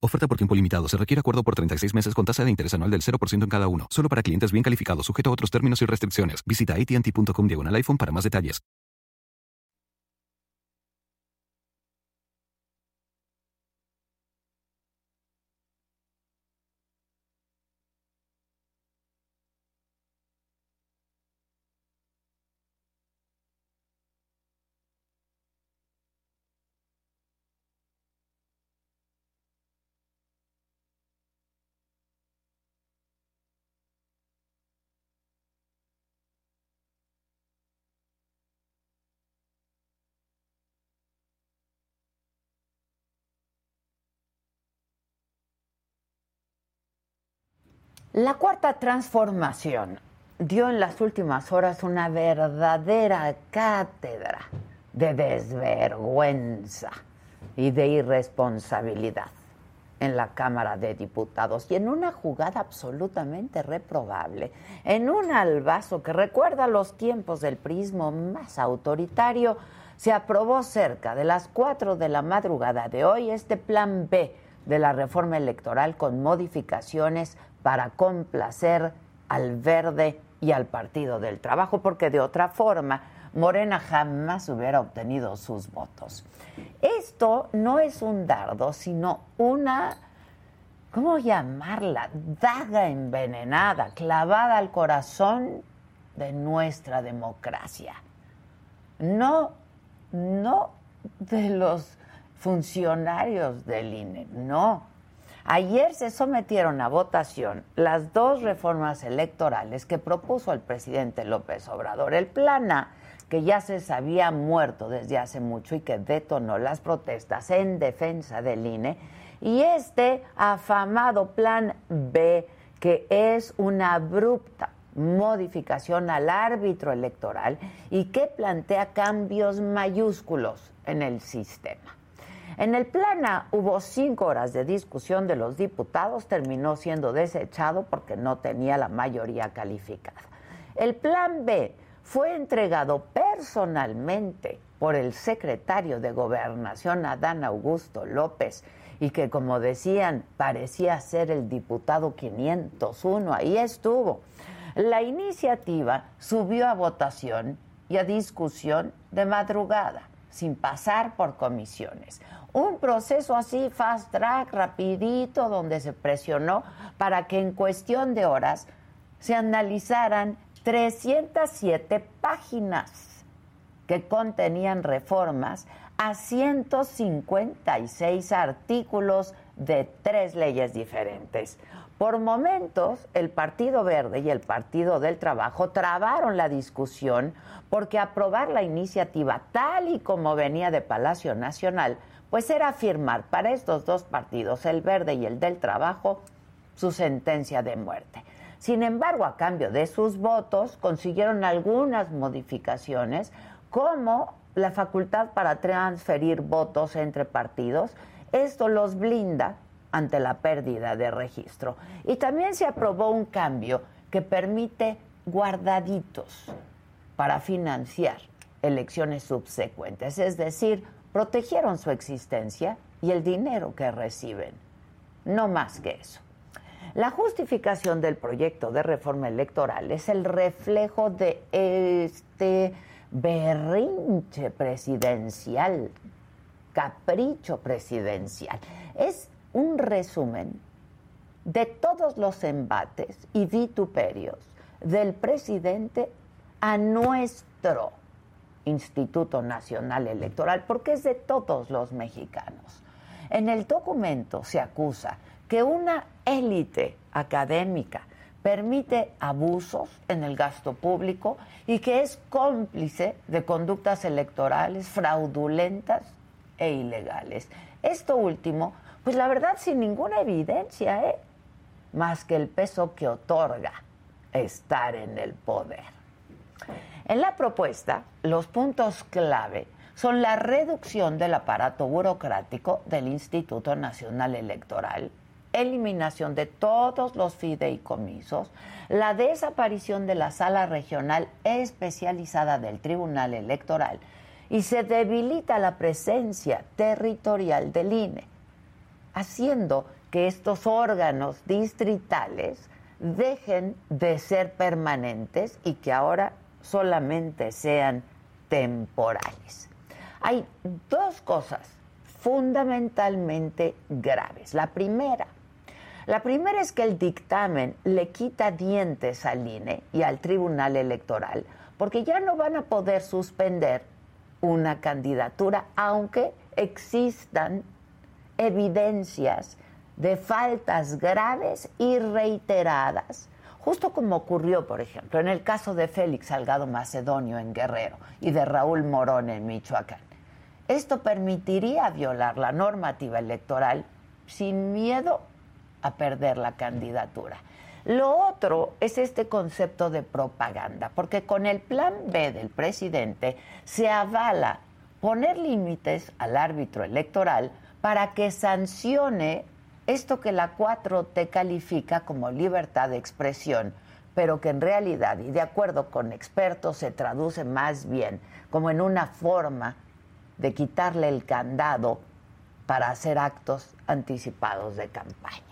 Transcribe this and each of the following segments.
Oferta por tiempo limitado. Se requiere acuerdo por 36 meses con tasa de interés anual del 0% en cada uno. Solo para clientes bien calificados, sujeto a otros términos y restricciones. Visita AT&T.com diagonal iPhone para más detalles. La cuarta transformación dio en las últimas horas una verdadera cátedra de desvergüenza y de irresponsabilidad en la Cámara de Diputados y en una jugada absolutamente reprobable, en un albazo que recuerda los tiempos del prismo más autoritario, se aprobó cerca de las 4 de la madrugada de hoy este plan B de la reforma electoral con modificaciones para complacer al verde y al Partido del Trabajo, porque de otra forma Morena jamás hubiera obtenido sus votos. Esto no es un dardo, sino una, ¿cómo llamarla? Daga envenenada, clavada al corazón de nuestra democracia. No, no de los funcionarios del INE, no Ayer se sometieron a votación las dos reformas electorales que propuso el presidente López Obrador. El plan A, que ya se sabía muerto desde hace mucho y que detonó las protestas en defensa del INE, y este afamado plan B, que es una abrupta modificación al árbitro electoral y que plantea cambios mayúsculos en el sistema. En el plan A hubo cinco horas de discusión de los diputados, terminó siendo desechado porque no tenía la mayoría calificada. El plan B fue entregado personalmente por el secretario de Gobernación, Adán Augusto López, y que, como decían, parecía ser el diputado 501. Ahí estuvo. La iniciativa subió a votación y a discusión de madrugada, sin pasar por comisiones un proceso así fast track, rapidito, donde se presionó para que en cuestión de horas se analizaran 307 páginas que contenían reformas a 156 artículos de tres leyes diferentes. Por momentos, el Partido Verde y el Partido del Trabajo trabaron la discusión porque aprobar la iniciativa tal y como venía de Palacio Nacional pues era firmar para estos dos partidos, el verde y el del trabajo, su sentencia de muerte. Sin embargo, a cambio de sus votos, consiguieron algunas modificaciones, como la facultad para transferir votos entre partidos. Esto los blinda ante la pérdida de registro. Y también se aprobó un cambio que permite guardaditos para financiar elecciones subsecuentes, es decir, protegieron su existencia y el dinero que reciben. No más que eso. La justificación del proyecto de reforma electoral es el reflejo de este berrinche presidencial, capricho presidencial. Es un resumen de todos los embates y vituperios del presidente a nuestro Instituto Nacional Electoral, porque es de todos los mexicanos. En el documento se acusa que una élite académica permite abusos en el gasto público y que es cómplice de conductas electorales fraudulentas e ilegales. Esto último, pues la verdad sin ninguna evidencia, ¿eh? más que el peso que otorga estar en el poder. En la propuesta, los puntos clave son la reducción del aparato burocrático del Instituto Nacional Electoral, eliminación de todos los fideicomisos, la desaparición de la sala regional especializada del Tribunal Electoral y se debilita la presencia territorial del INE, haciendo que estos órganos distritales dejen de ser permanentes y que ahora solamente sean temporales. Hay dos cosas fundamentalmente graves. La primera, la primera es que el dictamen le quita dientes al INE y al Tribunal Electoral porque ya no van a poder suspender una candidatura aunque existan evidencias de faltas graves y reiteradas, justo como ocurrió, por ejemplo, en el caso de Félix Salgado Macedonio en Guerrero y de Raúl Morón en Michoacán. Esto permitiría violar la normativa electoral sin miedo a perder la candidatura. Lo otro es este concepto de propaganda, porque con el plan B del presidente se avala poner límites al árbitro electoral para que sancione esto que la 4T califica como libertad de expresión, pero que en realidad, y de acuerdo con expertos, se traduce más bien como en una forma de quitarle el candado para hacer actos anticipados de campaña.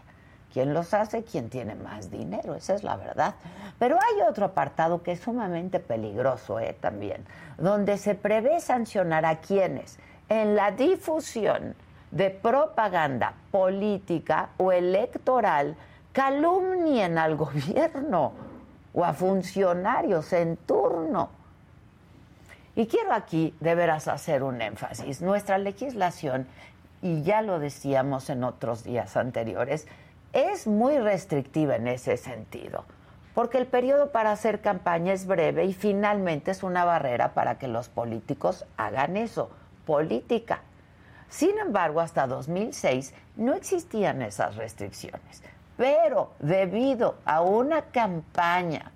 ¿Quién los hace? ¿Quién tiene más dinero? Esa es la verdad. Pero hay otro apartado que es sumamente peligroso ¿eh? también, donde se prevé sancionar a quienes en la difusión de propaganda política o electoral calumnien al gobierno o a funcionarios en turno. Y quiero aquí de veras hacer un énfasis. Nuestra legislación, y ya lo decíamos en otros días anteriores, es muy restrictiva en ese sentido, porque el periodo para hacer campaña es breve y finalmente es una barrera para que los políticos hagan eso, política. Sin embargo, hasta 2006 no existían esas restricciones, pero debido a una campaña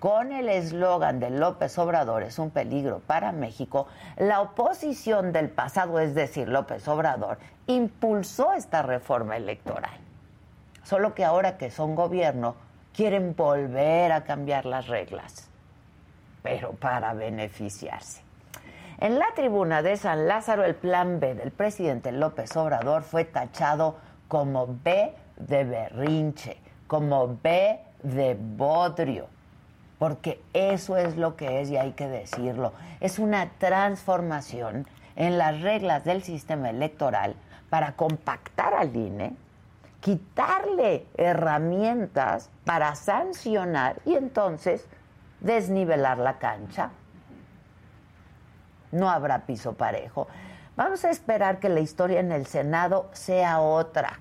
con el eslogan de López Obrador es un peligro para México, la oposición del pasado, es decir, López Obrador, impulsó esta reforma electoral. Solo que ahora que son gobierno, quieren volver a cambiar las reglas, pero para beneficiarse. En la tribuna de San Lázaro, el plan B del presidente López Obrador fue tachado como B de berrinche, como B de bodrio, porque eso es lo que es y hay que decirlo. Es una transformación en las reglas del sistema electoral para compactar al INE quitarle herramientas para sancionar y entonces desnivelar la cancha. No habrá piso parejo. Vamos a esperar que la historia en el Senado sea otra,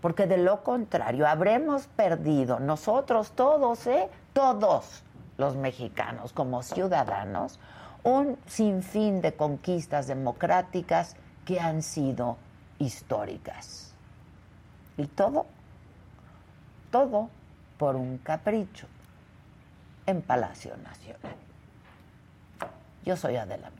porque de lo contrario habremos perdido nosotros todos, ¿eh? todos los mexicanos como ciudadanos, un sinfín de conquistas democráticas que han sido históricas. Y todo, todo por un capricho en Palacio Nacional. Yo soy Adela.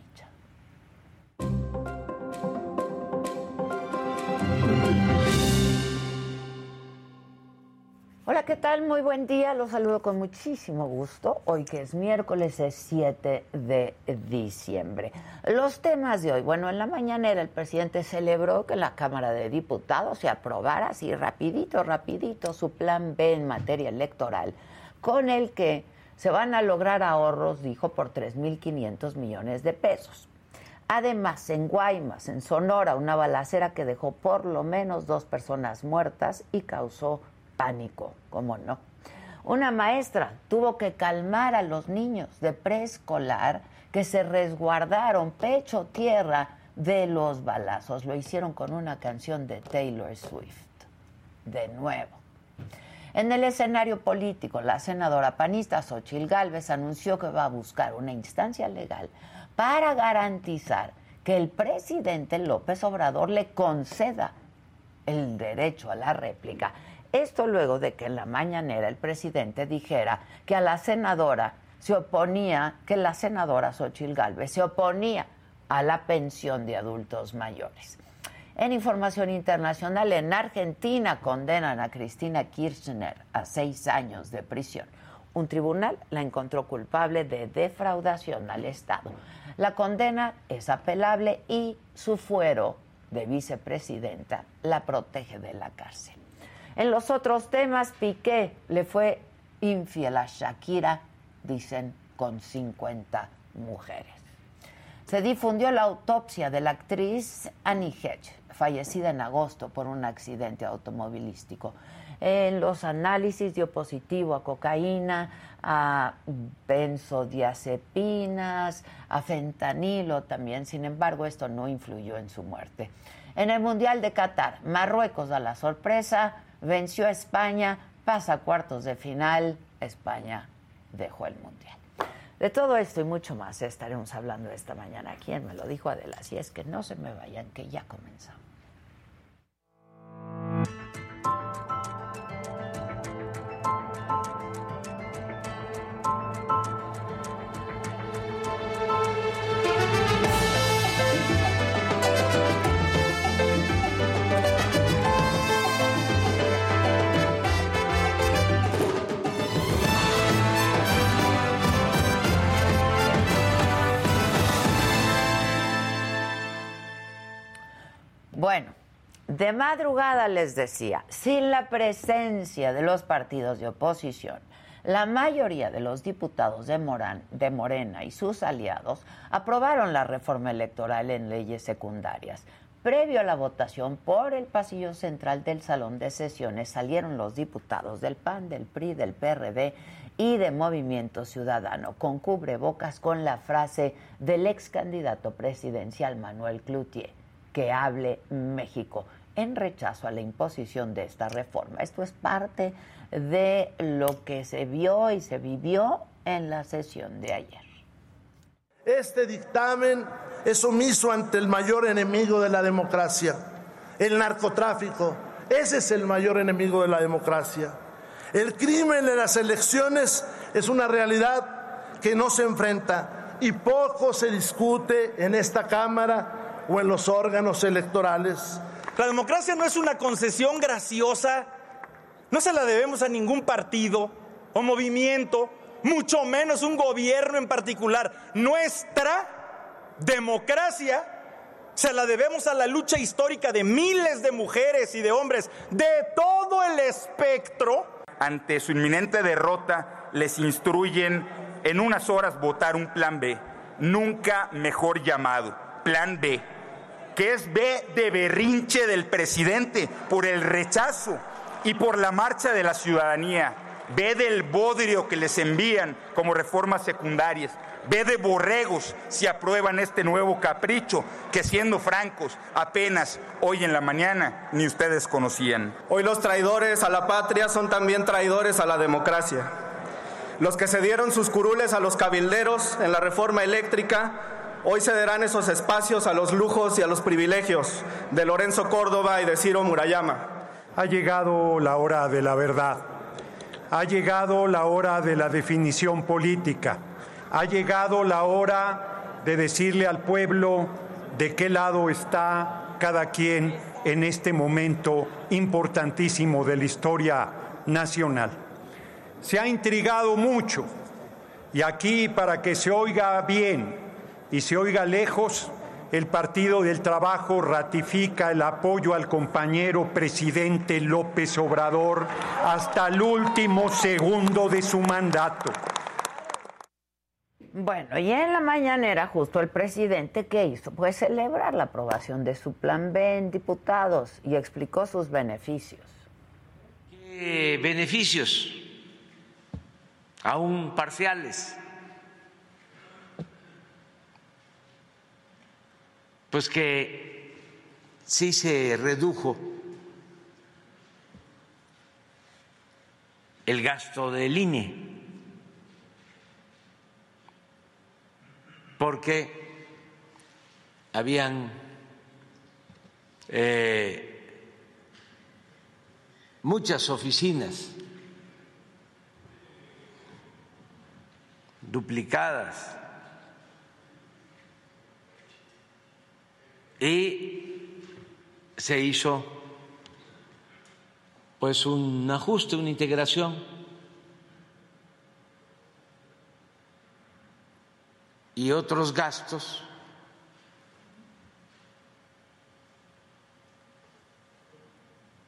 Hola, ¿qué tal? Muy buen día. Los saludo con muchísimo gusto. Hoy que es miércoles, es 7 de diciembre. Los temas de hoy. Bueno, en la mañanera el presidente celebró que la Cámara de Diputados se aprobara así rapidito, rapidito su plan B en materia electoral, con el que se van a lograr ahorros, dijo, por 3.500 millones de pesos. Además, en Guaymas, en Sonora, una balacera que dejó por lo menos dos personas muertas y causó pánico, ¿cómo no? Una maestra tuvo que calmar a los niños de preescolar que se resguardaron pecho tierra de los balazos. Lo hicieron con una canción de Taylor Swift. De nuevo. En el escenario político, la senadora panista Xochil Gálvez anunció que va a buscar una instancia legal para garantizar que el presidente López Obrador le conceda el derecho a la réplica. Esto luego de que en la mañanera el presidente dijera que a la senadora se oponía, que la senadora Xochil Gálvez se oponía a la pensión de adultos mayores. En información internacional, en Argentina condenan a Cristina Kirchner a seis años de prisión. Un tribunal la encontró culpable de defraudación al Estado. La condena es apelable y su fuero de vicepresidenta la protege de la cárcel. En los otros temas, Piqué le fue infiel a Shakira, dicen, con 50 mujeres. Se difundió la autopsia de la actriz Annie Hedge, fallecida en agosto por un accidente automovilístico. En los análisis dio positivo a cocaína, a benzodiazepinas, a fentanilo también. Sin embargo, esto no influyó en su muerte. En el Mundial de Qatar, Marruecos da la sorpresa, venció a España, pasa a cuartos de final, España dejó el Mundial. De todo esto y mucho más estaremos hablando esta mañana. ¿Quién me lo dijo Adela? Si es que no se me vayan, que ya comenzamos. Bueno, de madrugada les decía, sin la presencia de los partidos de oposición, la mayoría de los diputados de, de Morena y sus aliados aprobaron la reforma electoral en leyes secundarias. Previo a la votación por el pasillo central del salón de sesiones salieron los diputados del PAN, del PRI, del PRD y de Movimiento Ciudadano con cubrebocas con la frase del ex candidato presidencial Manuel Cloutier que hable México en rechazo a la imposición de esta reforma. Esto es parte de lo que se vio y se vivió en la sesión de ayer. Este dictamen es omiso ante el mayor enemigo de la democracia, el narcotráfico. Ese es el mayor enemigo de la democracia. El crimen en las elecciones es una realidad que no se enfrenta y poco se discute en esta Cámara o en los órganos electorales. La democracia no es una concesión graciosa, no se la debemos a ningún partido o movimiento, mucho menos un gobierno en particular. Nuestra democracia se la debemos a la lucha histórica de miles de mujeres y de hombres de todo el espectro. Ante su inminente derrota, les instruyen en unas horas votar un plan B, nunca mejor llamado, plan B que es B de berrinche del presidente por el rechazo y por la marcha de la ciudadanía. B del bodrio que les envían como reformas secundarias. B de borregos si aprueban este nuevo capricho que siendo francos apenas hoy en la mañana ni ustedes conocían. Hoy los traidores a la patria son también traidores a la democracia. Los que se dieron sus curules a los cabilderos en la reforma eléctrica Hoy cederán esos espacios a los lujos y a los privilegios de Lorenzo Córdoba y de Ciro Murayama. Ha llegado la hora de la verdad. Ha llegado la hora de la definición política. Ha llegado la hora de decirle al pueblo de qué lado está cada quien en este momento importantísimo de la historia nacional. Se ha intrigado mucho y aquí para que se oiga bien y se oiga lejos, el Partido del Trabajo ratifica el apoyo al compañero presidente López Obrador hasta el último segundo de su mandato. Bueno, y en la mañanera justo el presidente, ¿qué hizo? Pues celebrar la aprobación de su plan B en diputados y explicó sus beneficios. ¿Qué beneficios aún parciales. Pues que sí se redujo el gasto del INE, porque habían eh, muchas oficinas duplicadas y se hizo pues un ajuste, una integración y otros gastos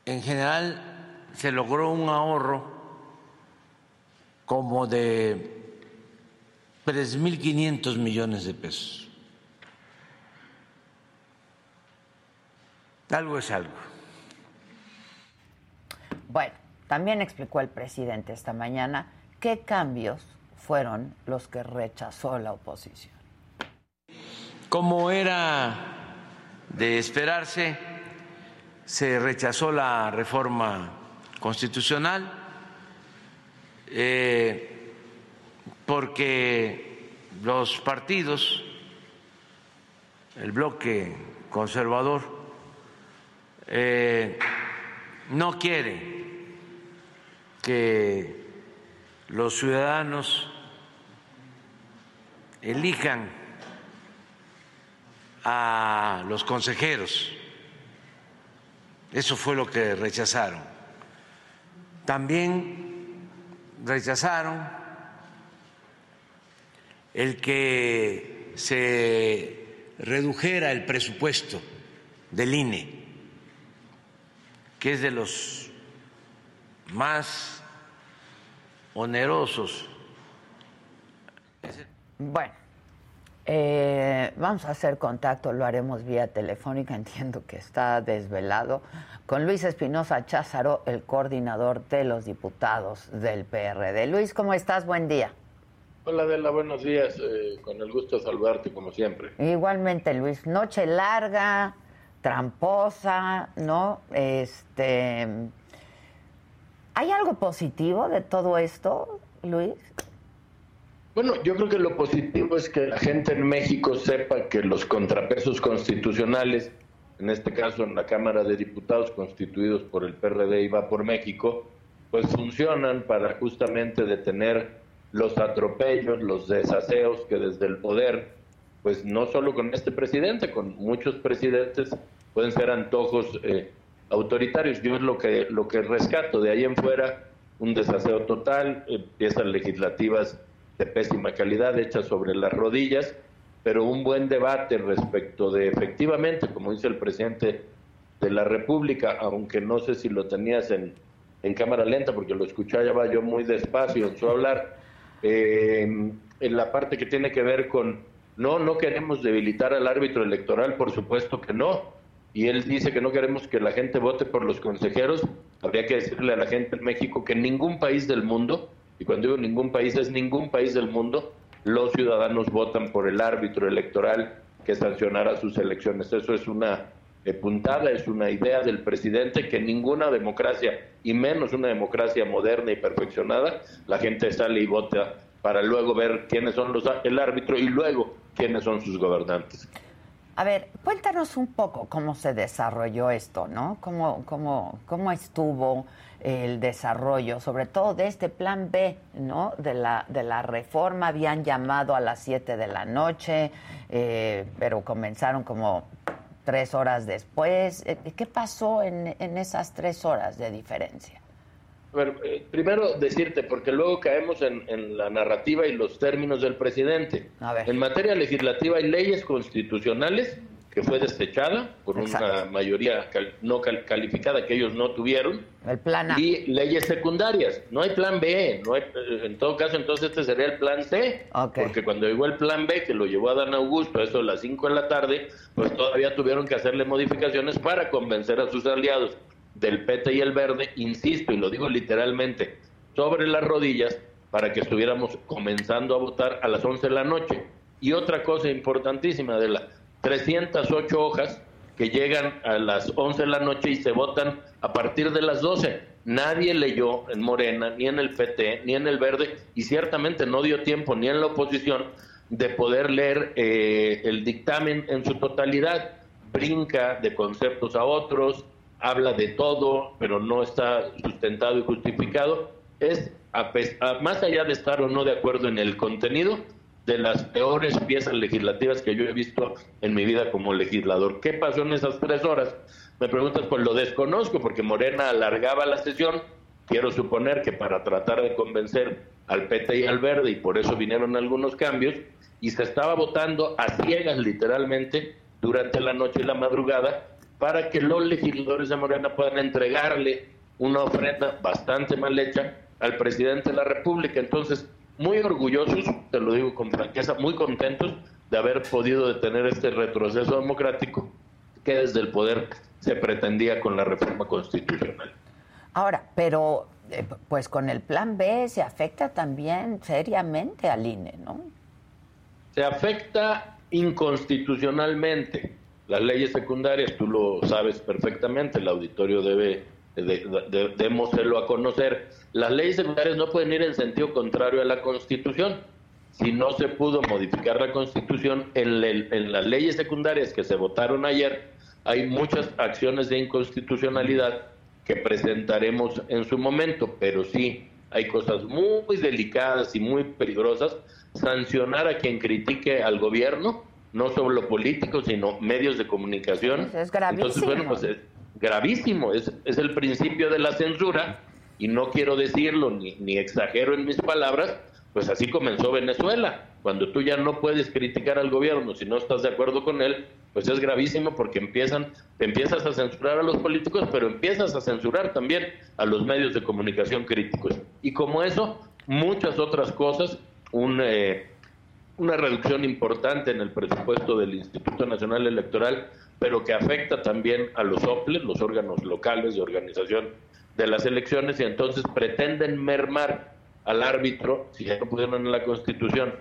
en general se logró un ahorro como de 3.500 millones de pesos. Algo es algo. Bueno, también explicó el presidente esta mañana qué cambios fueron los que rechazó la oposición. Como era de esperarse, se rechazó la reforma constitucional eh, porque los partidos, el bloque conservador, eh, no quiere que los ciudadanos elijan a los consejeros. Eso fue lo que rechazaron. También rechazaron el que se redujera el presupuesto del INE, que es de los más onerosos. Bueno, eh, vamos a hacer contacto, lo haremos vía telefónica, entiendo que está desvelado, con Luis Espinosa Cházaro, el coordinador de los diputados del PRD. Luis, ¿cómo estás? Buen día. Hola Adela, buenos días, eh, con el gusto de saludarte como siempre. Igualmente, Luis, noche larga, tramposa, ¿no? Este, ¿Hay algo positivo de todo esto, Luis? Bueno, yo creo que lo positivo es que la gente en México sepa que los contrapesos constitucionales, en este caso en la Cámara de Diputados constituidos por el PRD y va por México, pues funcionan para justamente detener los atropellos, los desaseos que desde el poder, pues no solo con este presidente, con muchos presidentes pueden ser antojos eh, autoritarios. Yo es lo que, lo que rescato. De ahí en fuera, un desaseo total, piezas legislativas de pésima calidad hechas sobre las rodillas, pero un buen debate respecto de efectivamente, como dice el presidente de la República, aunque no sé si lo tenías en, en cámara lenta, porque lo escuchaba yo muy despacio en su hablar, eh, en la parte que tiene que ver con, no, no queremos debilitar al árbitro electoral, por supuesto que no, y él dice que no queremos que la gente vote por los consejeros, habría que decirle a la gente en México que en ningún país del mundo, y cuando digo ningún país es ningún país del mundo, los ciudadanos votan por el árbitro electoral que sancionará sus elecciones. Eso es una eh, puntada, es una idea del presidente que ninguna democracia, y menos una democracia moderna y perfeccionada, la gente sale y vota para luego ver quiénes son los el árbitro y luego quiénes son sus gobernantes. A ver, cuéntanos un poco cómo se desarrolló esto, ¿no? ¿Cómo, cómo, cómo estuvo el desarrollo, sobre todo de este plan B, ¿no? De la, de la reforma, habían llamado a las 7 de la noche, eh, pero comenzaron como tres horas después. Eh, ¿Qué pasó en, en esas tres horas de diferencia? A ver, eh, primero decirte, porque luego caemos en, en, la narrativa y los términos del presidente. En materia legislativa hay leyes constitucionales que fue desechada por una mayoría no calificada que ellos no tuvieron. El plan A. Y leyes secundarias. No hay plan B. No hay, en todo caso, entonces este sería el plan C. Porque cuando llegó el plan B, que lo llevó a Dan Augusto, eso a las 5 de la tarde, pues todavía tuvieron que hacerle modificaciones para convencer a sus aliados del PT y el Verde, insisto, y lo digo literalmente, sobre las rodillas, para que estuviéramos comenzando a votar a las 11 de la noche. Y otra cosa importantísima de las 308 hojas que llegan a las 11 de la noche y se votan a partir de las 12. Nadie leyó en Morena, ni en el PT, ni en el Verde, y ciertamente no dio tiempo ni en la oposición de poder leer eh, el dictamen en su totalidad. Brinca de conceptos a otros, habla de todo, pero no está sustentado y justificado. Es, más allá de estar o no de acuerdo en el contenido, de las peores piezas legislativas que yo he visto en mi vida como legislador. ¿Qué pasó en esas tres horas? Me preguntas, pues lo desconozco, porque Morena alargaba la sesión, quiero suponer que para tratar de convencer al PT y al Verde, y por eso vinieron algunos cambios, y se estaba votando a ciegas literalmente durante la noche y la madrugada para que los legisladores de Morena puedan entregarle una ofrenda bastante mal hecha al presidente de la República. Entonces, muy orgullosos, te lo digo con franqueza, muy contentos de haber podido detener este retroceso democrático que desde el poder se pretendía con la reforma constitucional. Ahora, pero eh, pues con el plan B se afecta también seriamente al INE, ¿no? Se afecta inconstitucionalmente. Las leyes secundarias, tú lo sabes perfectamente, el auditorio debe, de, a conocer las leyes secundarias no pueden ir en sentido contrario a la Constitución. Si no se pudo modificar la Constitución, en, las leyes secundarias que se votaron ayer, hay muchas acciones de inconstitucionalidad que presentaremos en su momento, pero sí hay cosas muy delicadas y muy peligrosas. Sancionar a quien critique al gobierno, no solo políticos, sino medios de comunicación. es gravísimo. Entonces, bueno, pues es gravísimo, es, es el principio de la censura y no quiero decirlo ni, ni exagero en mis palabras, pues así comenzó Venezuela. Cuando tú ya no puedes criticar al gobierno si no estás de acuerdo con él, pues es gravísimo porque empiezan, empiezas a censurar a los políticos, pero empiezas a censurar también a los medios de comunicación críticos. Y como eso, muchas otras cosas, un, eh, una reducción importante en el presupuesto del Instituto Nacional Electoral, pero que afecta también a los OPLES, los órganos locales de organización de las elecciones y entonces pretenden mermar al árbitro, si ya no pudieron en la Constitución,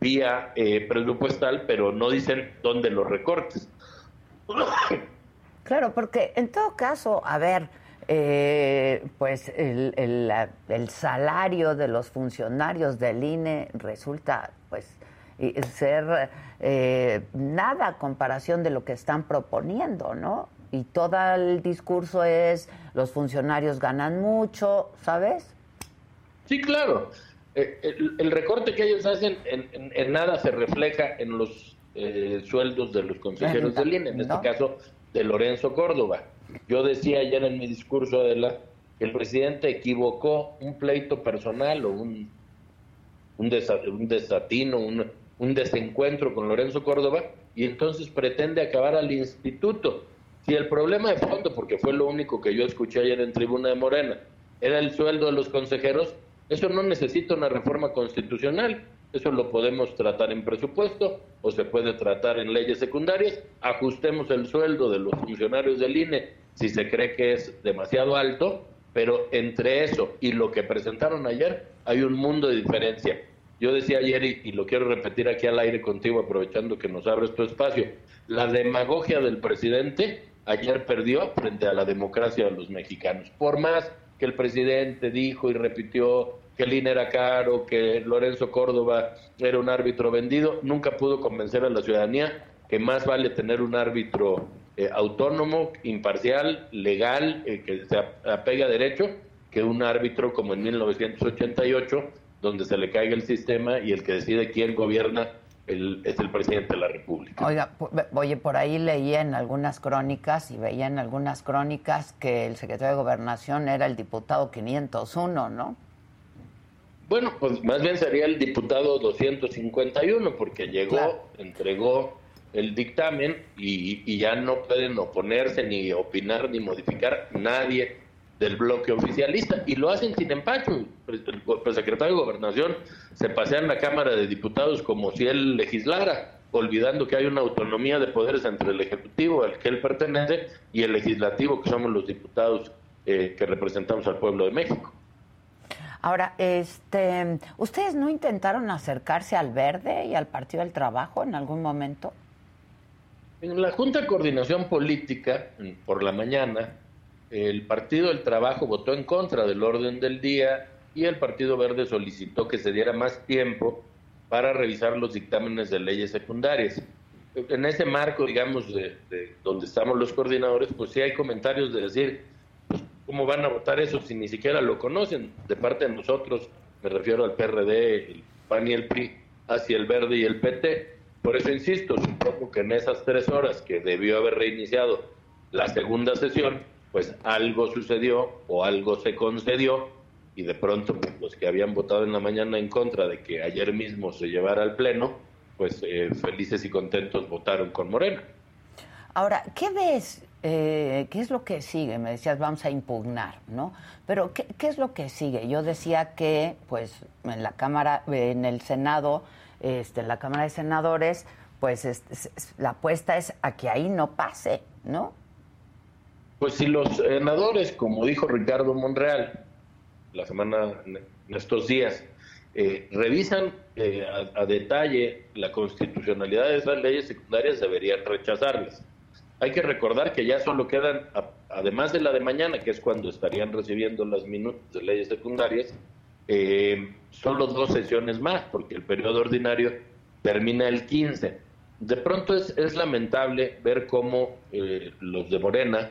vía eh, presupuestal, pero no dicen dónde los recortes. Claro, porque en todo caso, a ver, eh, pues el, el, salario de los funcionarios del INE resulta pues ser eh, nada a comparación de lo que están proponiendo, ¿no? y todo el discurso es los funcionarios ganan mucho, ¿sabes? Sí, claro. Eh, el, recorte que ellos hacen en, nada se refleja en los eh, sueldos de los consejeros del INE, en este caso de Lorenzo Córdoba. Yo decía ayer en mi discurso, Adela, que el presidente equivocó un pleito personal o un, un, un desatino, un, un desencuentro con Lorenzo Córdoba y entonces pretende acabar al instituto. Si el problema de fondo, porque fue lo único que yo escuché ayer en Tribuna de Morena, era el sueldo de los consejeros, eso no necesita una reforma constitucional. Eso lo podemos tratar en presupuesto o se puede tratar en leyes secundarias. Ajustemos el sueldo de los funcionarios del INE si se cree que es demasiado alto, pero entre eso y lo que presentaron ayer hay un mundo de diferencia. Yo decía ayer, y, lo quiero repetir aquí al aire contigo, aprovechando que nos abres tu espacio, la demagogia del presidente ayer perdió frente a la democracia de los mexicanos. Por más que el presidente dijo y repitió que el INE era caro, que Lorenzo Córdoba era un árbitro vendido, nunca pudo convencer a la ciudadanía que más vale tener un árbitro eh, autónomo, imparcial, legal, eh, que se apega a derecho, que un árbitro como en 1988, donde se le caiga el sistema y el que decide quién gobierna es el presidente de la República. Oiga, oye, por ahí leía en algunas crónicas y veía en algunas crónicas que el secretario de Gobernación era el diputado 501, ¿no? Bueno, pues más bien sería el diputado 251, porque llegó, entregó el dictamen y, y, ya no pueden oponerse, ni opinar, ni modificar nadie del bloque oficialista y lo hacen sin empacho. El, secretario de Gobernación se pasea en la Cámara de Diputados como si él legislara, olvidando que hay una autonomía de poderes entre el Ejecutivo al que él pertenece y el Legislativo, que somos los diputados eh, que representamos al pueblo de México. Ahora, este, ¿ustedes no intentaron acercarse al Verde y al Partido del Trabajo en algún momento? En la Junta de Coordinación Política, por la mañana, el Partido del Trabajo votó en contra del orden del día y el Partido Verde solicitó que se diera más tiempo para revisar los dictámenes de leyes secundarias. En ese marco, digamos, de, donde estamos los coordinadores, pues sí hay comentarios de decir, pues, ¿cómo van a votar eso si ni siquiera lo conocen? De parte de nosotros, me refiero al PRD, el PAN y el PRI, hacia el Verde y el PT. Por eso insisto, supongo que en esas tres horas que debió haber reiniciado la segunda sesión, pues algo sucedió o algo se concedió y de pronto pues, los que habían votado en la mañana en contra de que ayer mismo se llevara al Pleno, pues eh, felices y contentos votaron con Morena. Ahora, ¿qué ves? Eh, ¿Qué es lo que sigue? Me decías, vamos a impugnar, ¿no? Pero ¿qué, ¿qué, es lo que sigue? Yo decía que, pues, en la Cámara, en el Senado, este, en la Cámara de Senadores, pues la apuesta es a que ahí no pase, ¿no? Pues si los senadores, como dijo Ricardo Monreal, la semana, en estos días, eh, revisan eh, a, detalle la constitucionalidad de esas leyes secundarias, deberían rechazarlas. Hay que recordar que ya solo quedan, además de la de mañana, que es cuando estarían recibiendo las minutos de leyes secundarias, eh, solo dos sesiones más, porque el periodo ordinario termina el 15. De pronto es, es lamentable ver cómo eh, los de Morena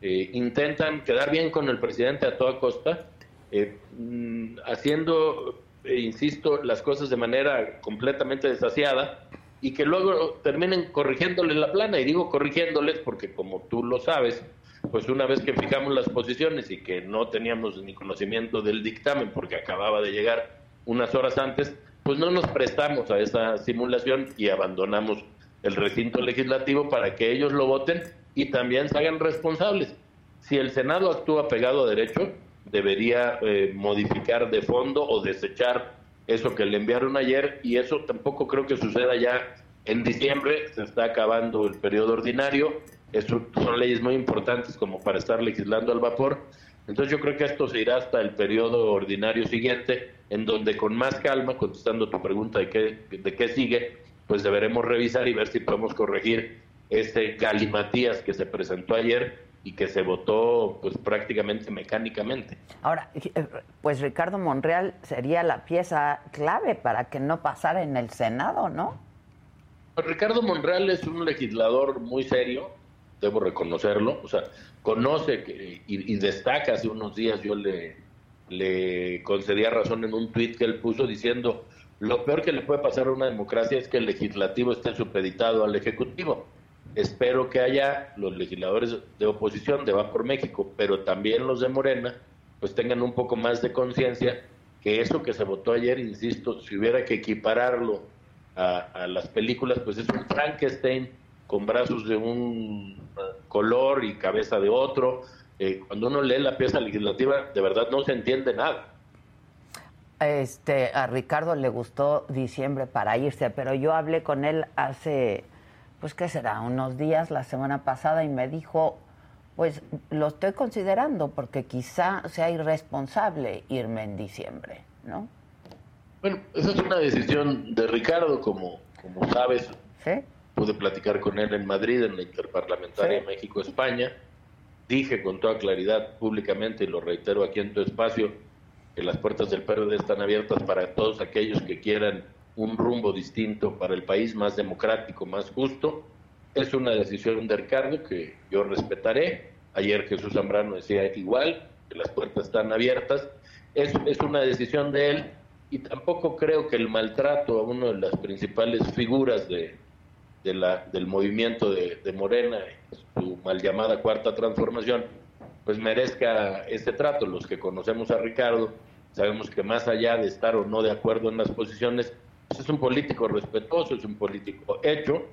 intentan quedar bien con el presidente a toda costa, eh, mm, haciendo, eh, insisto, las cosas de manera completamente desasiada y que luego terminen corrigiéndoles la plana. Y digo corrigiéndoles porque como tú lo sabes, pues una vez que fijamos las posiciones y que no teníamos ni conocimiento del dictamen porque acababa de llegar unas horas antes, pues no nos prestamos a esa simulación y abandonamos el recinto legislativo para que ellos lo voten y también se hagan responsables. Si el Senado actúa pegado a derecho, debería eh, modificar de fondo o desechar eso que le enviaron ayer y eso tampoco creo que suceda ya en diciembre, se está acabando el periodo ordinario, son leyes muy importantes como para estar legislando al vapor, entonces yo creo que esto se irá hasta el periodo ordinario siguiente, en donde con más calma, contestando tu pregunta de qué, de qué sigue, pues deberemos revisar y ver si podemos corregir este galimatías que se presentó ayer y que se votó pues prácticamente mecánicamente. Ahora, eh, pues Ricardo Monreal sería la pieza clave para que no pasara en el Senado, ¿no? Pues, Ricardo Monreal es un legislador muy serio, debo reconocerlo, o sea, conoce que, y, destaca, hace unos días yo le, le concedía razón en un tuit que él puso diciendo, lo peor que le puede pasar a una democracia es que el legislativo esté supeditado al ejecutivo Espero que haya los legisladores de oposición de Va por México, pero también los de Morena, pues tengan un poco más de conciencia que eso que se votó ayer, insisto, si hubiera que equipararlo a, las películas, pues es un Frankenstein con brazos de un color y cabeza de otro. Eh, cuando uno lee la pieza legislativa, de verdad no se entiende nada. Este, a Ricardo le gustó diciembre para irse, pero yo hablé con él hace pues qué será, unos días la semana pasada y me dijo, pues lo estoy considerando porque quizá sea irresponsable irme en diciembre, ¿no? Bueno, esa es una decisión de Ricardo, como, como sabes. ¿Sí? Pude platicar con él en Madrid, en la Interparlamentaria México-España. Dije con toda claridad públicamente, y lo reitero aquí en tu espacio, que las puertas del PRD están abiertas para todos aquellos que quieran un rumbo distinto para el país, más democrático, más justo. Es una decisión de Ricardo que yo respetaré. Ayer Jesús Zambrano decía igual, que las puertas están abiertas. Es, es una decisión de él y tampoco creo que el maltrato a una de las principales figuras de, de la, del movimiento de, de Morena, su mal llamada cuarta transformación, pues merezca ese trato. Los que conocemos a Ricardo sabemos que más allá de estar o no de acuerdo en las posiciones, pues es un político respetuoso, es un político hecho.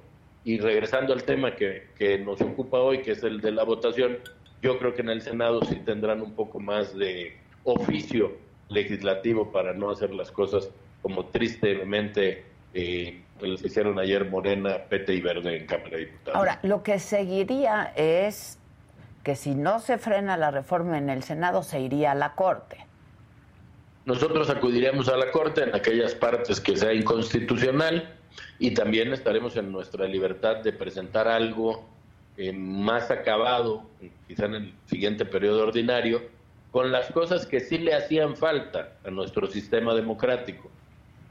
Y regresando al tema que, que nos ocupa hoy, que es el de la votación, yo creo que en el Senado sí tendrán un poco más de oficio legislativo para no hacer las cosas como tristemente eh, les hicieron ayer Morena, Pete y Verde en Cámara de Diputados. Ahora, lo que seguiría es que si no se frena la reforma en el Senado, se iría a la Corte. Nosotros acudiremos a la Corte en aquellas partes que sea inconstitucional y también estaremos en nuestra libertad de presentar algo eh, más acabado, quizá en el siguiente periodo ordinario, con las cosas que sí le hacían falta a nuestro sistema democrático.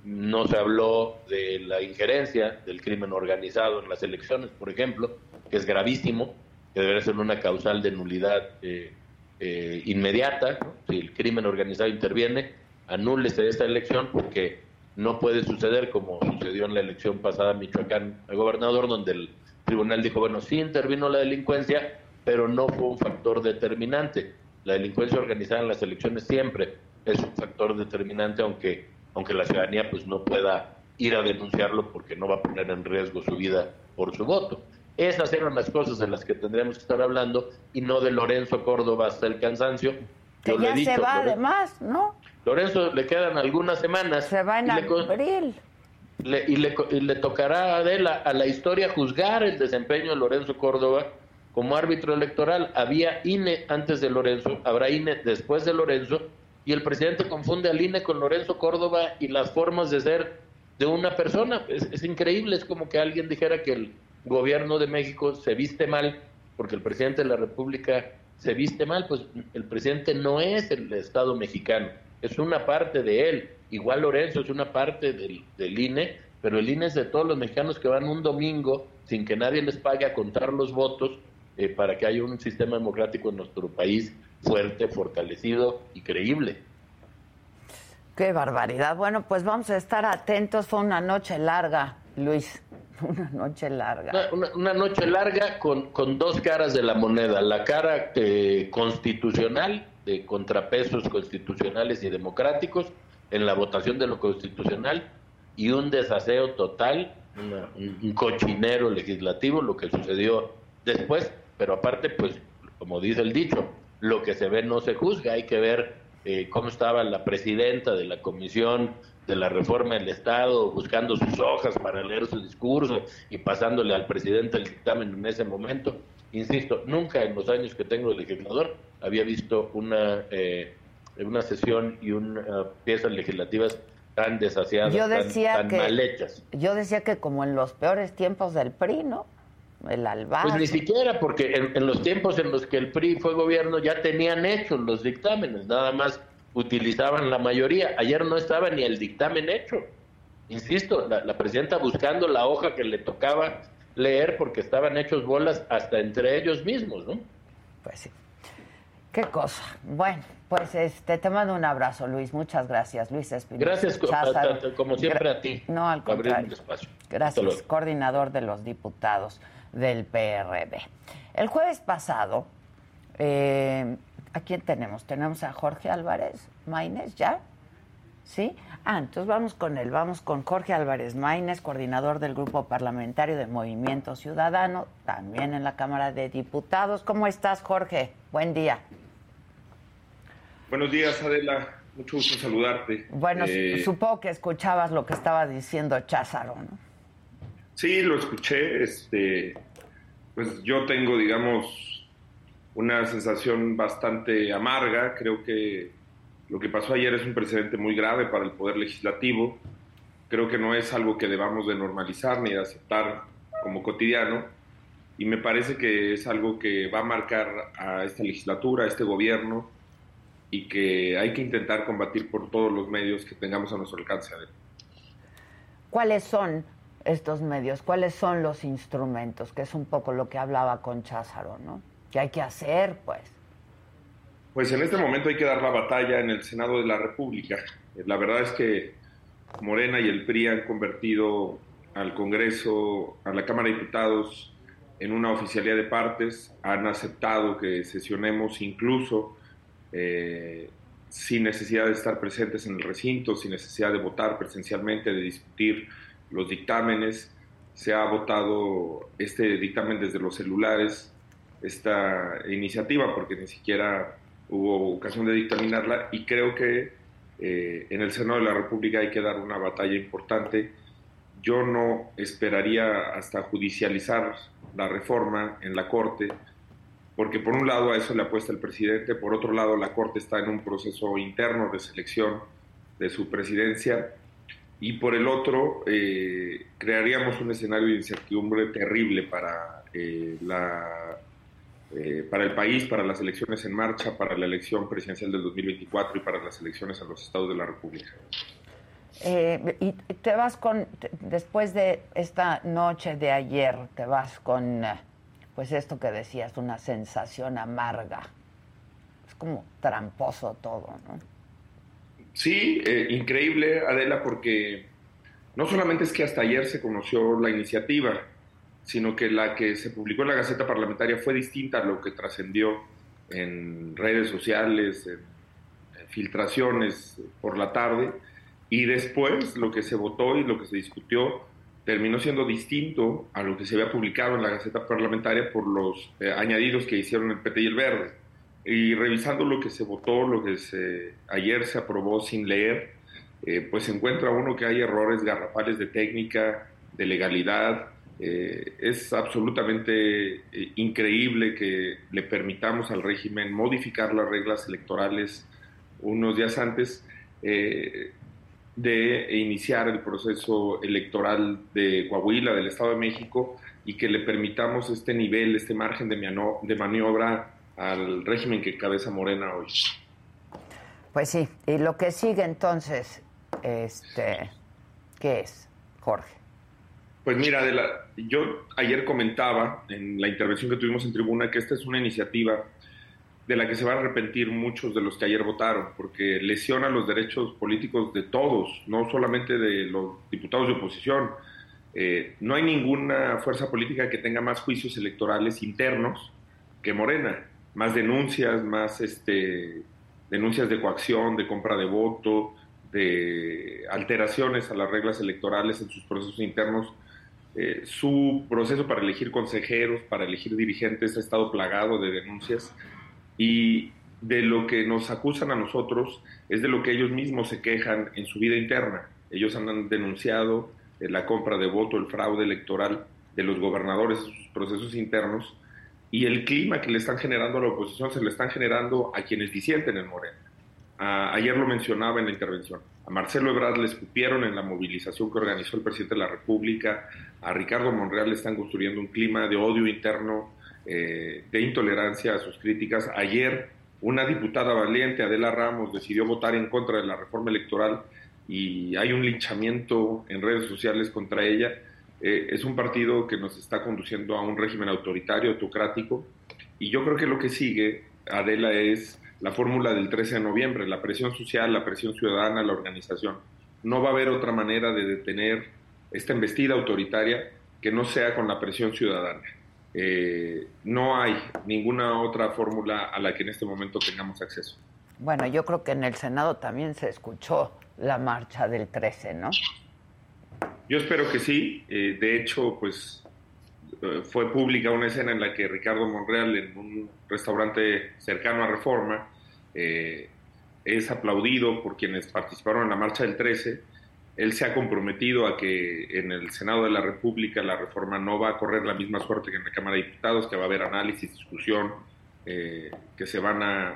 No se habló de la injerencia del crimen organizado en las elecciones, por ejemplo, que es gravísimo, que debería ser una causal de nulidad eh, eh, inmediata. Si el crimen organizado interviene, anúlese esta elección porque no puede suceder como sucedió en la elección pasada en Michoacán al gobernador, donde el tribunal dijo, bueno, sí intervino la delincuencia, pero no fue un factor determinante. La delincuencia organizada en las elecciones siempre es un factor determinante, aunque, aunque la ciudadanía pues no pueda ir a denunciarlo porque no va a poner en riesgo su vida por su voto. Esas eran las cosas de las que tendríamos que estar hablando y no de Lorenzo Córdoba hasta el cansancio. Que ya se va además, ¿no? Lorenzo le quedan algunas semanas. Se va en abril. y, le, y le tocará a Adela a la historia juzgar el desempeño de Lorenzo Córdoba como árbitro electoral. Había INE antes de Lorenzo, habrá INE después de Lorenzo, y el presidente confunde al INE con Lorenzo Córdoba y las formas de ser de una persona. Es, es increíble, es como que alguien dijera que el gobierno de México se viste mal porque el presidente de la República se viste mal, pues el presidente no es el Estado mexicano es una parte de él. Igual Lorenzo es una parte del, INE, pero el INE es de todos los mexicanos que van un domingo sin que nadie les pague a contar los votos eh, para que haya un sistema democrático en nuestro país fuerte, fortalecido y creíble. Qué barbaridad. Bueno, pues vamos a estar atentos. Fue una noche larga, Luis. Una noche larga. Una, noche larga con, con, dos caras de la moneda. La cara eh, constitucional de contrapesos constitucionales y democráticos en la votación de lo constitucional y un desaseo total, un, cochinero legislativo, lo que sucedió después, pero aparte, pues, como dice el dicho, lo que se ve no se juzga, hay que ver eh, cómo estaba la presidenta de la Comisión de la Reforma del Estado buscando sus hojas para leer su discurso y pasándole al presidente el dictamen en ese momento. Insisto, nunca en los años que tengo de legislador había visto una, eh, una sesión y una piezas legislativas tan desasiadas, tan, mal hechas. Yo decía que como en los peores tiempos del PRI, ¿no? El alba. Pues ni siquiera, porque en, en, los tiempos en los que el PRI fue gobierno ya tenían hechos los dictámenes, nada más utilizaban la mayoría. Ayer no estaba ni el dictamen hecho. Insisto, la, la presidenta buscando la hoja que le tocaba leer porque estaban hechos bolas hasta entre ellos mismos, ¿no? Pues sí. Qué cosa. Bueno, pues este, te mando un abrazo, Luis. Muchas gracias, Luis Espinosa. Gracias, como siempre, a ti. No, al contrario. Gracias, coordinador de los diputados del PRB. El jueves pasado, eh, ¿a quién tenemos? Tenemos a Jorge Álvarez Maínez, ¿ya? ¿Sí? Ah, entonces vamos con él, vamos con Jorge Álvarez Maínez, coordinador del Grupo Parlamentario de Movimiento Ciudadano, también en la Cámara de Diputados. ¿Cómo estás, Jorge? Buen día. Buenos días, Adela. Mucho gusto saludarte. Bueno, eh, supongo que escuchabas lo que estaba diciendo Cházaro, ¿no? Sí, lo escuché. Este, pues yo tengo, digamos, una sensación bastante amarga. Creo que lo que pasó ayer es un precedente muy grave para el Poder Legislativo. Creo que no es algo que debamos de normalizar ni de aceptar como cotidiano. Y me parece que es algo que va a marcar a esta legislatura, a este gobierno, y que hay que intentar combatir por todos los medios que tengamos a nuestro alcance. ¿Cuáles son estos medios? ¿Cuáles son los instrumentos? Que es un poco lo que hablaba con Cházaro, ¿no? ¿Qué hay que hacer, pues? Pues en este momento hay que dar la batalla en el Senado de la República. La verdad es que Morena y el PRI han convertido al Congreso, a la Cámara de Diputados, en una oficialidad de partes, han aceptado que sesionemos incluso eh, sin necesidad de estar presentes en el recinto, sin necesidad de votar presencialmente, de discutir los dictámenes. Se ha votado este dictamen desde los celulares, esta iniciativa, porque ni siquiera hubo ocasión de dictaminarla y creo que eh, en el Senado de la República hay que dar una batalla importante. Yo no esperaría hasta judicializar la reforma en la Corte, porque por un lado a eso le apuesta el presidente, por otro lado la Corte está en un proceso interno de selección de su presidencia y por el otro eh, crearíamos un escenario de incertidumbre terrible para, eh, la, eh, para el país, para las elecciones en marcha, para la elección presidencial del 2024 y para las elecciones en los estados de la República. y te vas con, después de esta noche de ayer, te vas con, pues esto que decías, una sensación amarga. Es como tramposo todo, ¿no? Sí, eh, increíble, Adela, porque no solamente es que hasta ayer se conoció la iniciativa, sino que la que se publicó en la Gaceta Parlamentaria fue distinta a lo que trascendió en redes sociales, en, filtraciones por la tarde, y después lo que se votó y lo que se discutió terminó siendo distinto a lo que se había publicado en la Gaceta Parlamentaria por los eh, añadidos que hicieron el PT y el Verde. Y revisando lo que se votó, lo que ayer se aprobó sin leer, eh, pues encuentra uno que hay errores garrafales de técnica, de legalidad. Eh, es absolutamente eh, increíble que le permitamos al régimen modificar las reglas electorales unos días antes de iniciar el proceso electoral de Coahuila, del Estado de México, y que le permitamos este nivel, este margen de, de maniobra al régimen que cabeza Morena hoy. Pues sí, y lo que sigue entonces, este, ¿qué es, Jorge? Pues mira, yo ayer comentaba en la intervención que tuvimos en tribuna que esta es una iniciativa de la que se van a arrepentir muchos de los que ayer votaron, porque lesiona los derechos políticos de todos, no solamente de los diputados de oposición. Eh, no hay ninguna fuerza política que tenga más juicios electorales internos que Morena más denuncias, más este, denuncias de coacción, de compra de voto, de alteraciones a las reglas electorales en sus procesos internos. Eh, su proceso para elegir consejeros, para elegir dirigentes ha estado plagado de denuncias y de lo que nos acusan a nosotros es de lo que ellos mismos se quejan en su vida interna. Ellos han denunciado eh, la compra de voto, el fraude electoral de los gobernadores sus procesos internos y el clima que le están generando a la oposición se le están generando a quienes disienten en Morena. Ayer lo mencionaba en la intervención. A Marcelo Ebrard le escupieron en la movilización que organizó el presidente de la República. A Ricardo Monreal le están construyendo un clima de odio interno, eh, de intolerancia a sus críticas. Ayer una diputada valiente, Adela Ramos, decidió votar en contra de la reforma electoral y hay un linchamiento en redes sociales contra ella eh, es un partido que nos está conduciendo a un régimen autoritario, autocrático, y yo creo que lo que sigue, Adela, es la fórmula del 13 de noviembre, la presión social, la presión ciudadana, la organización. No va a haber otra manera de detener esta embestida autoritaria que no sea con la presión ciudadana. Eh, no hay ninguna otra fórmula a la que en este momento tengamos acceso. Bueno, yo creo que en el Senado también se escuchó la marcha del 13, ¿no? Yo espero que sí. Eh, de hecho, pues eh, fue pública una escena en la que Ricardo Monreal, en un restaurante cercano a Reforma, eh, es aplaudido por quienes participaron en la marcha del 13. Él se ha comprometido a que en el Senado de la República la reforma no va a correr la misma suerte que en la Cámara de Diputados, que va a haber análisis, discusión, que se van a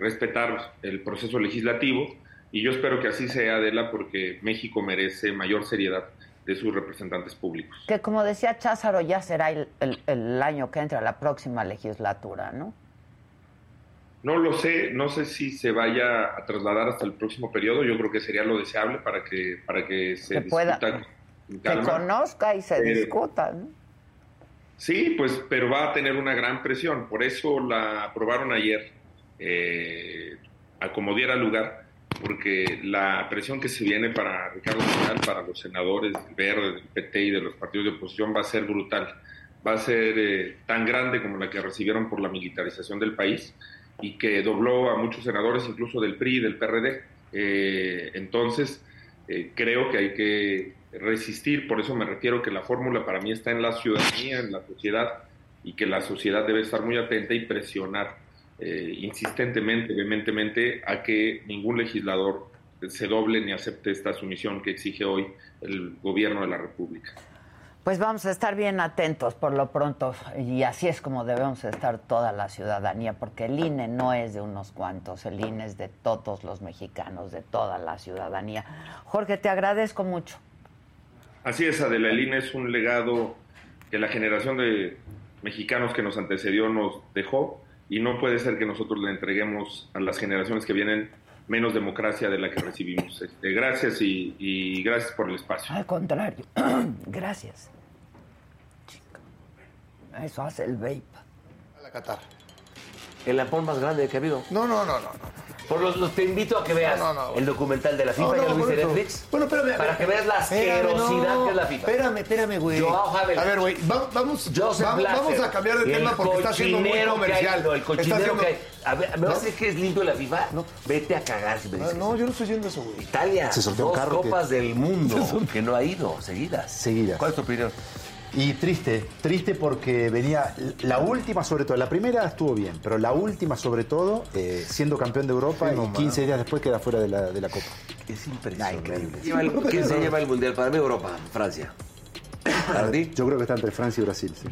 respetar el proceso legislativo y yo espero que así sea, Adela, porque México merece mayor seriedad de sus representantes públicos. Que como decía Cházaro, ya será el, año que entra, la próxima legislatura, ¿no? No lo sé, no sé si se vaya a trasladar hasta el próximo periodo, yo creo que sería lo deseable para que, para que se, pueda, se conozca y se discuta. ¿no? Sí, pues, pero va a tener una gran presión, por eso la aprobaron ayer, eh, a como diera lugar porque la presión que se viene para Ricardo Monreal, para los senadores del Verde, del PT y de los partidos de oposición va a ser brutal. Va a ser eh, tan grande como la que recibieron por la militarización del país y que dobló a muchos senadores, incluso del PRI y del PRD. Eh, entonces, eh, creo que hay que resistir, por eso me refiero que la fórmula para mí está en la ciudadanía, en la sociedad, y que la sociedad debe estar muy atenta y presionar eh, insistentemente, vehementemente, a que ningún legislador se doble ni acepte esta sumisión que exige hoy el gobierno de la República. Pues vamos a estar bien atentos por lo pronto y así es como debemos estar toda la ciudadanía, porque el INE no es de unos cuantos, el INE es de todos los mexicanos, de toda la ciudadanía. Jorge, te agradezco mucho. Así es, Adela, el INE es un legado que la generación de mexicanos que nos antecedió nos dejó y no puede ser que nosotros le entreguemos a las generaciones que vienen menos democracia de la que recibimos. Este, gracias y, y gracias por el espacio. Al contrario, gracias. Eso hace el vape. A la Qatar. El lapón más grande que ha habido. No, no, no, no. no. Por los, los- te invito a que veas No, no, no. el documental de la FIFA, No, ya no, lo viste en. Netflix. Bueno, espérame. Para que veas la asquerosidad no. que es la FIFA. Espérame, espérame, güey. Joao. A ver, güey, va- vamos, vamos, a cambiar de tema porque está siendo muy hay, comercial. no, el cochinero haciendo- que hay. A ver, ¿me vas a No. decir que es limpio la FIFA? Vete a cagar si me dices. Ah, No, yo no estoy diciendo eso, güey. Italia, Se dos carro que- copas del mundo que no ha ido seguidas. Seguidas. ¿Cuál es tu opinión? Y triste, triste porque venía la última sobre todo, la primera estuvo bien, pero la última sobre todo, eh, siendo campeón de Europa Sí, y no, 15 días después queda fuera de la, de la Copa. Es impresionante. increíble. Lleva el- ¿Quién se lleva el mundial? Para mí, Europa, Francia. ¿Para ti? Yo creo que está entre Francia y Brasil. sí.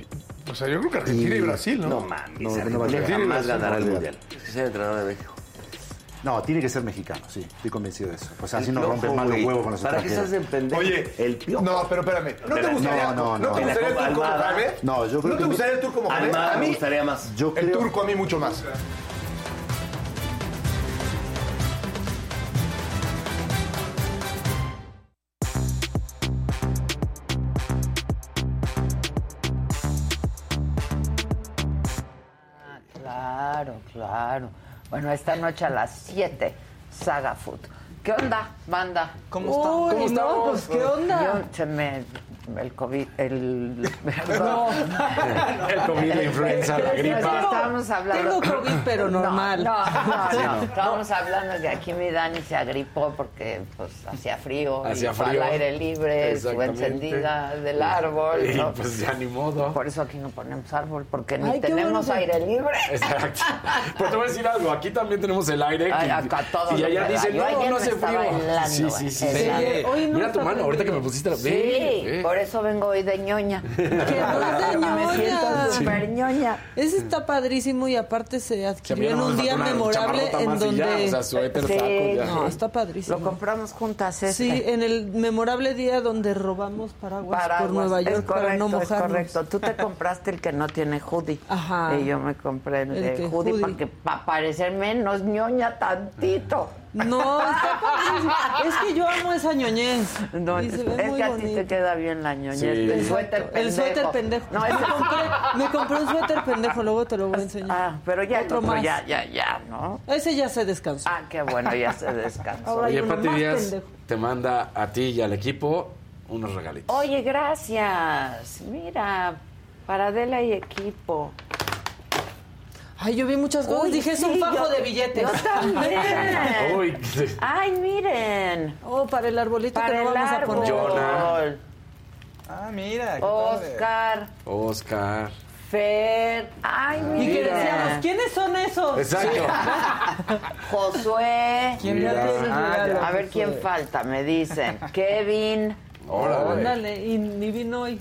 O sea, yo creo que Argentina y, Brasil, ¿no? No mames, No, Argentina no va a llegar. jamás Brasil ganará no el mundial. Es que sea entrenador de México. No, tiene que ser mexicano, sí, estoy convencido de eso. Pues así El nos rompen más los huevos con los ¿Para qué extranjeros. estás en pendejo? Oye, el piojo. No, pero espérame. ¿No te gustaría, No, no, ¿no no. te gustaría el turco como. Jaime? No, yo creo ¿No te gustaría el turco como Jaime? Almada A me mí, gustaría más. Yo el creo- turco a mí mucho más. Ah, claro, claro. Bueno, esta noche a las 7, Saga Food. ¿Qué onda, banda? ¿Cómo están? ¿Cómo no, estamos? pues, ¿qué onda? Yo se me... El COVID, el... No. El COVID, la influenza, la gripa. Estábamos hablando... Tengo COVID, pero No, normal. No, no, Sí, no. no. Estábamos hablando que aquí mi Dani se agripó porque pues hacía frío. Hacía frío. al aire libre, Exactamente. encendida del árbol. Y ¿no? pues ya ni modo. Por eso aquí no ponemos árbol, porque ni Ay, tenemos bueno aire libre. Exacto. Pues te voy a decir algo, aquí también tenemos el aire. Ay, y- acá todo Y allá dicen, no, no hace frío. helando, Sí, sí, sí. eh. sí. Mira tu mano, ahorita que me pusiste la... Sí, ve. Por eso vengo hoy de ñoña. Que no es de Me ñoña. siento súper ñoña. Ese está padrísimo y aparte se adquirió en un me día memorable en y ya, donde... o sea, suéter, Sí, saco, ya. No, está padrísimo. Lo compramos juntas, este. Sí, en el memorable día donde robamos paraguas, Paraguas. por Nueva York es correcto, para no es mojarnos. correcto. Tú te compraste el que no tiene hoodie. Ajá. Y yo me compré el, El de que hoodie, hoodie. para que para parecer menos ñoña tantito. No, está. Es que yo amo esa ñoñez. No, y es se ve muy que a ti te queda bien la ñoñez. Sí. El suéter pendejo. El suéter pendejo. No, me, compré, me compré un suéter pendejo, luego te lo voy a enseñar. Ah, pero ya Otro otro más. ya, ya, ya, ¿no? Ese ya se descansó. Ah, qué bueno, ya se descansó. Ahora Oye, Pati Díaz pendejo. te manda a ti y al equipo unos regalitos. Oye, gracias. Mira, para Adela y equipo. Ay, yo vi muchas cosas. Uy, Dije, es un fajo yo- de billetes. Yo también. Uy, Ay, miren. Oh, para el arbolito Para que no el vamos a poner. Jonah. Ah, mira. qué padre. Oscar, Oscar. Fer. Ay, Y que mira. decíamos, ¿quiénes son esos? Exacto. Josué. ¿Quién Mira. tiene Ah. A ver quién falta, me dicen. Kevin, Órale. Ándale, y ni vino hoy.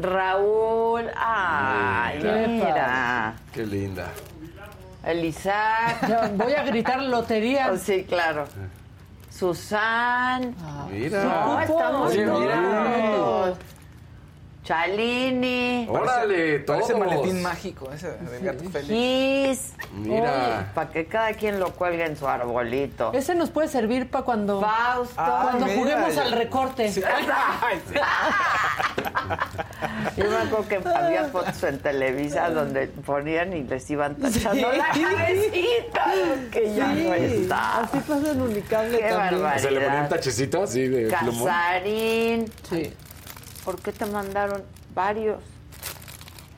Raúl. Ay, Qué mira. Qué linda. Elisac. Ya, voy a gritar lotería. Oh, sí, claro. Susan. Mira. No, estamos Oye, mira. Chalini. Órale, todos. Parece maletín mágico ese del gato Félix. Kiss. Mira. Para que cada quien lo cuelgue en su arbolito. Ese nos puede servir para cuando, Fausto. cuando mira, juguemos ya. al recorte. Yo me acuerdo que había fotos en Televisa donde ponían y les iban tachando Sí. la cabecita, que ya no está. Así pasa en Unicable Qué también. barbaridad. Se le ponía un tachecito así de plumón. Casarín. Sí. ¿Por qué te mandaron varios?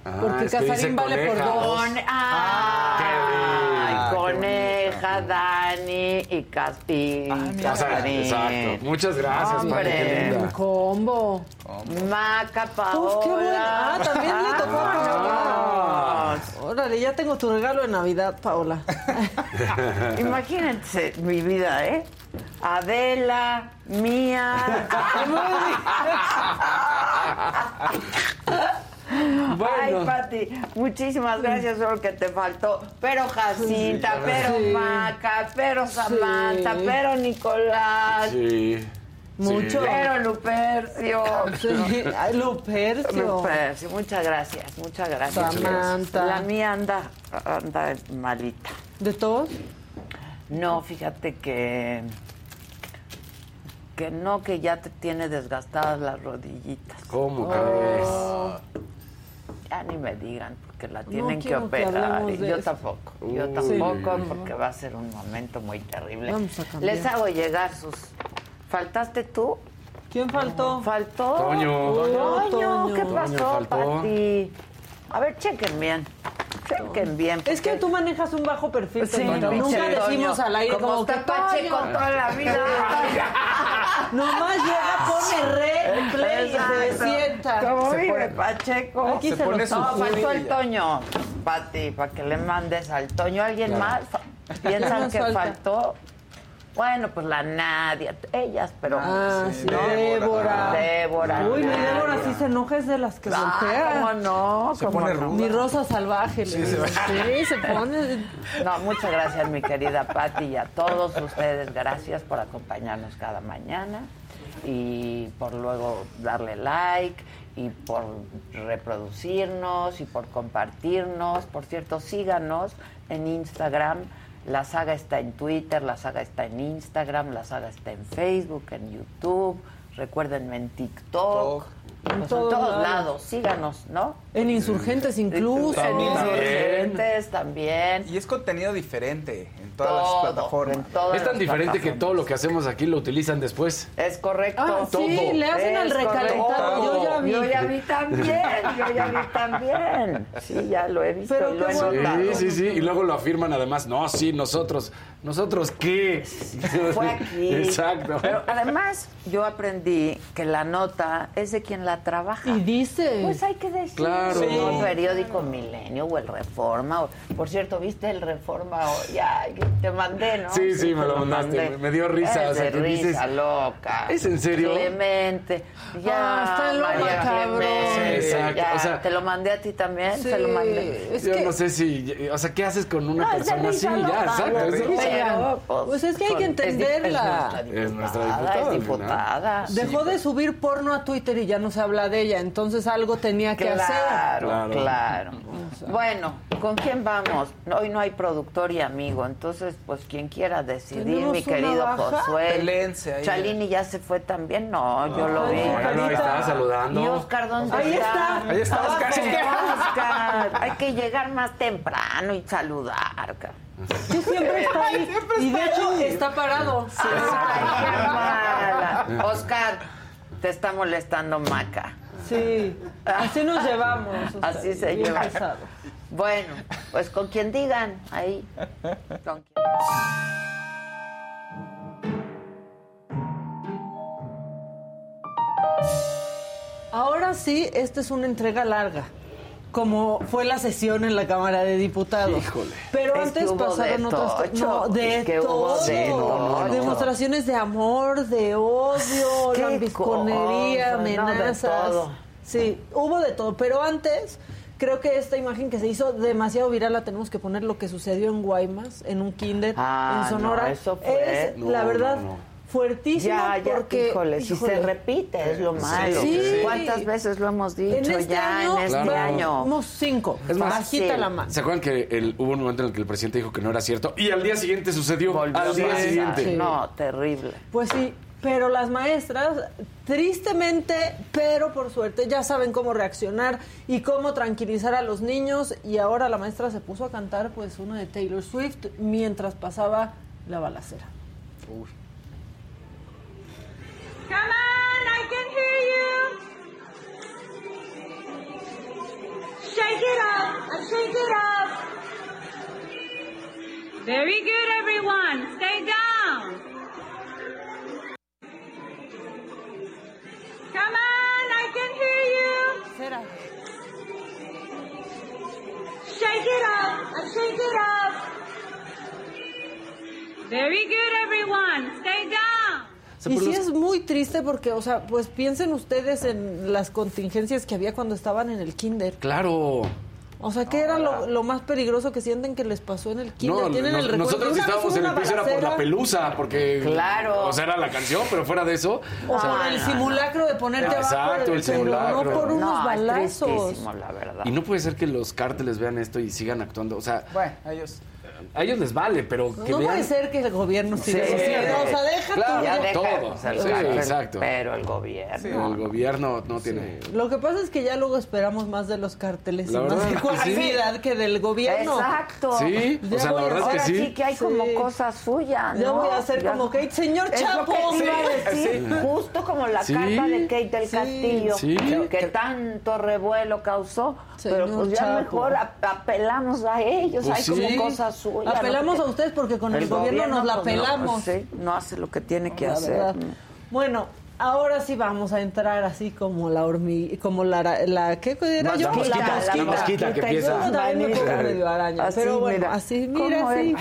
Ah, Porque es que dice Casarín vale por dos. Con, ay, qué Coneja, Dani y, Cas y O sea, Casarín. exacto. Muchas gracias, Hombre. qué Un combo. Maca, Paola. Uf, qué bueno. Ah, también le tocó a Ah, Órale, ya tengo tu regalo de Navidad, Paola. Imagínense mi vida, ¿eh? Adela, Mía, Ay, Pati, muchísimas gracias por lo que te faltó. Pero Jacinta, Sí. pero Sí. Maca, pero Samantha, pero Nicolás. Sí. Mucho. Pero Lupercio. Ay, Lupercio. Lupercio, muchas gracias, muchas gracias. Samantha. La mía anda, anda malita. ¿De todos? No, fíjate que que no, que ya te tiene desgastadas las rodillitas. ¿Cómo Oh. Ya ni me digan, porque la tienen que operar. y de yo tampoco, yo tampoco, Sí. porque va a ser un momento muy terrible. Vamos a cambiar. Les hago llegar sus... ¿Faltaste tú? ¿Quién faltó? ¿Faltó? Toño. Toño, Toño. ¿qué pasó. Pati? A ver, chequen bien. Bien. Es que tú manejas un bajo perfil. Sí, Toño. Nunca decimos al aire Como como está Pacheco Toño. toda la vida. Nomás llega, pone re, play y se sienta. Como Se vive pone- Pacheco. Aquí se, Se pone nos su No, faltó el. Toño, Pati, para que le mandes al Toño. ¿Alguien Claro. más? Fa- ¿Quién ¿Piensan que falta? faltó? Bueno, pues la Nadia, ellas, pero... Ah, Sí, sí, ¿no? Débora. Débora. Uy, mi. Débora sí se enoja, es de las que Ah, voltea. ¿Cómo no? Se ¿Cómo pone no? Mi rosa salvaje. Sí, se pone. No, muchas gracias, mi querida Patti, y a todos ustedes. Gracias por acompañarnos cada mañana y por luego darle like y por reproducirnos y por compartirnos. Por cierto, síganos en Instagram. La saga está en Twitter, la saga está en Instagram, la saga está en Facebook, en YouTube. Recuérdenme en TikTok. Pues en todos todos lados. lados. Síganos, ¿no? En insurgentes incluso. En Insurgentes también. Y es contenido diferente todas las plataformas. en todas Es tan diferente que todo lo que hacemos aquí lo utilizan después. Es correcto. Ah, sí, Todo. le hacen al recalentado. Yo ya vi. Yo ya vi también, yo ya vi también. Sí, ya lo he visto Pero y lo qué he bueno. notado. Sí, sí, sí. Y luego lo afirman además. No, sí, nosotros. ¿Nosotros qué? Fue aquí. Exacto. Pero además, yo aprendí que la nota es de quien la trabaja. Y dice. Pues hay que decir. Claro. El periódico Milenio o el Reforma. o- por cierto, ¿viste el Reforma? O- ya, te mandé, ¿no? Sí, sí, me te lo mandaste. Me dio risa, Es o sea, de que dices, risa, loca. ¿es en serio? Clemente. Ya, Ah, está en lo María. Clemente, Sí, exacto, ya. o sea- ¿Te lo mandé a ti también? Sí, Se lo mandé. es Yo que- no sé si. O sea, ¿qué haces con una No, persona así? Ya, loca, exacto. es risa. Pues es que hay que con- es di- entenderla. Es nuestra diputada, Es diputada. Dejó de subir porno a Twitter y ya no se habla de ella, entonces algo tenía que hacer. Claro. claro. Bueno, ¿con quién vamos? Hoy no hay productor y amigo, entonces, pues quien quiera decidir, ¿Tenemos mi querido baja? Josué. Chalini ya se fue también, no, yo lo vi. No, no, ahí está saludando. ¿Y Oscar dónde Ahí está? está. Ahí está Oscar. Oscar. Hay que llegar más temprano y saludar. Sí, siempre está ahí. Y de hecho está parado. Ay, qué mala. Oscar, te está molestando Maca. Sí. Así nos llevamos. Oscar, Así se bien lleva. pesado. Bueno, pues con quien digan ahí. Con quien- Ahora sí, esta es una entrega larga. Como fue la sesión en la Cámara de Diputados. Híjole. Pero Es antes pasaron otras tocho, No, de es que todo. de. Demostraciones de amor, de odio, lambisconería, cosa, no, de amenazas. todo. Sí, hubo de todo. Pero antes, creo que esta imagen que se hizo demasiado viral la tenemos que poner lo que sucedió en Guaymas, en un kinder, Ah, en Sonora. no, eso fue- Es, No, la verdad, no, no. fuertísimo. Ya, ya, porque, híjole, si híjole, se repite es lo malo. Sí. ¿Cuántas veces lo hemos dicho en este ya año, en este Claro. año? Vamos cinco. Es más, bajita la mano. ¿Se acuerdan que el- hubo un momento en el que el presidente dijo que no era cierto? Y al día siguiente sucedió. Volvió al día pasar. siguiente. No, terrible. Pues sí, pero las maestras, tristemente, pero por suerte, ya saben cómo reaccionar y cómo tranquilizar a los niños. Y ahora la maestra se puso a cantar pues una de Taylor Swift mientras pasaba la balacera. Come on, I can hear you. Shake it up, shake it up. Very good, everyone. Stay down. Very good, everyone. Stay down. sea, y sí es muy triste porque, o sea, pues piensen ustedes en las contingencias que había cuando estaban en el kinder. Claro. O sea, ¿qué era lo, lo más peligroso que sienten que les pasó en el kinder? No, ¿Tienen nos- el recuerdo? nosotros estábamos en el piso era por la pelusa, porque. Claro. O sea, era la canción, pero fuera de eso. O por el simulacro de ponerte abajo Exacto, el pero simulacro. No por unos No, es balazos. tristísimo, la verdad. Y no puede ser que los cárteles vean esto y sigan actuando. O sea, Bueno, ellos. A ellos les vale, pero que No vean. puede ser que el gobierno siga Sí, así. sí. No, o sea, deja Claro. Ya deja, todo. o sea, el Sí, cártel, exacto. Pero el gobierno. el gobierno no tiene. Lo que pasa es que ya luego esperamos más de los carteles La y más verdad de es que sí. actividad que del gobierno. Exacto. Sí, o sea, la a- es Ahora que sí. sí que hay como cosa suya, Ya ¿no? voy a hacer Ya- como Kate, señor Es lo Chapo. que iba a decir, Sí. justo como la Sí. carta de Kate del Sí. Castillo, Sí. que, tanto revuelo causó, pero pues ya Chapo. mejor ap- apelamos a ellos, Pues hay sí. como cosa suya. Apelamos a ustedes porque con el, gobierno, nos la pues, no, pelamos. pues, sí, no hace lo que tiene que La hacer. verdad. Bueno, ahora sí vamos a entrar así como la hormiga, como la, la ¿qué era yo? la mosquita, la mosquita que Yo empieza. también me pongo medio araña, Así, pero bueno, mira. así, mira, ¿Cómo así,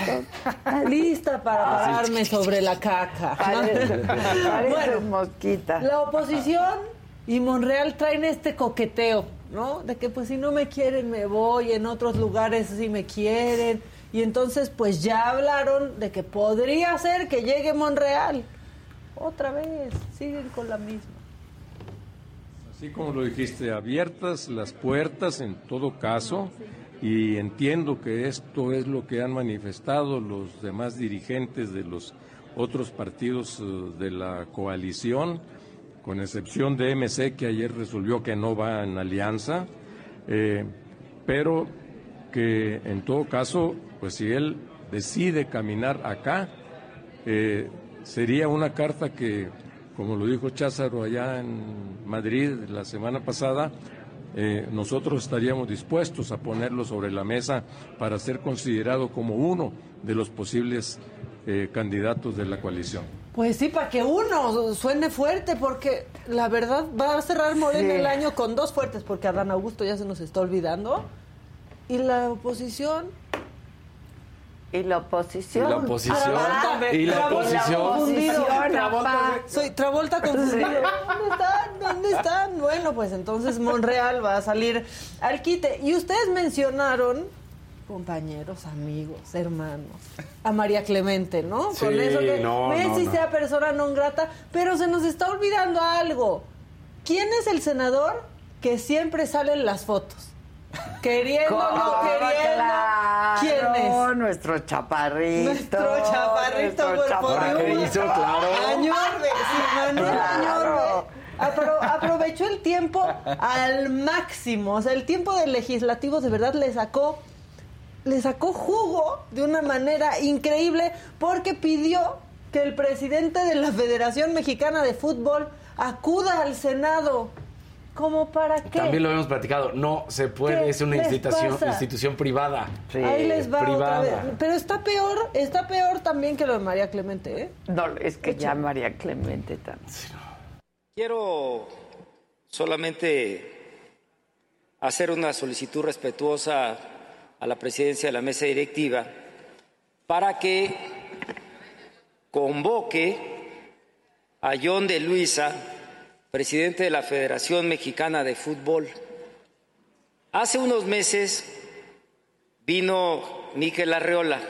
lista para pararme sobre la caca. Parece, parece Bueno, mosquita. la oposición y Monreal traen este coqueteo, ¿no? De que pues si no me quieren me voy, en otros lugares sí me quieren. Y entonces pues ya hablaron de que podría ser que llegue Monreal. Otra vez, siguen con la misma. Así como lo dijiste, abiertas las puertas en todo caso y entiendo que esto es lo que han manifestado los demás dirigentes de los otros partidos eh, de la coalición, con excepción de MC que ayer resolvió que no va en alianza, eh, pero que en todo caso, pues si él decide caminar acá, eh, sería una carta que, como lo dijo Cházaro allá en Madrid la semana pasada, eh, nosotros estaríamos dispuestos a ponerlo sobre la mesa para ser considerado como uno de los posibles eh, candidatos de la coalición. Pues sí, para que uno suene fuerte, porque la verdad va a cerrar Morena Sí. el año con dos fuertes, porque Adán Augusto ya se nos está olvidando. Y la oposición. Y la oposición. Y la oposición. Y la Travolta oposición. confundido. Travolta. Soy Travolta confundido. ¿Dónde están? ¿Dónde están? Bueno, pues entonces Monreal va a salir al quite. Y ustedes mencionaron, compañeros, amigos, hermanos, a María Clemente, ¿no? Sí, Con eso que no, Messi no, no. sea persona non grata, pero se nos está olvidando algo. ¿Quién es el senador que siempre sale en las fotos? Queriendo, no queriendo. Claro, ¿Quién es? Nuestro chaparrito. Nuestro chaparrito nuestro de. Claro. Añorbe, sí, Manuel Claro. Añorbe apro- aprovechó el tiempo al máximo. O sea, el tiempo del legislativo de verdad le sacó, le sacó jugo de una manera increíble porque pidió que el presidente de la Federación Mexicana de Fútbol acuda al Senado. ¿Cómo para qué? También lo hemos platicado. No se puede, ¿Qué es una institución, pasa? institución privada. Ahí les va privada. otra vez. Pero está peor, está peor también que lo de María Clemente, ¿eh? No, es que ya María Clemente también. Quiero solamente hacer una solicitud respetuosa a la presidencia de la mesa directiva para que convoque a John de Luisa, presidente de la Federación Mexicana de Fútbol. Hace unos meses vino Miquel Arreola,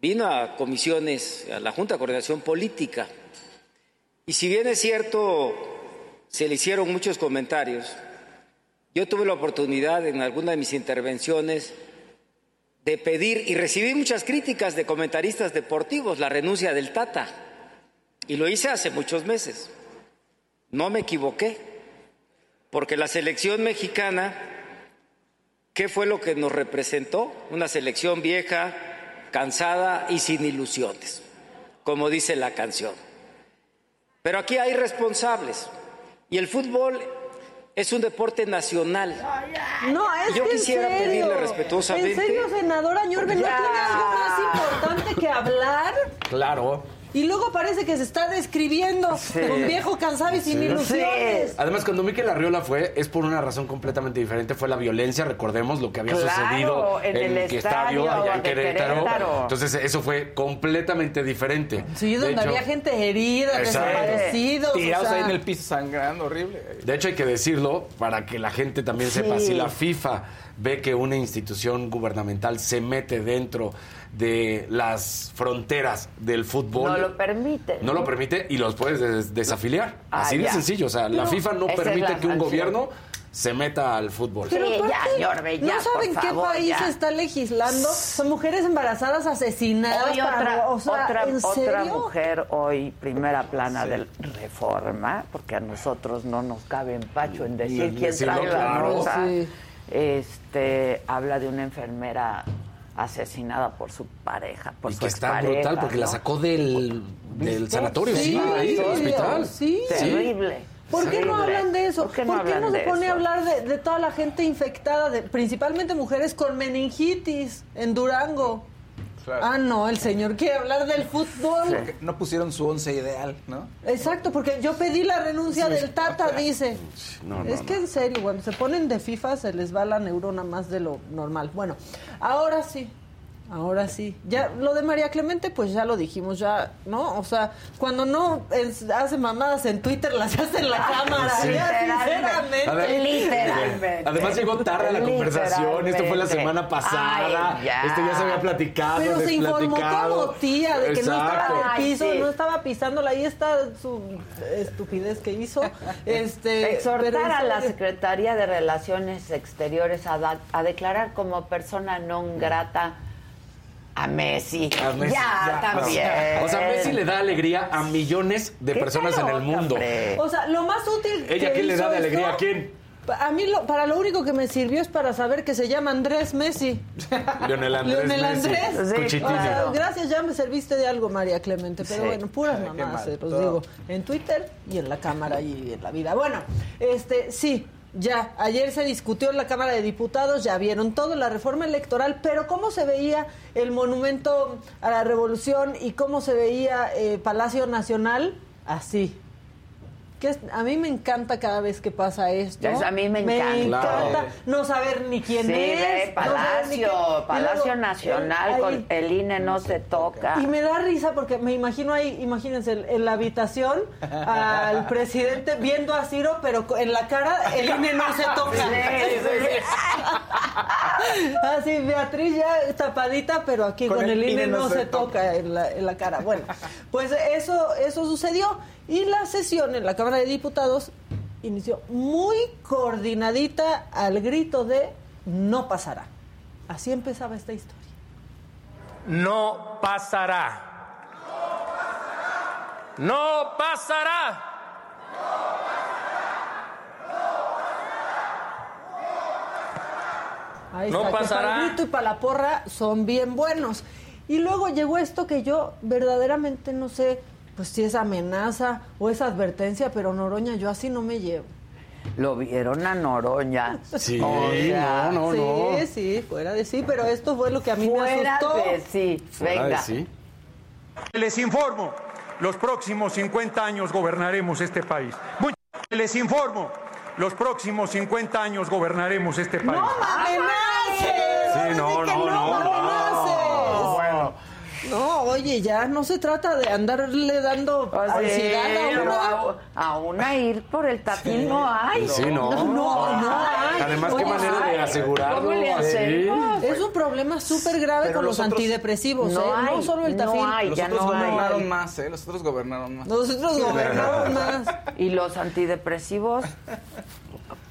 vino a comisiones, a la Junta de Coordinación Política, y si bien es cierto, se le hicieron muchos comentarios, yo tuve la oportunidad en alguna de mis intervenciones de pedir y recibí muchas críticas de comentaristas deportivos, la renuncia del Tata, y lo hice hace muchos meses. No me equivoqué, porque la selección mexicana, ¿qué fue lo que nos representó? Una selección vieja, cansada y sin ilusiones, como dice la canción. Pero aquí hay responsables y el fútbol es un deporte nacional. No, es Yo que en quisiera serio. pedirle respetuosamente- En serio, senadora Ñorbe, ¿no tiene algo más importante que hablar? Claro. Y luego parece que se está describiendo con viejo cansado y sin Sí. ilusiones. Además, cuando Miquel Arriola fue, es por una razón completamente diferente. Fue la violencia, recordemos lo que había Claro, sucedido en el estadio allá en Querétaro. Querétaro. Entonces, eso fue completamente diferente. Sí, De donde hecho- había gente herida, desaparecidos. Tirados o sea, ahí en el piso sangrando, horrible. De hecho, hay que decirlo para que la gente también sepa. Sí. Si la FIFA ve que una institución gubernamental se mete dentro de las fronteras del fútbol. No lo permite. no lo permite y los puedes des- desafiliar. Ah, Así de ya. sencillo. O sea, la FIFA no permite que un sanción. gobierno se meta al fútbol. Pero Sí, aparte, ya, Yorbe, ya, ¿No saben por qué favor, país ya. está legislando? Son mujeres embarazadas asesinadas. Hoy para- otra, o sea, otra, ¿en otra serio? mujer hoy, primera plana del Reforma, porque a nosotros no nos cabe empacho en decir quién decirlo, trae la claro. nota. Sí. Este, habla de una enfermera asesinada por su pareja, por y su que está expareja, brutal porque la sacó del, sanatorio, sí, ahí, del hospital. Sí. Terrible. ¿Por qué no hablan de eso? ¿Por qué no, se pone a hablar de, de toda la gente infectada, de, principalmente mujeres con meningitis en Durango? Claro. Ah, no, el señor quiere hablar del fútbol. Porque no pusieron su once ideal, ¿no? Exacto, porque yo pedí la renuncia Sí. del Tata, dice. No, no, es que en serio, cuando se ponen de FIFA se les va la neurona más de lo normal. Bueno, ahora sí, ahora sí. Ya lo de María Clemente, pues ya lo dijimos, ya, ¿no? O sea, cuando no es- hace mamadas en Twitter, las hace en la cámara. Sí. Ya, sinceramente. Además- Literalmente. Además llegó tarde a la conversación, esto fue la semana pasada, Ay, ya. esto ya se había platicado, Pero se informó como tía de que no estaba en el Ay, piso, sí. no estaba pisándola. Ahí está su estupidez que hizo. Este, Exhortar pero a la. Secretaría de Relaciones Exteriores a, da- a declarar como persona non grata a Messi. A Messi, ya, también. O sea, Messi le da alegría a millones de ¿Qué personas en el mundo. hombre? O sea, lo más útil. ¿Ella que qué le da de alegría esto, a quién? A mí, lo- para lo único que me sirvió es para saber que se llama Andrés Messi. Leonel Andrés Leonel Messi. Andrés. Sí, sea, Claro. gracias, ya me serviste de algo, María Clemente. Pero Sí. bueno, puras mal, eh, los digo. En Twitter y en la cámara y en la vida. Bueno, este, sí. Ya, ayer se discutió en la Cámara de Diputados, ya vieron todo, la reforma electoral, pero cómo se veía el monumento a la revolución y cómo se veía eh, Palacio Nacional, así. Que a mí me encanta cada vez que pasa esto. Es- a mí me encanta. encanta no saber ni quién Sí, es. no Palacio, Palacio luego, Nacional, eh, ahí- con el INE no se toca. y me da risa porque me imagino ahí, imagínense, en- en la habitación al presidente viendo a Ciro, pero en la cara el INE no se toca. Sí, Así, Beatriz ya tapadita, pero aquí con, el, INE, no, se, toca, en, la, en la cara. Bueno, pues eso, eso sucedió y la sesión en la Cámara de Diputados inició muy coordinadita al grito de no pasará. Así empezaba esta historia. No pasará. No pasará. Ahí No está, que pasará. para el grito y para la porra son bien buenos. Y luego llegó esto que yo verdaderamente no sé, pues si es amenaza o es advertencia, pero Noroña, yo así no me llevo. Lo vieron a Noroña. Sí, O sea, no, no, no. sí, sí, fuera de sí, pero esto fue lo que a mí me Fuera asustó. de sí. Fuera de Venga. sí. Les informo, los próximos 50 años gobernaremos este país. Much- Les informo, los próximos 50 años gobernaremos este país. ¡No me amenaces! Sí, sí no, no, me no. amenaces. Bueno. No, oye, ya no se trata de andarle dando sí, ansiedad a una. a, a una ir por el tapín no hay. Sí, no. No, no, no hay. Además, qué Oye, manera de asegurarlo. ¿cómo le así. hacemos? Es un problema súper grave Pero con los los otros- antidepresivos, No ¿eh? hay, no solo el no tafil. hay. Los ya otros no hay. gobernaron más, ¿eh? Los otros gobernaron más. Nosotros gobernaron más. Y los antidepresivos,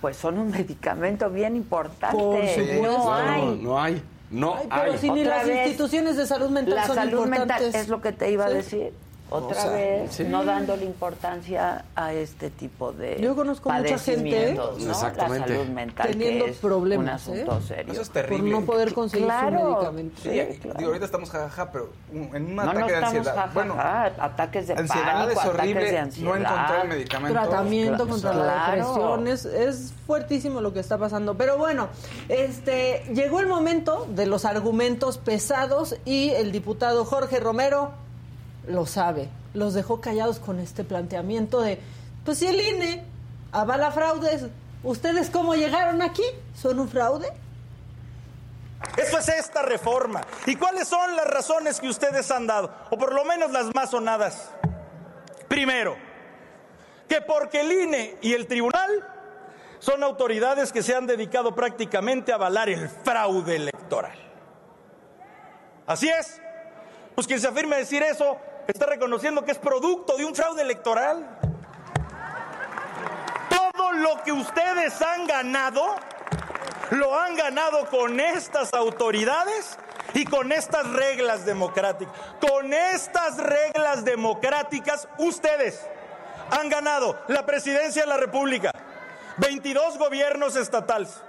pues son un medicamento bien importante. Por supuesto. No No, hay. no hay. No Ay, pero hay. si ni Otra las vez, instituciones de salud mental La son salud mental importantes. es lo que te iba a Sí. decir. Otra O sea, vez, sí. no dándole importancia a este tipo de Yo conozco mucha gente. Exactamente. La salud mental Teniendo que es problemas, un asunto ¿eh? serio. Eso es por terrible. no poder conseguir Claro. su medicamento. Sí, Sí, claro. digo, ahorita estamos jajaja, pero en un no, ataque no de estamos ansiedad. jajaja, Bueno, ataques de ansiedad pánico, es ataques horrible de ansiedad. no encontrar el medicamento. tratamiento contra la claro. depresión es, es fuertísimo lo que está pasando pero bueno este llegó el momento de los argumentos pesados y el diputado Jorge Romero lo sabe. Los dejó callados con este planteamiento de, pues si el INE avala fraudes, ¿ustedes cómo llegaron aquí? ¿Son un fraude? Eso es esta reforma. ¿Y cuáles son las razones que ustedes han dado? O por lo menos las más sonadas. Primero, que porque el INE y el tribunal son autoridades que se han dedicado prácticamente a avalar el fraude electoral. Así es. Pues quien se afirme a decir eso está reconociendo que es producto de un fraude electoral. Todo lo que ustedes han ganado, lo han ganado con estas autoridades y con estas reglas democráticas. Con estas reglas democráticas, ustedes han ganado la presidencia de la República, 22 gobiernos estatales,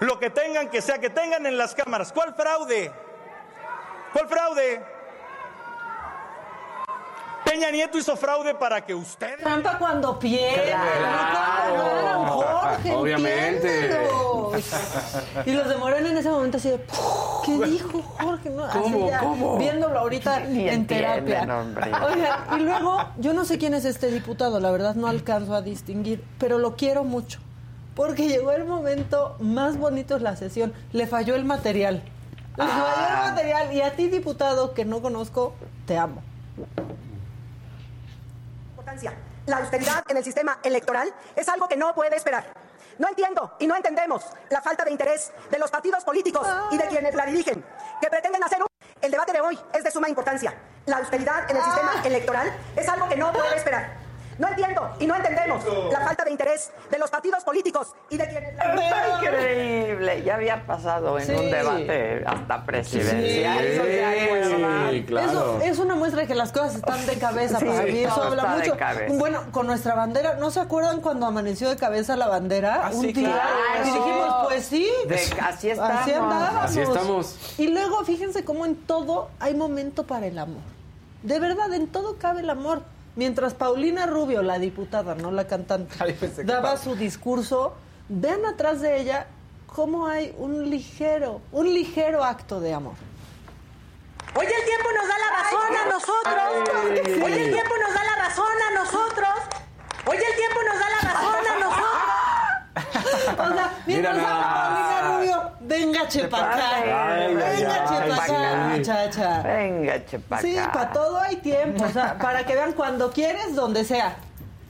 lo que tengan que sea, que tengan en las cámaras. ¿Cuál fraude? ¿Cuál fraude? Peña Nieto hizo fraude para que ustedes. Trampa cuando pierde, no cuando ganan, Jorge. Obviamente. entiéndelo. Y los de Morena en ese momento así de, ¿qué dijo Jorge? No, así ¿Cómo, ya, cómo? Viéndolo ahorita en terapia. Oigan, y luego, yo no sé quién es este diputado, la verdad no alcanzo a distinguir, pero lo quiero mucho. Porque llegó el momento más bonito de la sesión. Le falló el material. Le falló el material. Y a ti, diputado, que no conozco, te amo. La austeridad en el sistema electoral es algo que no puede esperar. No entiendo y no entendemos la falta de interés de los partidos políticos y de quienes la dirigen, que pretenden hacer. El debate de hoy es de suma importancia. La austeridad en el sistema electoral es algo que no puede esperar. No entiendo y no entendemos la falta de interés de los partidos políticos y de quienes increíble. Ya había pasado en Sí. un debate hasta presidencial. Sí, Eso ya es normal. Eso es una muestra de que las cosas están de cabeza Sí, para mí. Eso habla mucho. Bueno, con nuestra bandera, ¿no se acuerdan cuando amaneció de cabeza la bandera? Ah, un día. claro. Y dijimos, pues sí. De- así estamos. Así andábamos. Así estamos. Y luego, fíjense cómo en todo hay momento para el amor. De verdad, en todo cabe el amor. Mientras Paulina Rubio, la diputada, no la cantante, daba su discurso, vean atrás de ella cómo hay un ligero, un ligero acto de amor. Hoy el tiempo nos da la razón a nosotros. Hoy el tiempo nos da la razón a nosotros. Hoy el tiempo nos da la razón a nosotros. O sea, mientras habla. Paulina Rubio, venga chepacá. Ay, Venga chepacá, muchacha. Venga, chepaca. Sí, para todo hay tiempo. O sea, para que vean cuando quieres, donde sea.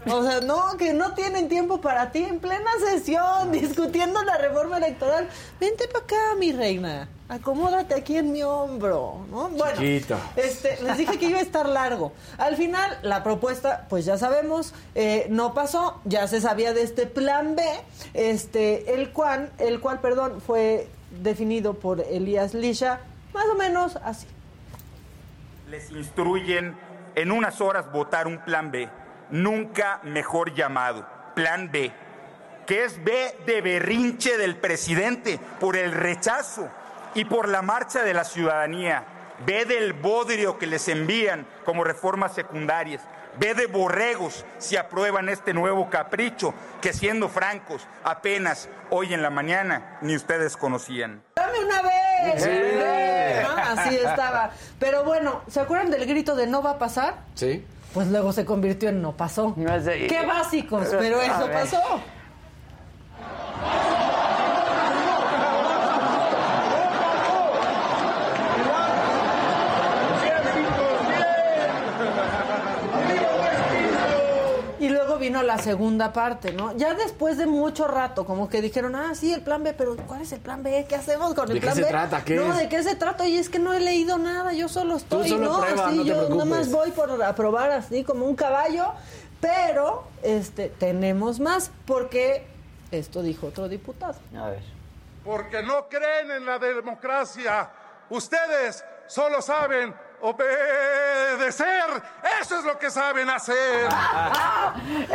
O sea, no, que no tienen tiempo para ti en plena sesión, discutiendo la reforma electoral. Vente para acá, mi reina. Acomódate aquí en mi hombro, ¿no? Bueno, Chiquito. este, les dije que iba a estar largo. Al final, la propuesta, pues ya sabemos, eh, no pasó. Ya se sabía de este plan B, este, el cual, el cual, perdón, fue definido por Elías Lisha, más o menos así. Les instruyen en unas horas votar un plan B, nunca mejor llamado, plan B, que es B de berrinche del presidente por el rechazo y por la marcha de la ciudadanía, B del bodrio que les envían como reformas secundarias, B de borregos si aprueban este nuevo capricho que siendo francos apenas hoy en la mañana ni ustedes conocían. ¡Dame una vez! Sí. ¿No? Así estaba. Pero bueno, ¿se acuerdan del grito de no va a pasar? Sí. Pues luego se convirtió en no pasó. sé. ¡Qué básicos! Pero eso pasó. Y luego vino la segunda parte, ¿no? Ya después de mucho rato, como que dijeron, ah, sí, el plan B, pero ¿cuál es el plan B? ¿Qué hacemos con el ¿De qué plan se B? trata? ¿Qué no, es? ¿de qué se trata? Y es que no he leído nada, yo solo estoy, solo ¿no? prueba, Así, no te yo preocupes. nomás voy por aprobar así como un caballo, pero este tenemos más, porque esto dijo otro diputado. A ver. Porque no creen en la democracia. Ustedes solo saben obedecer. Eso es lo que saben hacer.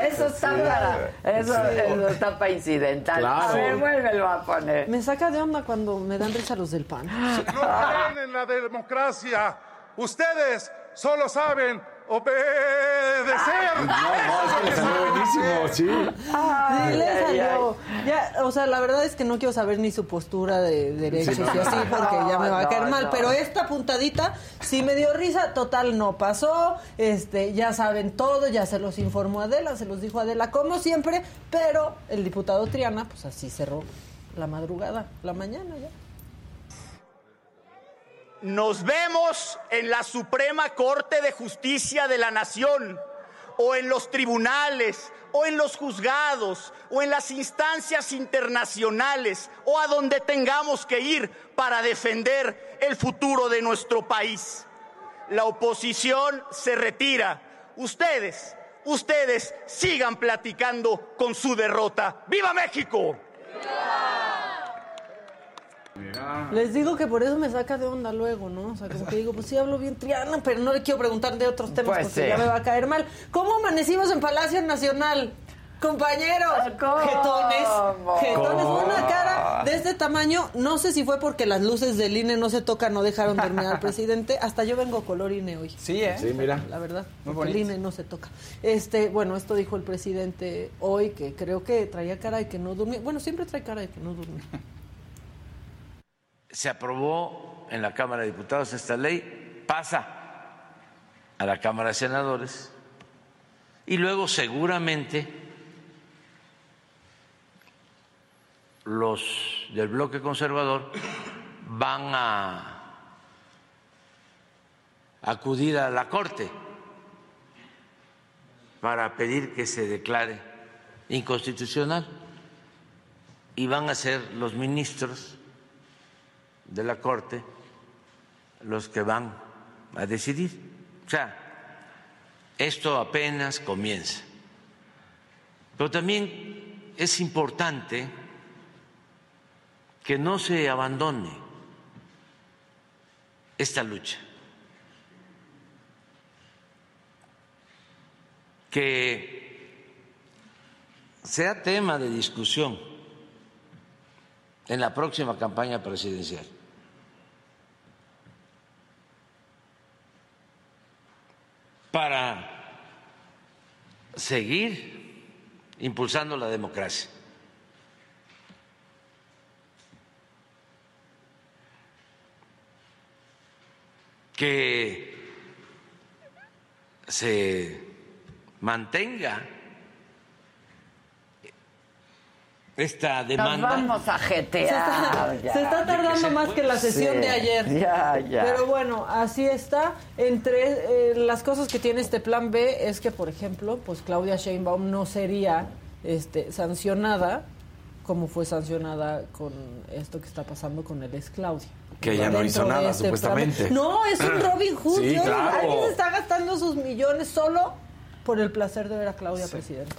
Eso está para, eso, eso está para incidental. Claro. A ver, vuélvelo a poner. Me saca de onda cuando me dan risa los del PAN. No creen en la democracia. Ustedes solo saben obedecer. No, no, es que le salió buenísimo, sí. Sí, le ay, salió. Ya, o sea, la verdad es que no quiero saber ni su postura de derechos Sí, no. y así porque ya me va a No, caer mal. no. Pero esta puntadita sí me dio risa. Total, no pasó. Este, ya saben todo, ya se los informó Adela, se los dijo Adela como siempre. Pero el diputado Triana, pues así cerró la madrugada, la mañana ya. Nos vemos en la Suprema Corte de Justicia de la Nación, o en los tribunales, o en los juzgados, o en las instancias internacionales, o a donde tengamos que ir para defender el futuro de nuestro país. La oposición se retira. Ustedes, ustedes sigan platicando con su derrota. ¡Viva México! Les digo que por eso me saca de onda luego, ¿no? O sea, como que digo, pues sí hablo bien Triana, pero no le quiero preguntar de otros temas Pues porque sí. ya me va a caer mal. ¿Cómo amanecimos en Palacio Nacional? Compañeros, jetones, jetones, ¿Cómo? una cara de este tamaño. No sé si fue porque las luces del INE no se tocan, no dejaron terminar al presidente. Hasta yo vengo color INE hoy. Sí, ¿eh? Sí, mira. La verdad, el bonito. INE no se toca. Este, bueno, esto dijo el presidente hoy, que creo que traía cara de que no durmió. Bueno, siempre trae cara de que no durmió. Se aprobó en la Cámara de Diputados esta ley, pasa a la Cámara de Senadores y luego seguramente los del bloque conservador van a acudir a la Corte para pedir que se declare inconstitucional y van a ser los ministros de la Corte los que van a decidir. O sea, esto apenas comienza. Pero también es importante que no se abandone esta lucha, que sea tema de discusión en la próxima campaña presidencial. Para seguir impulsando la democracia. Que se mantenga esta Nos demanda. vamos a jetear. Se ya. está, se está tardando más que la sesión Sí, de ayer. Ya, ya. Pero bueno, así está. Entre eh, las cosas que tiene este plan B es que, por ejemplo, pues Claudia Sheinbaum no sería este, sancionada como fue sancionada con esto que está pasando con el ex Claudia. Que ella no hizo nada, este supuestamente. plan. No, es un Robin Hood. Sí, Yo- claro. Alguien se está gastando sus millones solo por el placer de ver a Claudia presidenta.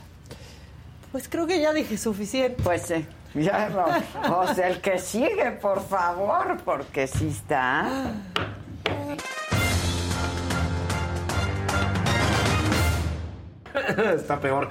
Pues creo que ya dije suficiente. Pues sí. Ya no. O sea, el que sigue, por favor, porque sí está. Está peor.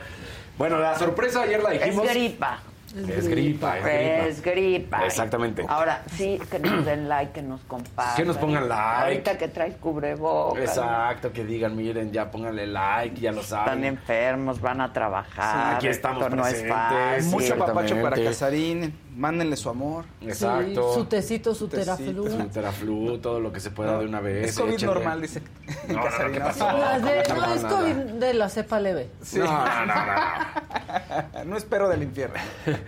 Bueno, la sorpresa ayer la dijimos. Es gripa. Es gripa, es gripa. Es gripa. Exactamente. Ahora, sí, que nos den like, que nos compartan. Que nos pongan like. Ahorita que traes cubrebocas. Exacto, que digan, miren, ya pónganle like, ya lo Están saben. enfermos, van a trabajar. Sí, aquí estamos Esto no es presentes. fácil. Mucho papacho para. Casarín. Mándenle su amor. Exacto. Sí, su tecito, su tecito. teraflu. Su teraflu, todo lo que se pueda de una vez. Es COVID échenle. normal, dice No, no, no, Casarín. ¿qué pasó? Las de- No, no, es COVID de la cepa leve. Sí. No, no, no, no. No espero del infierno.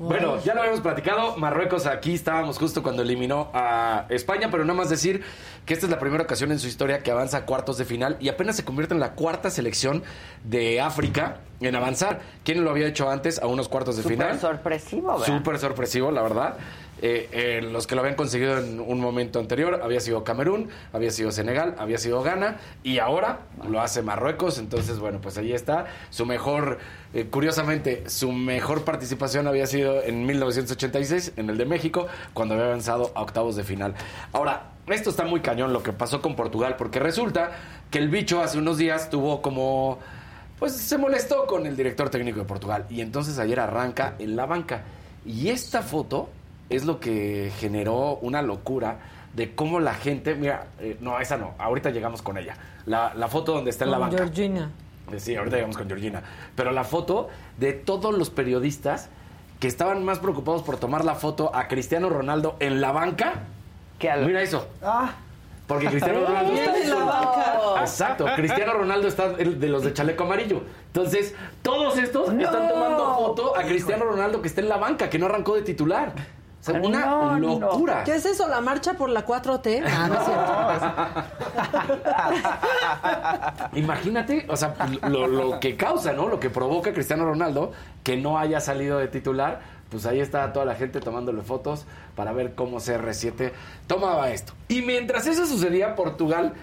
Bueno, ya lo habíamos platicado. Marruecos aquí estábamos justo cuando eliminó a España, pero nada más decir que esta es la primera ocasión en su historia que avanza a cuartos de final y apenas se convierte en la cuarta selección de África en avanzar. ¿Quién lo había hecho antes a unos cuartos de Súper final? sorpresivo, ¿verdad? Súper sorpresivo, la verdad. Eh, eh, los que lo habían conseguido en un momento anterior había sido Camerún, había sido Senegal, había sido Ghana y ahora lo hace Marruecos. Entonces, bueno, pues ahí está. Su mejor, eh, curiosamente, su mejor participación había sido en 1986 en el de México, cuando había avanzado a octavos de final. Ahora, esto está muy cañón lo que pasó con Portugal, porque resulta que el bicho hace unos días tuvo como pues se molestó con el director técnico de Portugal y entonces ayer arranca en la banca. Y esta foto es lo que generó una locura de cómo la gente, mira, eh, no, esa no, ahorita llegamos con ella. La, la foto donde está en la Con banca. Georgina. Eh, Sí, ahorita llegamos con Georgina. Pero la foto de todos los periodistas que estaban más preocupados por tomar la foto a Cristiano Ronaldo en la banca. Mira eso. Ah. Porque Cristiano Ronaldo está en la banca. Exacto, Cristiano Ronaldo está el de los de chaleco amarillo. Entonces, todos estos están tomando foto a Cristiano Ronaldo que está en la banca, que no arrancó de titular. O sea, una No, no. locura. ¿Qué es eso? ¿La marcha por la 4T? Ah, no es cierto. Imagínate, o sea, lo, lo que causa, ¿no? Lo que provoca Cristiano Ronaldo que no haya salido de titular. Pues ahí está toda la gente tomándole fotos para ver cómo CR7 tomaba esto. Y mientras eso sucedía, Portugal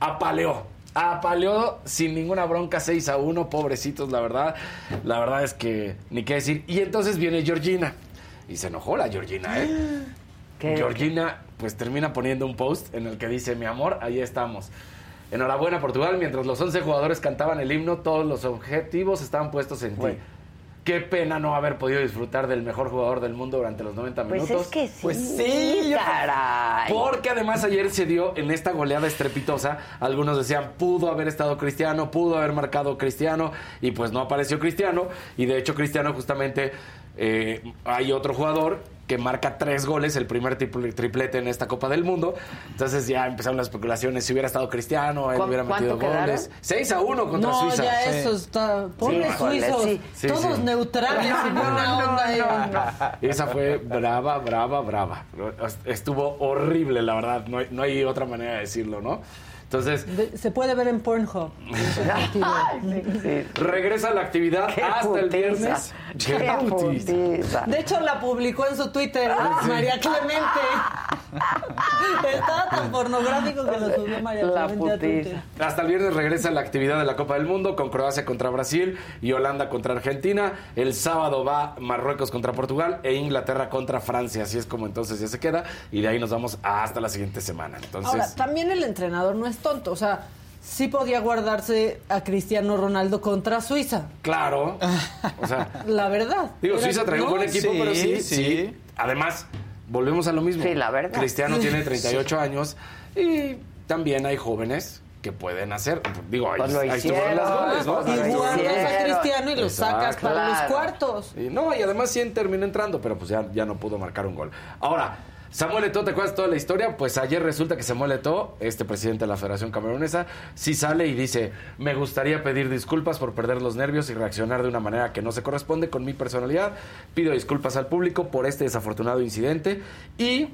apaleó. Apaleó sin ninguna bronca 6 a 1, pobrecitos, la verdad. La verdad es que ni qué decir. Y entonces viene Georgina. Y se enojó la Georgina, ¿eh? Georgina, pues termina poniendo un post en el que dice: Mi amor, ahí estamos. Enhorabuena, Portugal. Mientras los 11 jugadores cantaban el himno, todos los objetivos estaban puestos en ti. Qué pena no haber podido disfrutar del mejor jugador del mundo durante los 90 Pues minutos. es que sí, Pues sí, caray. Porque además ayer se dio en esta goleada estrepitosa. Algunos decían, pudo haber estado Cristiano, pudo haber marcado Cristiano, y pues no apareció Cristiano. Y de hecho, Cristiano justamente eh, hay otro jugador que marca tres goles, el primer tripl- triplete en esta Copa del Mundo. Entonces ya empezaron las especulaciones. Si hubiera estado Cristiano, él ¿Cu- hubiera metido quedaron? goles. 6 a 1 contra no, Suiza. ya Sí. eso está. Suizos. sí. Todos sí. neutrales y buena onda. y- Esa fue brava, brava, brava. Estuvo horrible, la verdad. No hay, no hay otra manera de decirlo, ¿no? Entonces, De- se puede ver en Pornhub. regresa la actividad Qué hasta el viernes. Qué putiza. De hecho, la publicó en su Twitter sí. María Clemente. Estaba tan pornográfico que lo subió María La Clemente a Twitter. Hasta el viernes regresa la actividad de la Copa del Mundo con Croacia contra Brasil y Holanda contra Argentina. El sábado va Marruecos contra Portugal e Inglaterra contra Francia. Así es como entonces ya se queda y de ahí nos vamos hasta la siguiente semana. Entonces, Ahora, también el entrenador no es tonto. O sea, sí podía guardarse a Cristiano Ronaldo contra Suiza. claro. O sea, La verdad. Digo, Suiza trae un buen equipo, Sí, pero sí, sí. sí. Además, volvemos a lo mismo. Sí, la verdad. Cristiano Sí. tiene 38 años y también hay jóvenes que pueden hacer. Digo, ahí, Pues ahí estuvieron las goles, ¿no? Pues las hicieron. goles. a Cristiano y lo sacas para los cuartos. Y no, y además sí terminó entrando, pero pues ya, ya no pudo marcar un gol. Ahora, Samuel Eto'o, ¿te acuerdas toda la historia? Pues ayer resulta que Samuel Eto'o, este presidente de la Federación Camerunesa, sí sale y dice, me gustaría pedir disculpas por perder los nervios y reaccionar de una manera que no se corresponde con mi personalidad. Pido disculpas al público por este desafortunado incidente y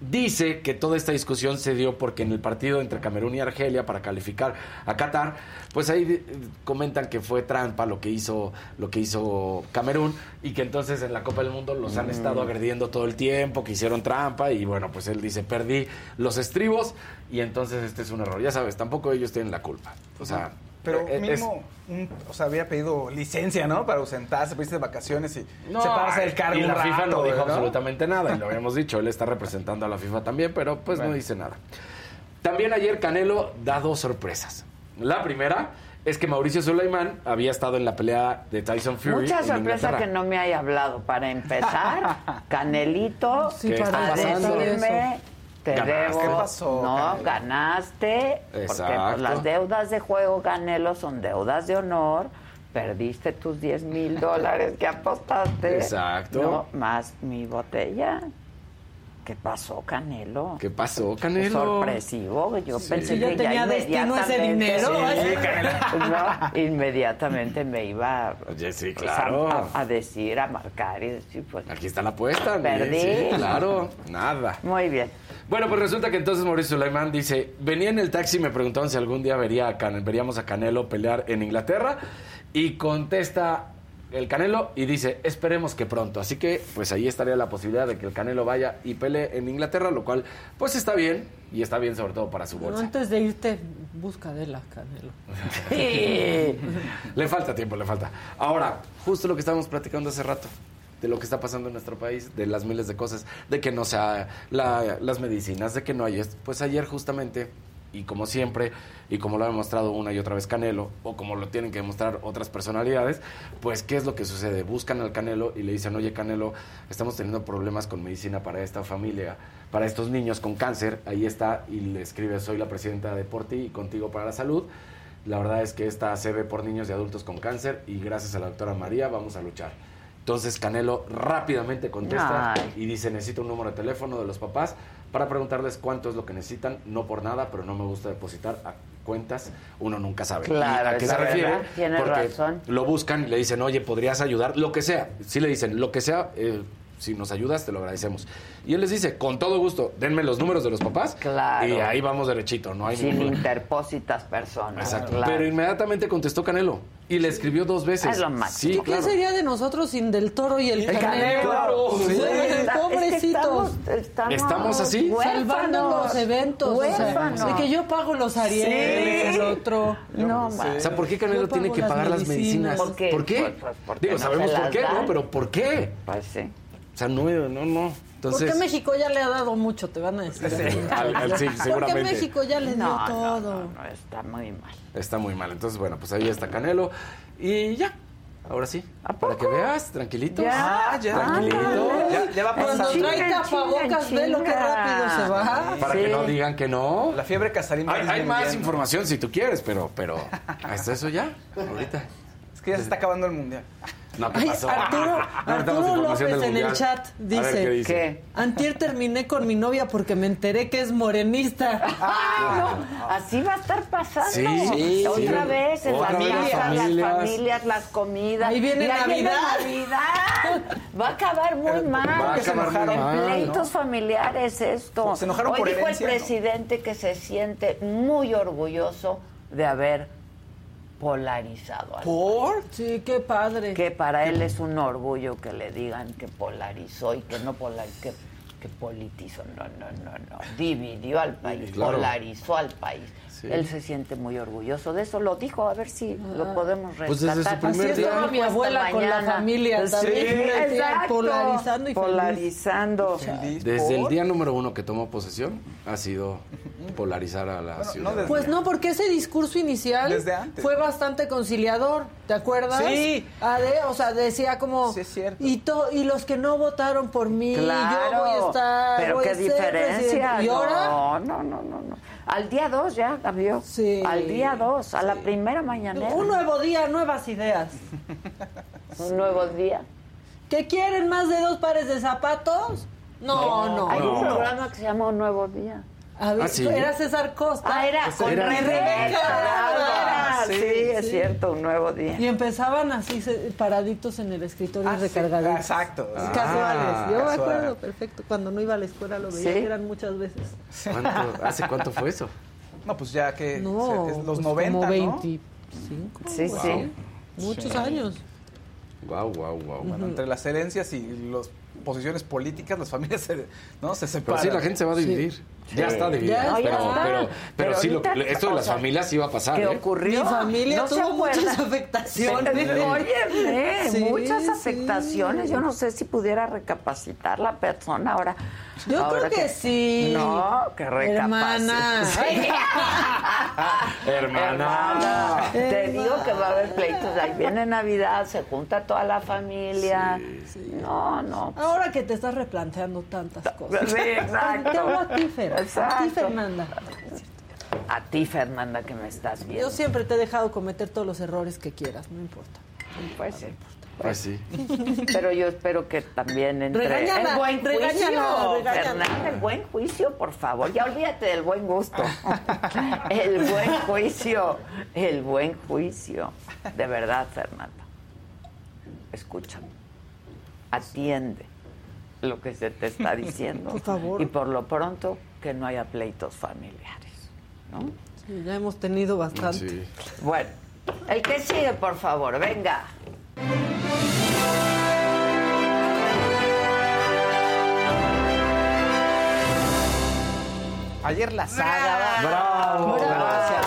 dice que toda esta discusión se dio porque en el partido entre Camerún y Argelia para calificar a Qatar, pues ahí eh, comentan que fue trampa lo que hizo lo que hizo Camerún y que entonces en la Copa del Mundo los han estado agrediendo todo el tiempo, que hicieron trampa y bueno, pues él dice, "Perdí los estribos" y entonces este es un error. Ya sabes, tampoco ellos tienen la culpa. O sea, Pero eh, es- mínimo, un- o sea, había pedido licencia, ¿no? Para ausentarse, pediste de vacaciones y No, separarse del cargo y un la FIFA no dijo ¿no? absolutamente nada, y lo habíamos dicho, él está representando a la FIFA también, pero pues no dice nada. También ayer Canelo da dos sorpresas. La primera es que Mauricio Sulaimán había estado en la pelea de Tyson Fury. Mucha sorpresa que no me haya hablado. Para empezar, Canelito, Sí, ¿Qué está a decirme, te Ganaste. debo. ¿Qué pasó, No, Canelo? ganaste. Porque Exacto. pues, las deudas de juego, Canelo, son deudas de honor. Perdiste tus 10 mil dólares que apostaste. Exacto. No, más mi botella. ¿Qué pasó, Canelo? ¿Qué pasó, Canelo? Sorpresivo. Yo Sí. pensé ya que tenía destino ese inmediatamente- dinero. Sí, no, inmediatamente me iba Oye, sí, pues, a, a decir, a marcar y decir, pues. Aquí está la apuesta. Perdí. sí, claro, nada. Muy bien. Bueno, pues resulta que entonces Mauricio Sulaimán dice, venía en el taxi y me preguntaron si algún día vería a Can- veríamos a Canelo pelear en Inglaterra y contesta el Canelo y dice, esperemos que pronto. Así que pues ahí estaría la posibilidad de que el Canelo vaya y pelee en Inglaterra, lo cual pues está bien y está bien sobre todo para su Pero bolsa. antes de irte, busca de la Canelo. Le falta tiempo, le falta. Ahora, justo lo que estábamos platicando hace rato, de lo que está pasando en nuestro país, de las miles de cosas, de que no sea la- las medicinas, de que no hay esto. Pues ayer justamente, y como siempre, y como lo ha demostrado una y otra vez Canelo, o como lo tienen que demostrar otras personalidades, pues ¿qué es lo que sucede? Buscan al Canelo y le dicen, oye Canelo, estamos teniendo problemas con medicina para esta familia, para estos niños con cáncer. Ahí está, y le escribe, soy la presidenta de Por Ti y Contigo para la Salud. La verdad es que esta se ve por niños y adultos con cáncer y gracias a la doctora María vamos a luchar. Entonces Canelo rápidamente contesta Ay. y dice, necesito un número de teléfono de los papás para preguntarles cuánto es lo que necesitan, no por nada, pero no me gusta depositar a cuentas, uno nunca sabe. Claro, ¿Y ¿A qué se refiere? Porque razón. lo buscan y le dicen, oye, ¿podrías ayudar? Lo que sea. Sí le dicen, lo que sea, eh, si nos ayudas, te lo agradecemos. Y él les dice, con todo gusto, denme los números de los papás. Claro. Y ahí vamos derechito, no hay Sin ningún- interpósitas personas. Exacto. claro. Pero inmediatamente contestó Canelo y le escribió dos veces. Es lo máximo. Sí, ¿Qué claro. sería de nosotros sin Del Toro y el, El Canelo? Canelo, claro. Sí. Sí. Es que Pobrecitos. estamos- estamos ¿Estamos así? Salvando los eventos. o sea, huérfanos. de que yo pago los Arieles, Sí. el otro. No, O sea, ¿por qué Canelo tiene que pagar las medicinas? ¿Por qué? ¿Por qué? Pues, pues, Digo, no sabemos por qué, dan. ¿no? Pero ¿por qué? Pues sí. O sea, no, no, no. Entonces, Porque México ya le ha dado mucho, te van a decir. Al- al- sí, Porque seguramente. México ya le dio No, todo. no, no, está muy mal. está muy mal. Entonces, bueno, pues ahí está Canelo. Y ya. Ahora sí. Para que veas, tranquilito. Ya, Ah, ya. Tranquilito. Ya, ya va Cuando pasando. trae Chinga, tapabocas, ve lo que rápido se va. Para Sí. que no digan que no. La fiebre casarín va Hay, hay más información si tú quieres, pero, pero hasta eso ya, ahorita. Es que ya se está acabando el mundial. No, ¿qué Ay, pasó? Arturo, No Arturo López en el chat A ver, ¿qué dice, dice? ¿Qué? Antier terminé con mi novia porque me enteré que es morenista. Ay, no, así va a estar pasando. Sí, sí, Otra sí. vez en Otra las vez las casas, las familias. familias, las comidas. Ahí viene Y Navidad. Navidad. Va a acabar muy mal. va a acabar muy en mal, pleitos familiares esto. Se enojaron Hoy por dijo herencia, el ¿no? presidente que se siente muy orgulloso de haber polarizado al ¿Por? Sí, qué padre. que para él es un orgullo que le digan que polarizó y que no polarizó, que, que politizó, no, no, no, no, dividió al país, Claro. polarizó al país. Sí. Él se siente muy orgulloso de eso, lo dijo, a ver si lo podemos rescatar. Pues desde su Así primer día. estaba mi abuela con la familia Sí, también. Polarizando y feliz. Polarizando. Desde el día número uno que tomó posesión, ha sido polarizar a la ciudad. Pues no, porque ese discurso inicial Desde antes. fue bastante conciliador, ¿te acuerdas? Sí. Ah, o sea, decía como Sí, es cierto. y to- y los que no votaron por mí, Claro, yo voy a estar, pero voy qué a ser diferencia. presidente. Y ahora No, no, no, no, no. Al día 2 ya cambió. Sí. Al día 2, a la primera mañanera. un nuevo día, nuevas ideas. Un nuevo día. ¿Que quieren más de dos pares de zapatos? No, no. Hay un No. programa que se llama Un Nuevo Día. A ver, Ah, sí. era César Costa. Ah, era con era- Rebeca. Sí, Sí, es sí. cierto, Un Nuevo Día. Y empezaban así paraditos en el escritorio Ah, sí. recargaditos. Exacto. Ah. Casuales. Yo me casual. acuerdo perfecto. Cuando no iba a la escuela lo veía, Sí. que eran muchas veces. ¿Cuánto- ¿Hace cuánto fue eso? No, pues ya que No, es los pues 90, como ¿no? 25. Sí, wow. sí. Muchos Sí. años. Guau, guau, guau. Bueno, entre las herencias y las posiciones políticas, las familias se, ¿no? se Pero separan. sí, la gente se va a dividir. Ya está dividida. Ya pero, está. pero, pero, Pero sí, lo- esto de las familias va a pasar. ¿Qué ¿eh? ocurrió? Mi familia ¿No se tuvo muchas afectaciones. Óyeme, Sí, muchas sí. afectaciones. Yo no sé si pudiera recapacitar la persona ahora. Yo ahora creo que sí. No, que recapacite. Hermana. Sí. Hermana. Te digo que va a haber pleitos. Ahí viene Navidad, se junta toda la familia. No, no. Ahora que te estás replanteando tantas cosas. Sí, exacto. Te a ti. Fernanda. A ti, Fernanda, que me estás viendo. Yo siempre te he dejado cometer todos los errores que quieras, no importa. Pues sí. Pues sí. Pero yo espero que también entre Regáñala, el buen juicio, regáñala, regáñala. Fernanda, el buen juicio, por favor. Ya olvídate del buen gusto. El buen juicio, el buen juicio. De verdad, Fernanda. Escúchame. Atiende lo que se te está diciendo. Por favor. Y por lo pronto, que no haya pleitos familiares. ¿No? Sí, ya hemos tenido bastante. Sí. Bueno, el que sigue, por favor, venga. Ayer la saga. Bravo. Gracias.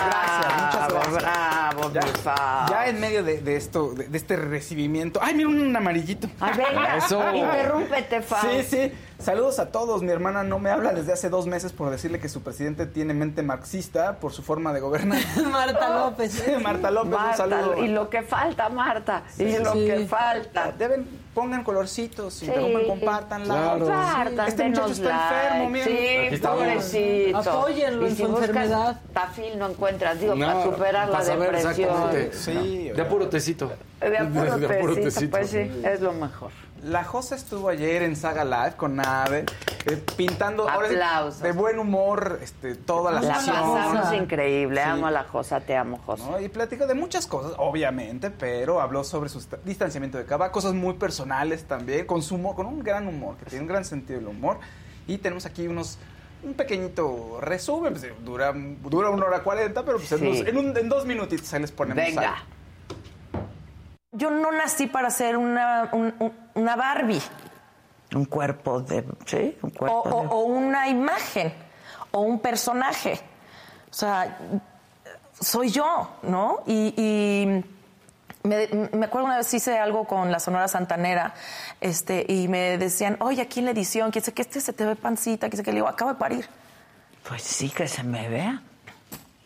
Ya, en medio de, de esto, de, de este recibimiento. ¡Ay, mira un amarillito! Ay, venga, Eso. interrúmpete, Fao. Sí, sí. Saludos a todos. Mi hermana no me habla desde hace dos meses por decirle que su presidente tiene mente marxista por su forma de gobernar. Marta López. Sí, Marta López, Marta, un saludo. y lo que falta, Marta, y lo sí. que falta. Deben, pongan colorcitos, Sí. interrumpan, compártanla. Claro. Compartan, Este muchacho está like. enfermo, miren. Sí, pobrecito. Apóyenlo y en si su buscas enfermedad. Tafil no encuentras, digo, No, para superar la saber depresión. Sí, De puro tecito. De apuro apuro tecito. pues sí, es lo mejor. La Josa estuvo ayer en Saga Live con Ave, eh, pintando Aplausos. de buen humor este, toda la, La sesión. pasamos increíble. Sí. Amo a la Josa, te amo, Josa. ¿no? Y platicó de muchas cosas, obviamente, pero habló sobre su distanciamiento de Cava, cosas muy personales también, con, su humor, con un gran humor, que tiene un gran sentido del humor. Y tenemos aquí unos un pequeñito resumen, pues, dura, dura una hora cuarenta, pero pues, en, dos, en, un- en dos minutitos ahí les ponemos Venga. algo. Yo no nací para ser una, un- un- una Barbie. Un cuerpo de. Sí, un cuerpo o- de. o una imagen. O un personaje. O sea, soy yo, ¿no? Y, y me, me acuerdo una vez hice algo con la Sonora Santanera este, y me decían, oye, aquí en la edición, que sé que este se te ve pancita, que sé que le digo, acabo de parir. Pues sí, que se me vea.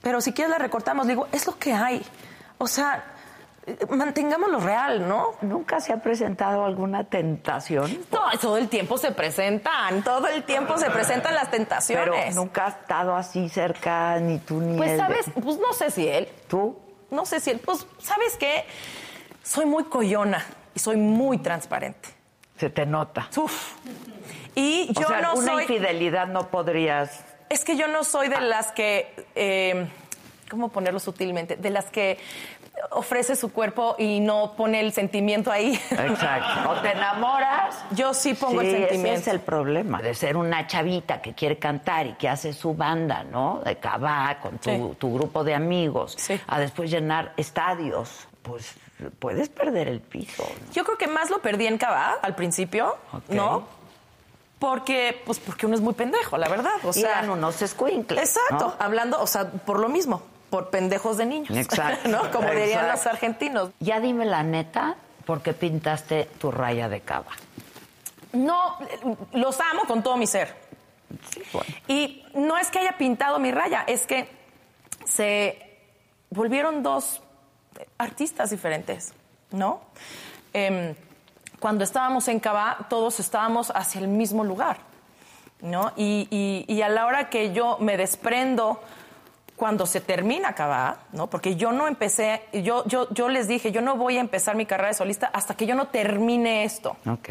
Pero si quieres la recortamos, le digo, es lo que hay. O sea, mantengámoslo real, ¿no? ¿Nunca se ha presentado alguna tentación? No, todo el tiempo se presentan, todo el tiempo se presentan las tentaciones. Pero nunca ha estado así cerca, ni tú ni Pues él. sabes, pues no sé si él. ¿Tú? No sé si él. Pues, ¿sabes qué? Soy muy coyona y soy muy transparente. Se te nota. Uf. Y O yo sea, no una soy. infidelidad no podrías. Es que yo no soy de las que. eh, ¿Cómo ponerlo sutilmente? De las que ofrece su cuerpo y no pone el sentimiento ahí. Exacto. O te enamoras. Yo sí pongo el Sí, sentimiento. Ese es el problema de ser una chavita que quiere cantar y que hace su banda, ¿no? De cabá con tu, Sí. tu grupo de amigos, a después llenar estadios. Pues puedes perder el piso. ¿no? Yo creo que más lo perdí en Cabá al principio, ¿no? Porque, pues porque uno es muy pendejo, la verdad. O sea, eran unos escuincles, Exacto, ¿no? hablando, o sea, por lo mismo, por pendejos de niños. Exacto. ¿No? Como dirían los argentinos. Ya dime la neta, ¿por qué pintaste tu raya de cava? No, los amo con todo mi ser. Y no es que haya pintado mi raya, es que se volvieron dos artistas diferentes, ¿no? Em, cuando estábamos en Cabá, todos estábamos hacia el mismo lugar, ¿no? Y, y- y a la hora que yo me desprendo cuando se termina Cabá, ¿no? Porque yo no empecé, yo, yo, yo les dije, yo no voy a empezar mi carrera de solista hasta que yo no termine esto Ok.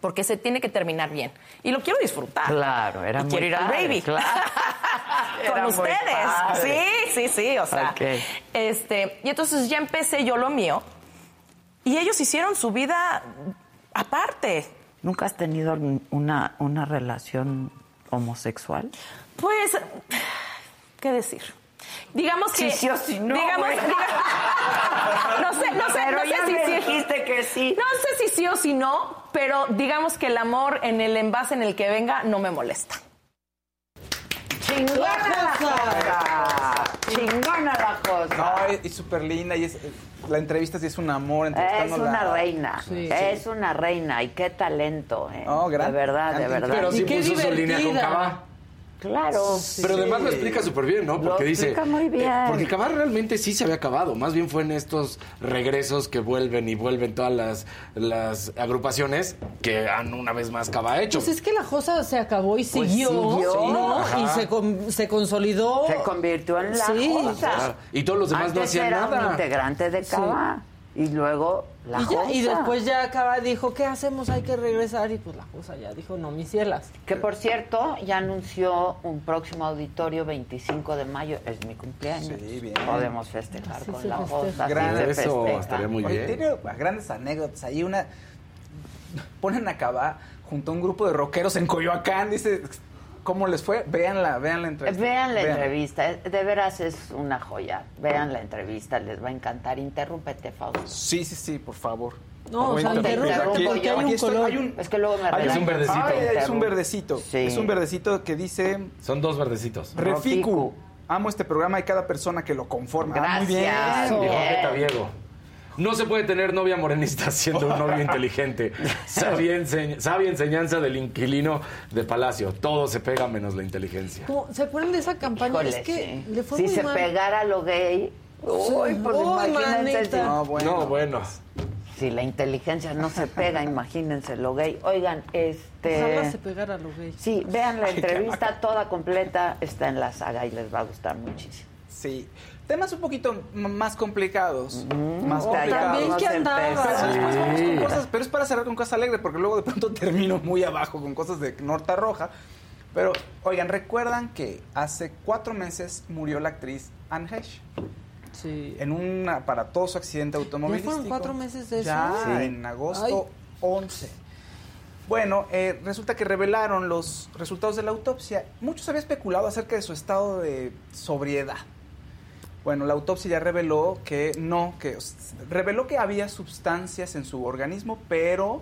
porque se tiene que terminar bien. Y lo quiero disfrutar. Claro, era y muy quiero ir al baby. claro. Con Era muy ustedes. padre. Sí, sí, sí. O sea, Ok. este, y entonces ya empecé yo lo mío. Y ellos hicieron su vida aparte. ¿Nunca has tenido una, una relación homosexual? Pues, ¿qué decir? Digamos que. Sí, sí o sí, no, digamos, güey. diga- no sé, no sé, Pero no sé ya si me dijiste que sí. No sé si sí o si no, pero digamos que el amor en el envase en el que venga no me molesta. ¡Chingona la cosa! ¡Chingona la cosa! No, es- súper linda y es, la entrevista sí es un amor. Es una reina, Sí. es una reina y qué talento, ¿eh? Oh, gran- de verdad, de verdad. Pero sí puso su línea con Cabá. Claro. Pero además lo explica súper bien, ¿no? Porque Lo dice. explica muy bien. eh, porque Cabá realmente sí se había acabado. Más bien fue en estos regresos que vuelven y vuelven todas las, las agrupaciones que han una vez más Cabá hecho. Pues es que la Josa se acabó y Pues siguió, siguió. ¿no? Ajá. Y se, con- se consolidó. Se convirtió en la Sí. Y todos los demás no hacían era nada. un integrante de Sí. Cava y luego la y, ya- y Josa. después ya acaba, dijo, ¿qué hacemos? Hay que regresar. Y pues la Josa ya dijo, no, mis cielas. Que por cierto, ya anunció un próximo auditorio 25 de mayo, es mi cumpleaños. Sí, bien. Podemos festejar Así con la festeja. Josa. así Gran- se Eso, estaría muy Oye, bien. Tiene grandes anécdotas. Ahí una. Ponen a Cabá junto a un grupo de rockeros en Coyoacán. Dice, ¿cómo les fue? Véanla, vean la entrevista. Vean la Véanla. entrevista, de veras es una joya. Vean la entrevista, les va a encantar. Interrúmpete, Fausto. Sí, sí, sí, por favor. No, o sea, Aquí- porque hay un estoy. color. Hay un- Es que luego me hay. Es un verdecito. Ay, es un verdecito. Sí. Es un verdecito que dice Son dos verdecitos. Reficu. Amo este programa y cada persona que lo conforma. Ah, muy bien. Gracias. Dijo Bien. No se puede tener novia morenista siendo un novio inteligente. Sabia, enseñ- sabia enseñanza del inquilino de Palacio. Todo se pega menos la inteligencia. ¿Cómo- ¿Se acuerdan de esa campaña? Híjole, es que sí. le fue si muy se mal. pegara a lo gay, uy, pues Uy, imagínense. No, bueno. No, bueno. si la inteligencia no se pega, imagínense lo gay. Oigan, este... Ojalá se pegara a lo gay. Sí, vean la entrevista toda completa, está en la saga y les va a gustar muchísimo. Sí. Temas un poquito más complicados. Más complicados. también que andaba. Pero, después vamos Sí. con cosas- pero es para cerrar con cosas alegres, porque luego de pronto termino muy abajo con cosas de nota roja. Pero, oigan, ¿recuerdan que hace cuatro meses murió la actriz Anne Hesh? Sí. En un aparatoso accidente automovilístico. fueron cuatro meses de eso? Ya, Sí. en agosto 11. Bueno, eh, resulta que revelaron los resultados de la autopsia. Muchos habían especulado acerca de su estado de sobriedad. Bueno, la autopsia ya reveló que no, que reveló que había sustancias en su organismo, pero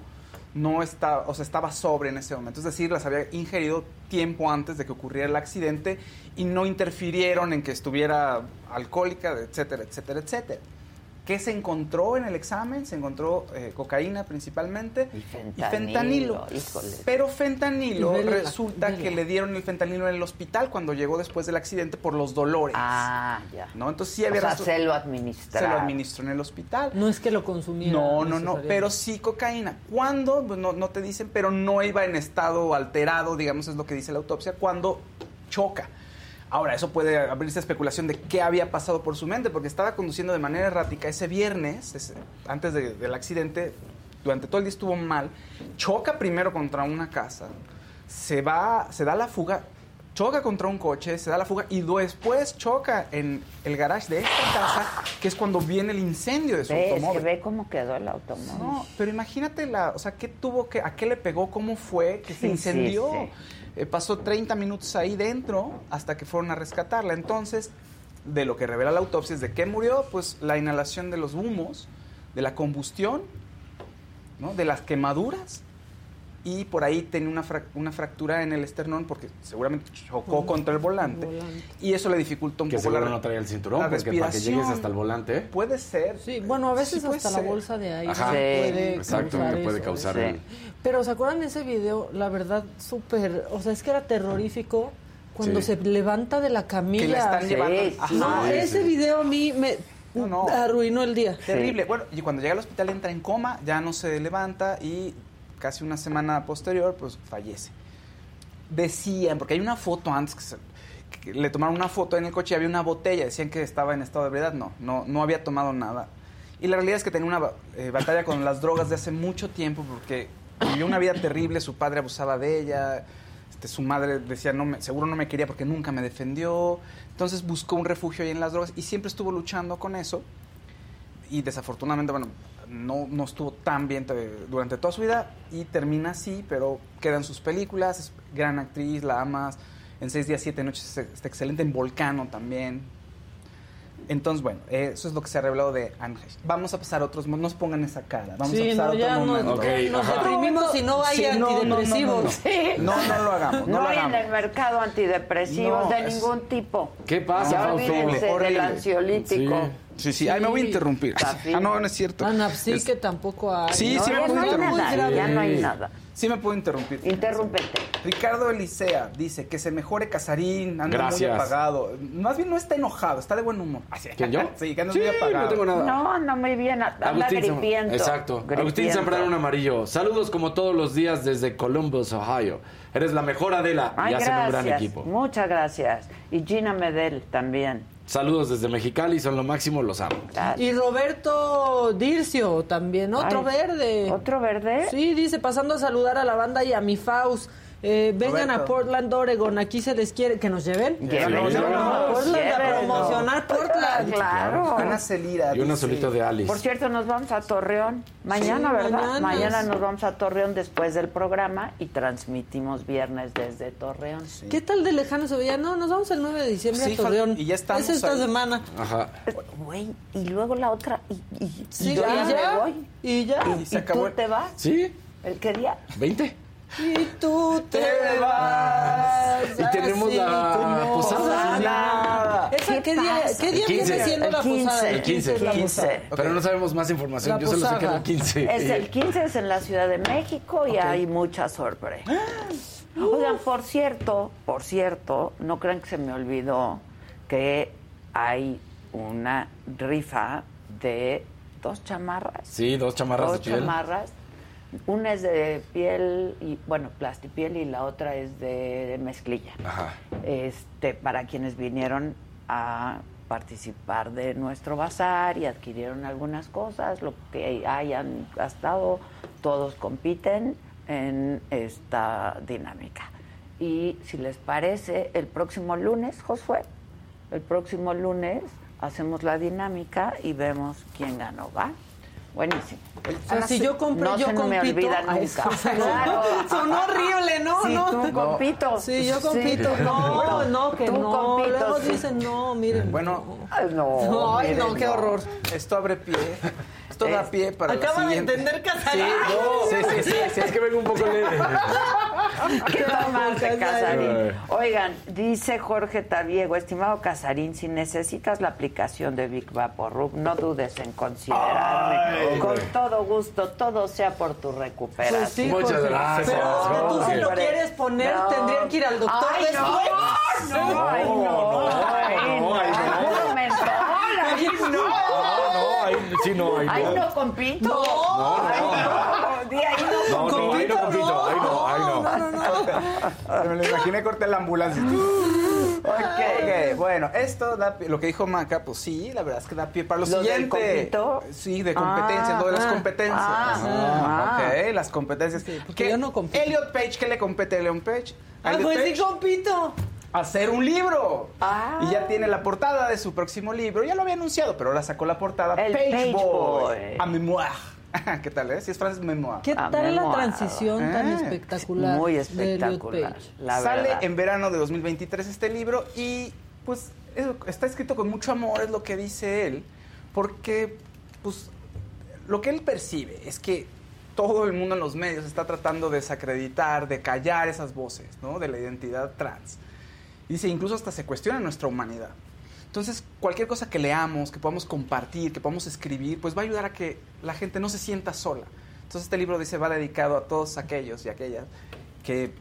no estaba, o sea, estaba sobre en ese momento. Es decir, las había ingerido tiempo antes de que ocurriera el accidente y no interfirieron en que estuviera alcohólica, etcétera, etcétera, etcétera. ¿Qué se encontró en el examen? Se encontró eh, cocaína principalmente y fentanilo. Pero fentanilo Y vela, resulta vela. que le dieron el fentanilo en el hospital cuando llegó después del accidente por los dolores. Ah, ya. ¿No? Entonces sí había O sea, se lo administraron. Se lo administró en el hospital. No es que lo consumiera. No, no, no, pero sí cocaína. ¿Cuándo? Pues no, no te dicen, pero no iba en estado alterado, digamos, es lo que dice la autopsia, cuando choca. Ahora, eso puede abrirse especulación de qué había pasado por su mente, porque estaba conduciendo de manera errática ese viernes, ese- antes de- del accidente, durante todo el día estuvo mal, choca primero contra una casa, se va, se da la fuga, choca contra un coche, se da la fuga y después choca en el garage de esta casa, que es cuando viene el incendio de su ¿Ves? automóvil. Ve cómo quedó el automóvil. No, pero imagínate la, o sea, qué tuvo que, a qué le pegó, cómo fue, que se Sí, incendió. sí, Eh, pasó 30 minutos ahí dentro hasta que fueron a rescatarla. Entonces, de lo que revela la autopsia es de qué murió, pues la inhalación de los humos, de la combustión, ¿no? de las quemaduras. Y por ahí tenía una, frac- una fractura en el esternón porque seguramente chocó contra el volante. Y eso le dificultó un Que poco la, seguro no traía el cinturón, la porque para que llegues hasta el volante. Puede ser. Sí, bueno, a veces Sí hasta la bolsa de aire Ajá, puede exacto, causar que puede eso. causar Sí. Pero ¿se acuerdan ese video? La verdad, súper, o sea, es que era terrorífico cuando Sí. se levanta de la camilla. Que la están llevando. Ajá. No, Sí, ese video a mí me arruinó el día. Terrible. Bueno, y cuando llega al hospital entra en coma, ya no se levanta y casi una semana posterior, pues fallece. Decían, porque hay una foto antes que, le tomaron una foto en el coche y había una botella, decían que estaba en estado de ebriedad. No, no, no había tomado nada. Y la realidad es que tenía una eh, batalla con las drogas de hace mucho tiempo porque vivió una vida terrible, su padre abusaba de ella, este, su madre decía, no me- seguro no me quería porque nunca me defendió. Entonces buscó un refugio ahí en las drogas y siempre estuvo luchando con eso y desafortunadamente, bueno, no, no estuvo tan bien durante toda su vida y termina así, pero quedan sus películas, es gran actriz, la amas, en seis días, siete noches está excelente, en Volcano también. Entonces, bueno, eso es lo que se ha revelado de Ángel. Vamos a pasar a otros, no nos pongan esa cara, vamos Sí, a pasar no, a ya otro nos- momento. Ok, nos ajá. deprimimos y no hay Sí, no, no, no, no, antidepresivos. no. Sí. No, no lo hagamos, no, No, lo hay en el mercado antidepresivos No, de es- ningún tipo. ¿Qué pasa, Ya Fausto? olvídense del ansiolítico. Sí, sí, ay, me voy a interrumpir. Ah, no, no es cierto. Anapsil Es- que tampoco hay. Sí, No, sí me puedo no hay interrumpir. muy grave. ya no hay nada. Sí me puedo interrumpir. Interrúmpete. Ricardo Elisea dice que se mejore Casarín, anda muy Gracias. apagado. Más bien no está enojado, está de buen humor. ¿Quién, yo? Sí, que anda Sí, muy apagado. no tengo nada. No, anda muy bien. Anda Agustín Zam- gripiento. Exacto. Agustín. Zambrano amarillo. Saludos como todos los días desde Columbus, Ohio. Eres la mejor Adela Ay, y hacen un gran gracias. equipo. Muchas gracias. Y Gina Medel también. Saludos desde Mexicali, son lo máximo, los amo. Y Roberto Dircio también, otro Ay, verde. ¿Otro verde? Sí, dice, pasando a saludar a la banda y a mi Faust. Eh, vengan Roberto. a Portland, Oregon, aquí se les quiere. ¿Que nos lleven? Llévenos, Portland, a promocionar Portland. Claro. Ana Celira. Y una solita de Alice. Por cierto, nos vamos a Torreón. Mañana, Sí, ¿verdad? mañana. Mañana nos vamos a Torreón después del programa y transmitimos viernes desde Torreón. ¿Qué tal de lejano se veía? No, nos vamos el 9 de diciembre Sí, a Torreón. y ya estamos Es esta ahí. semana. Ajá. Güey, y luego la otra. Y, y, Sí, y ya, ya ya. me voy. Y ya. ¿Y, Y se y acabó tú el- te vas? ¿Sí? ¿El qué día? ¿20? Y tú te vas. Y tenemos así la posada. nada. ¿Esa qué día, qué día El 15. viene siendo El la 15. posada? El 15. es la 15. posada. Pero no sabemos más información. La Yo solo sé que era el posada. 15. Es el 15 es en la Ciudad de México y hay mucha sorpresa. Oigan, por cierto, por cierto, no crean que se me olvidó que hay una rifa de dos chamarras. Sí, dos chamarras dos de piel. chamarras. Una es de piel y bueno, plastipiel y la otra es de, de mezclilla. Ajá. Este, para quienes vinieron a participar de nuestro bazar y adquirieron algunas cosas, lo que hayan gastado, todos compiten en esta dinámica. Y si les parece, el próximo lunes, Josué, el próximo lunes hacemos la dinámica y vemos quién ganó, ¿va? Buenísimo. O sea, si yo compro, no yo se me compito. olvida Ay, nunca. sonó- Claro. sonó horrible, ¿no? Sí, no. tú compito. Sí, yo Sí. compito. No, Bueno, no, que tú no. compito, Luego sí. dicen, no, miren. Bueno, Ay, no. Ay, no, qué horror. Esto abre pie. Esto da pie para Acaba la de siguiente. entender Casarín. Sí, sí, sí, sí, sí, es que vengo un poco leve. ¿Qué tomaste, Casarín? Ay. Oigan, dice Jorge Tabiego, estimado Casarín, si necesitas la aplicación de Big Vaporub, no dudes en considerarme. Ay, Con güey. todo gusto, todo sea por tu recuperación. Pues sí, Muchas Jorge. gracias, Pero tú se lo quieres poner, No. tendrían que ir al doctor Ay, después. no, no, ay, no, ay, no, puro mentol, ay, no. No, no, ahí sí no, ahí no. Ahí no compito. No, no, Ay, no. Di ahí no No, no, ahí no compito, ahí no, ahí no. Me lo imaginé corté la ambulancia. Ok, bueno, esto da pie- lo que dijo Maca, pues sí, la verdad es que da pie para lo, ¿Lo siguiente. Sí, de competencias, Ah, de las ah, competencias. ah, ok, las competencias. porque yo no compito. Elliot Page, ¿qué le compete a Elliot Page? Ah, pues sí compito. hacer un libro. Ah. Y ya tiene la portada de su próximo libro. Ya lo había anunciado, pero ahora sacó la portada. El Page Boy. A memoir. ¿Qué tal, eh? Si es francés, memoir. ¿Qué Ah, tal la memoir. transición tan Eh, espectacular? Muy espectacular, Page? la Sale verdad. en verano de 2023 este libro y pues es- está escrito con mucho amor, es lo que dice él, porque pues lo que él percibe es que todo el mundo en los medios está tratando de desacreditar, de callar esas voces, ¿no? De la identidad trans. Dice, incluso hasta se cuestiona nuestra humanidad. Entonces, cualquier cosa que leamos, que podamos compartir, que podamos escribir, pues va a ayudar a que la gente no se sienta sola. Entonces, este libro dice, va dedicado a todos aquellos y aquellas que,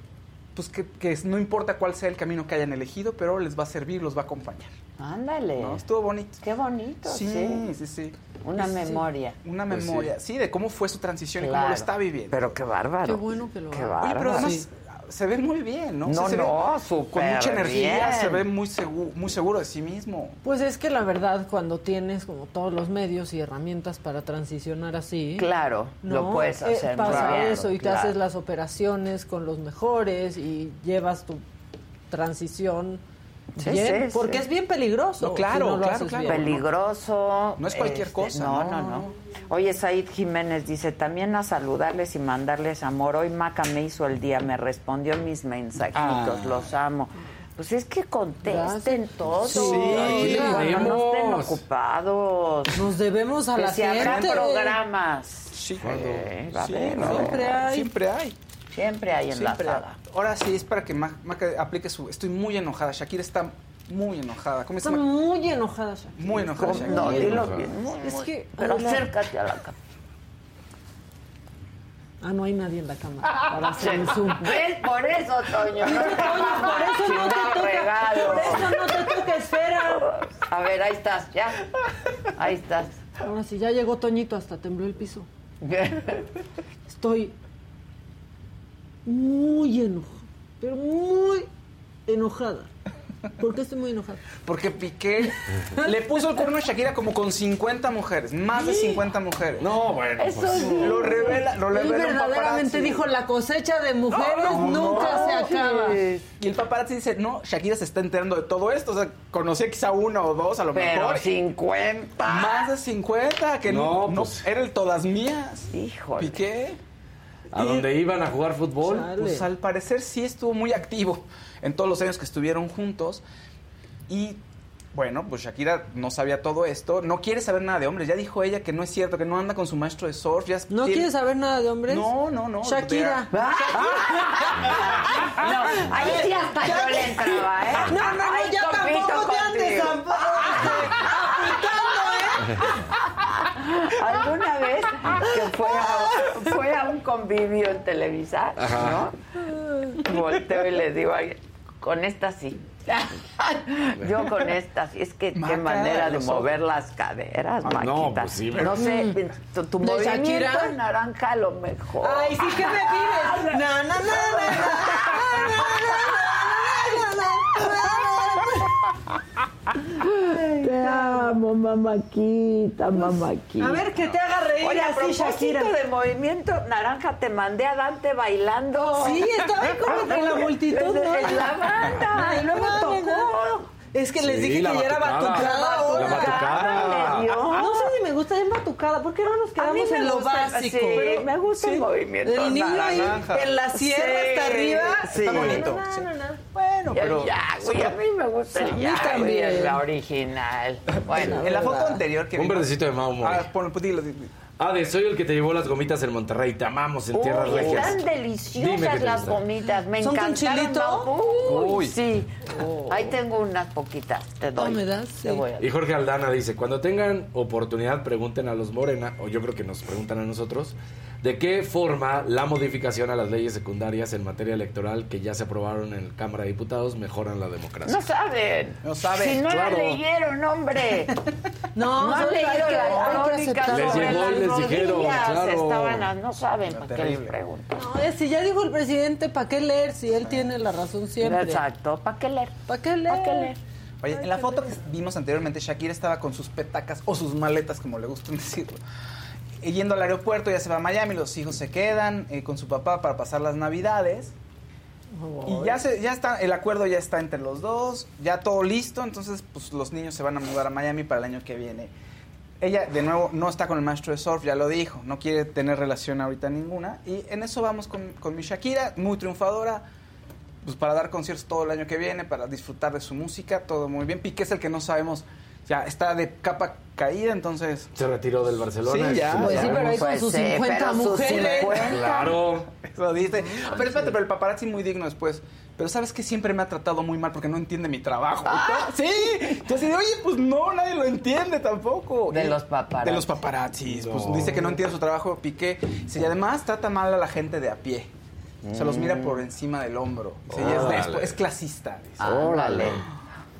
pues que, que no importa cuál sea el camino que hayan elegido, pero les va a servir, los va a acompañar. Ándale. ¿no? Estuvo bonito. Qué bonito, Sí, sí. sí, sí. Una Sí, memoria. Una Pues memoria, sí. de cómo fue su transición y cómo lo está viviendo. Pero qué bárbaro. Qué bueno que lo Qué haga. Oye, pero bárbaro. además se ve muy bien, ¿no? O sea, No, se ve no, Con mucha energía, bien. se ve muy, segu- muy seguro de sí mismo. Pues es que la verdad, cuando tienes como todos los medios y herramientas para transicionar así. Claro, lo puedes Eh, hacer muy pasa eso y te haces las operaciones con los mejores y llevas tu transición Sí, bien. sí, porque sí. es bien peligroso. No, claro, si no lo claro, claro. bien. Peligroso. No es cualquier este, cosa, No, no, no. Oye, Said Jiménez dice, también a saludarles y mandarles amor. Hoy Maca me hizo el día, me respondió mis mensajitos, Ah. los amo. Pues es que contesten todos. Sí, cuando no estén ocupados. Nos debemos a que la si habrá gente. programas. Sí, Eh, va a a Siempre hay. Siempre hay. Siempre hay Siempre enlazada. Ahora sí es para que Ma- Maca aplique su. Estoy muy enojada. Shakira está muy enojada. ¿Cómo Está llama? muy enojada. Shakira. Muy enojada. Shakira. No, Muy dilo bien. muy, Es muy. que, Pero acércate a la cama. Ah, no hay nadie en la cámara. Ahora sí, en Zoom. ¿Ves? Por eso, Toño. No Por eso no te toca. regalo. Por eso no te toca esfera. A ver, ahí estás, ya. Ahí estás. Ahora sí, ya llegó Toñito, hasta tembló el piso. Estoy muy enojada, pero muy enojada. ¿Por qué estoy muy enojada? Porque Piqué le puso el cuerno a Shakira como con 50 mujeres. Más de 50 mujeres. No, bueno. Eso pues, es Lo revela, lo Él revela un verdaderamente paparazzi. dijo, la cosecha de mujeres nunca se acaba. Y el paparazzi dice, no, Shakira se está enterando de todo esto. O sea, conocía quizá una o dos a lo Pero mejor. 50. Más de 50, que no, No, no, pues. era el todas mías. Híjole. Piqué. ¿A dónde iban a jugar fútbol? Chale. Pues al parecer sí estuvo muy activo en todos los años que estuvieron juntos. Y bueno, pues Shakira no sabía todo esto. No quiere saber nada de hombres. Ya dijo ella que no es cierto, que no anda con su maestro de surf. Ya ¿No tiene- quieres saber nada de hombres? No, no, no. Shakira. No, ahí sí hasta yo le entraba, ¿eh? No, no, no, Ay, ya tampoco te andes aplicando, ¿eh? ¿Alguna vez que fue a, un convivio en Televisa, ¿no? Volteo y le digo, Ay, con esta sí. Yo con estas, es que qué manera de mover las caderas, Maquita. No, sé, tu, tu movimiento naranja a lo mejor. Ay, sí que me pides. na, na, na, na, Te amo, mamaquita, mamaquita. A ver, que te haga reír Oye, a así, propósito Shakira. de movimiento naranja, te mandé a Dante bailando. Sí, estaba ahí como la multitud, En, ¿no? en la banda. Y luego No, tocó. Es que les Sí, dije que ya era batucada. batucada. La ahora. batucada. le dio. No sé si me gusta bien batucada. ¿Por qué no nos quedamos en lo gusta, básico? sí, Pero- me gusta el sí. movimiento El niño ahí en la sierra Sí, hasta arriba. sí. Está bonito. No, sí. no, no. Bueno, pero. Ya, güey, a mí me gusta Sí, el ya, también. es la original. Bueno, en la foto anterior que Un verdecito de Mau. Ah, pon, pues dilo, dilo. Ah, de soy el que te llevó las gomitas en Monterrey. Te amamos en tierras Uy, regias. están deliciosas te las gomitas, me ¿Son con chilito? Uy, Uy. sí. Ahí tengo unas poquitas, te doy. Ah, ¿me das? Te Sí. voy a Y Jorge Aldana dice, cuando tengan oportunidad pregunten a los Morena, o yo creo que nos preguntan a nosotros, de qué forma la modificación a las leyes secundarias en materia electoral que ya se aprobaron en Cámara de Diputados mejoran la democracia. No saben. No saben, Si no claro. la leyeron, hombre. No, No han solo hay leído la crónica sobre las les dijeron, rodillas. claro. Estaban, no saben para qué les terrible. preguntan. No, es si ya dijo el presidente, ¿para qué leer si él tiene la razón siempre? Exacto, ¿para qué leer? ¿Para qué leer? ¿Para qué leer? Oye, en la foto que vimos anteriormente, Shakira estaba con sus petacas o sus maletas, como le gusta decirlo. eh, Yendo al aeropuerto, ya se va a Miami, los hijos se quedan eh, con su papá para pasar las navidades. Y ya, se, ya está, el acuerdo ya está entre los dos, ya todo listo, entonces pues los niños se van a mudar a Miami para el año que viene. Ella, de nuevo, no está con el maestro de surf, ya lo dijo, no quiere tener relación ahorita ninguna. Y en eso vamos con, con mi Shakira, muy triunfadora, pues para dar conciertos todo el año que viene, para disfrutar de su música, todo muy bien. Piqué es el que no sabemos, ya está de capa caída, entonces... Se retiró del Barcelona. Sí, ya. Pues sí, pero ahí con Pues sus sí, 50 pero sus mujeres. 50. Claro. Eso dice. Pero espérate, pero el paparazzi muy digno después. Pero sabes que siempre me ha tratado muy mal porque no entiende mi trabajo. Sí. Yo así de, oye, pues no, nadie lo entiende tampoco. De Y- los paparazzis. De los paparazzis. Pues No. dice que no entiende su trabajo, Piqué. Dice, y además trata mal a la gente de a pie. Se los mira por encima del hombro. Ella es, Órale. es, es clasista. dice. Órale.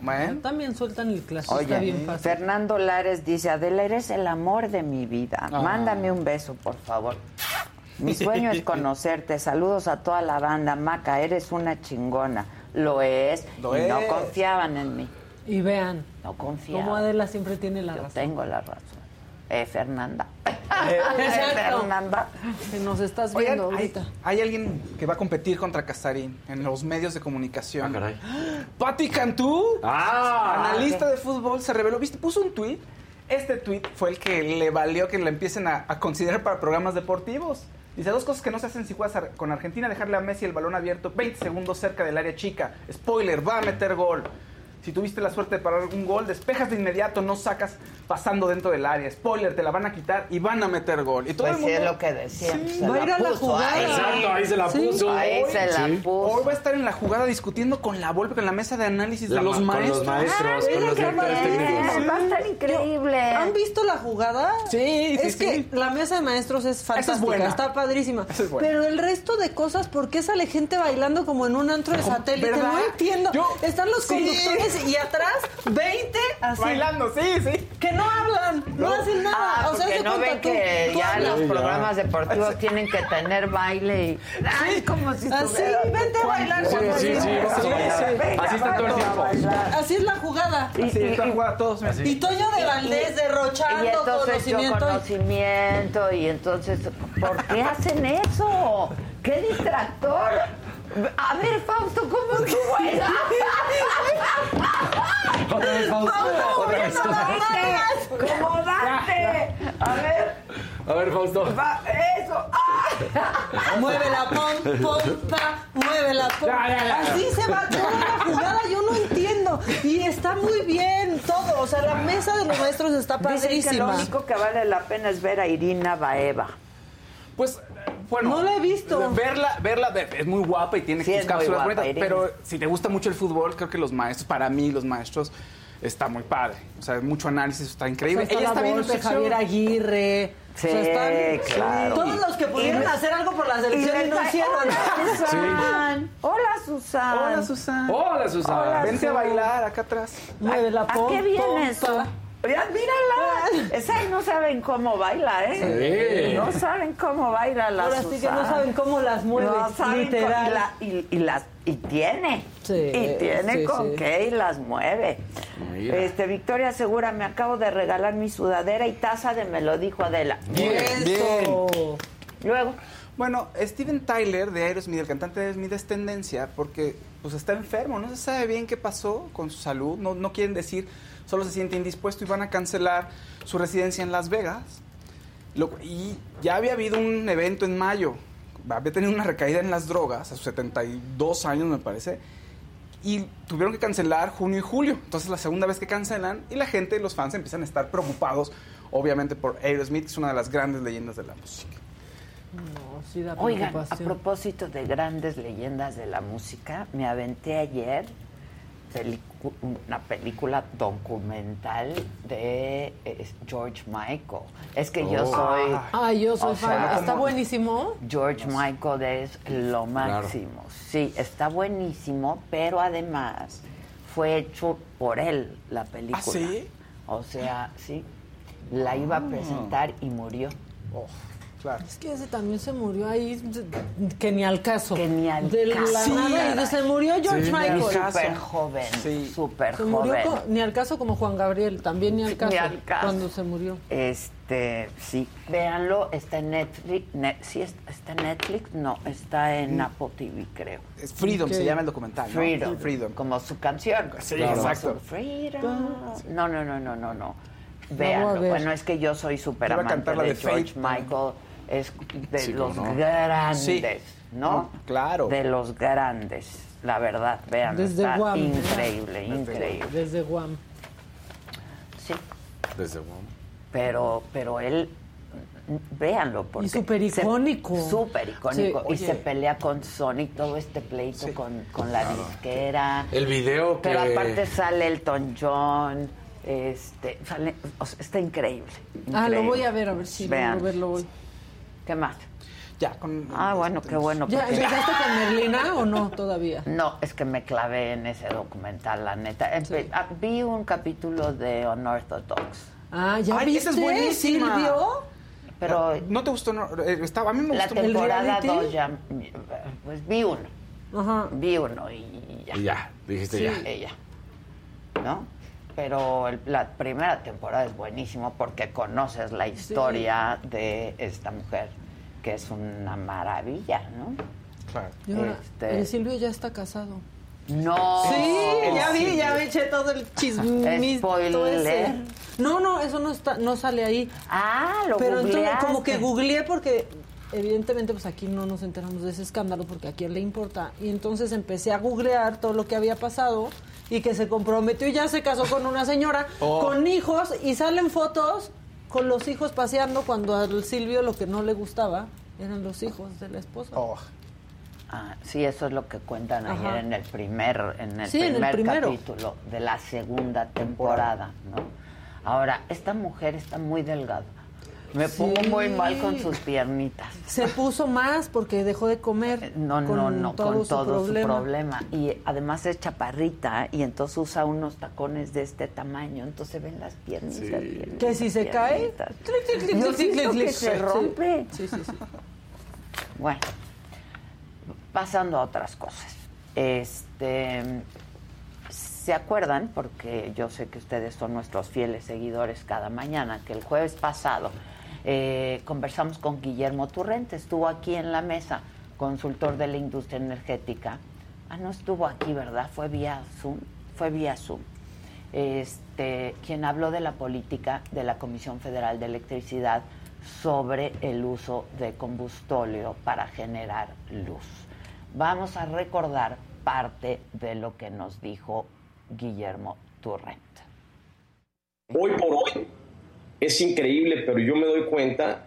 Bueno. También sueltan el clasista Oye, bien fácil. Fernando Lares dice, Adela, eres el amor de mi vida. Ah. Mándame un beso, por favor. Mi sueño es conocerte. Saludos a toda la banda. Maca, eres una chingona. Lo es. Lo y no confiaban en mí. Y vean, No confiaban. como Adela siempre tiene la Yo razón. tengo la razón. Eh, Fernanda. Exacto. Fernanda. Que nos estás Oigan, viendo hay, ahorita. hay alguien que va a competir contra Casarín en los medios de comunicación. Ah, caray. Pati Cantú, Ah. analista de fútbol, se reveló, ¿viste? Puso un tuit. Este tuit fue el que le valió que le empiecen a, a considerar para programas deportivos. Dice, dos cosas que no se hacen si juegas con Argentina, dejarle a Messi el balón abierto 20 segundos cerca del área chica. Spoiler, va a meter gol. Si tuviste la suerte de parar algún gol, despejas de inmediato, no sacas pasando dentro del área. Spoiler, te la van a quitar y van a meter gol. Y todo pues el mundo... sí lo que va a ir a la jugada. Ahí. Exacto, ahí se la puso. Ahí hoy, se la puso. Hoy va a estar en la jugada discutiendo con la Volpe, con la mesa de análisis de los maestros. Ah, los maestros. Va a estar increíble. ¿Han visto la jugada? Sí, Es que la mesa de maestros es fantástica. Es buena. Está padrísima. Pero el resto de cosas, ¿por qué sale gente bailando como en un antro de satélite? ¿Verdad? No entiendo. Están los conductores 15 y atrás 20 así. Bailando, sí, sí. Que no hablan, no, no hacen nada. Ah, o sea, se no ven que tú ya los programas deportivos tienen que tener baile y. Ay, sí. como si Así, tuvieras... vente a bailar, Sí, sí, sí. sí, Así está todo el tiempo. Así es la jugada. Y, así está jugada todos. Así. Y Toño de Valdés derrochando y conocimiento. Conocimiento y entonces, ¿por qué hacen eso? ¡Qué distractor! A ver, Fausto, ¿cómo estuvo eso? Otra vez, Fausto. Otra vez. ¡Como Dante! A ver, A ver, Fausto. va, eso. ¡Ah! Mueve la pom, pom, pa, mueve la pom. Ya, ya, ya. Así se va toda la jugada, yo no entiendo. Y está muy bien todo. O sea, la mesa de los maestros está Dicen que lo padrísima. único que vale la pena es ver a Irina Baeva. Pues, bueno. No la he visto. Verla, verla, ver- es muy guapa y tiene Sí, sus cápsulas guapa, bonitas. Irene. Pero si te gusta mucho el fútbol, creo que los maestros, para mí, los maestros, está muy padre. O sea, mucho análisis, está increíble. O sea, Ella está bien en Volpe. Javier Aguirre. Sí, o sea, están- claro. Todos los que pudieron Y- hacer algo por la selección y, no hicieron. Hola, Susan. Hola, Susan. Hola, Susana. Hola, Susana. Hola, Vente a bailar acá atrás. Mueve la ¿A pom, qué viene mírala. Esa ahí no saben cómo baila, ¿eh? Sí. No saben cómo baila la Ahora sí que no saben cómo las mueve, No saben literal. cómo- y, la- y- y las, y tiene. Sí, y tiene sí, con sí. qué y las mueve. Mira. Este, Victoria Segura, me acabo de regalar mi sudadera y taza de me lo dijo Adela. Eso. Luego. Bueno, Steven Tyler de Aerosmith, el cantante de Aerosmith, es tendencia porque pues está enfermo, no se sabe bien qué pasó con su salud, no, no quieren decir, solo se siente indispuesto y van a cancelar su residencia en Las Vegas. Lo- y ya había habido un evento en mayo, había tenido una recaída en las drogas a sus 72 años me parece, y tuvieron que cancelar junio y julio. Entonces la segunda vez que cancelan y la gente, los fans empiezan a estar preocupados, obviamente por Aerosmith, que es una de las grandes leyendas de la música. No, sí da Oigan, a propósito de grandes leyendas de la música, me aventé ayer una película documental de George Michael. Es que yo Oh. soy... Ay, yo soy fan. sea, Está buenísimo. George Michael es lo máximo. Sí, está buenísimo, pero además fue hecho por él la película. ¿Ah, sí? O sea, sí. La iba a Ah. presentar y murió. Claro. Es que ese también se murió ahí, que ni al caso. Que ni al De la caso. nada, se murió George Sí, Michael. ni Súper joven, súper Se murió joven. co- ni al caso como Juan Gabriel, también ni al Ni caso, al caso. cuando se murió. Este, sí, véanlo, está en Netflix, ne- sí está, está en Netflix, no, está en Apple TV, creo. Es Freedom, se llama el documental, ¿no? Freedom, Freedom. como su canción. Sí, exacto. Freedom. No, no, no, no, no, no. Véanlo. Bueno, es que yo soy súper amante cantar la de de George Faith. Michael, es de Sí, los no. grandes, Sí. ¿no? Claro. De los grandes, la verdad, vean, Desde está Guam. increíble, increíble. Desde Guam. Sí. Desde Guam. pero pero él véanlo porque Y súper icónico. súper icónico Sí, y oye. se pelea con Sony todo este pleito con, con la disquera El video que... pero aparte sale Elton John este sale o sea, está increíble, Ah, lo voy a ver, a ver si Vean. logro verlo hoy. Qué más Ya, con... ah bueno qué bueno ¿Ya porque- empezaste con Merlina o no todavía? no, es que me clavé en ese documental, la neta. Empe- ah, Vi un capítulo de Unorthodox. Ah, ¿ya Ay, esa viste, es buenísima. Silvio? Pero ¿No te gustó? No, Eh, estaba, a mí me la gustó temporada reality? 2 ya, pues vi uno. Ajá. Vi uno y ya. Y ya, dijiste Sí, ya. ella. ¿No? Pero el- la primera temporada es buenísimo porque conoces la historia de esta mujer, que es una maravilla, ¿no? Claro. Ahora, Este- el Silvio ya está casado. No. Sí, ya vi, Silvio. ya me eché todo el chismito Spoiler. No, no, eso no está, no sale ahí. Ah, lo Pero entonces como que googleé porque evidentemente pues aquí no nos enteramos de ese escándalo porque a quién le importa. Y entonces empecé a googlear todo lo que había pasado y que se comprometió y ya se casó con una señora Oh. con hijos y salen fotos con los hijos paseando cuando al Silvio lo que no le gustaba eran los hijos de la esposa. Oh. Ah, sí, eso es lo que cuentan Ajá. ayer en el primer, en el Sí, en el primer capítulo de la segunda temporada, ¿no? Ahora, esta mujer está muy delgada. Me Sí. pongo muy mal con sus piernitas. Se puso más porque dejó de comer. No, no, no, todo con todo su problema. problema. Y además es chaparrita y entonces usa unos tacones de este tamaño, entonces se ven las piernitas. bien, Que si se cae, piernitas. clic, clic, clic, Yo clic, clic, siento clic, que se Sí. rompe. Sí, sí, sí. Bueno, pasando a otras cosas. Este, ¿se acuerdan? Porque yo sé que ustedes son nuestros fieles seguidores cada mañana, que el jueves pasado eh, conversamos con Guillermo Turrente, estuvo aquí en la mesa, consultor de la industria energética. Ah, no estuvo aquí, ¿verdad? Fue vía Zoom. Fue vía Zoom. Este, quien habló de la política de la Comisión Federal de Electricidad sobre el uso de combustóleo para generar luz. Vamos a recordar parte de lo que nos dijo Guillermo Turrent. Hoy por hoy es increíble, pero yo me doy cuenta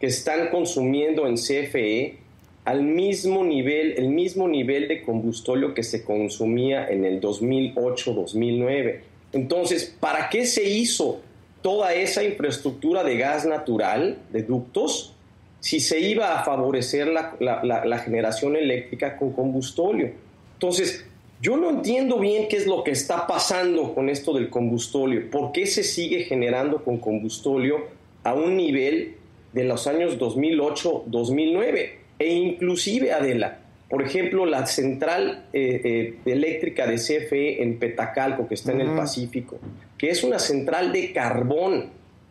que están consumiendo en CFE al mismo nivel, el mismo nivel de combustóleo que se consumía en el 2008-2009. Entonces, ¿para qué se hizo toda esa infraestructura de gas natural, de ductos, si se iba a favorecer la, la- generación eléctrica con combustóleo? Entonces, Yo no entiendo bien qué es lo que está pasando con esto del combustóleo. ¿Por qué se sigue generando con combustóleo a un nivel de los años 2008-2009? E inclusive, Adela, por ejemplo, la central eh, eh, eléctrica de CFE en Petacalco, que está en el. Pacífico, que es una central de carbón.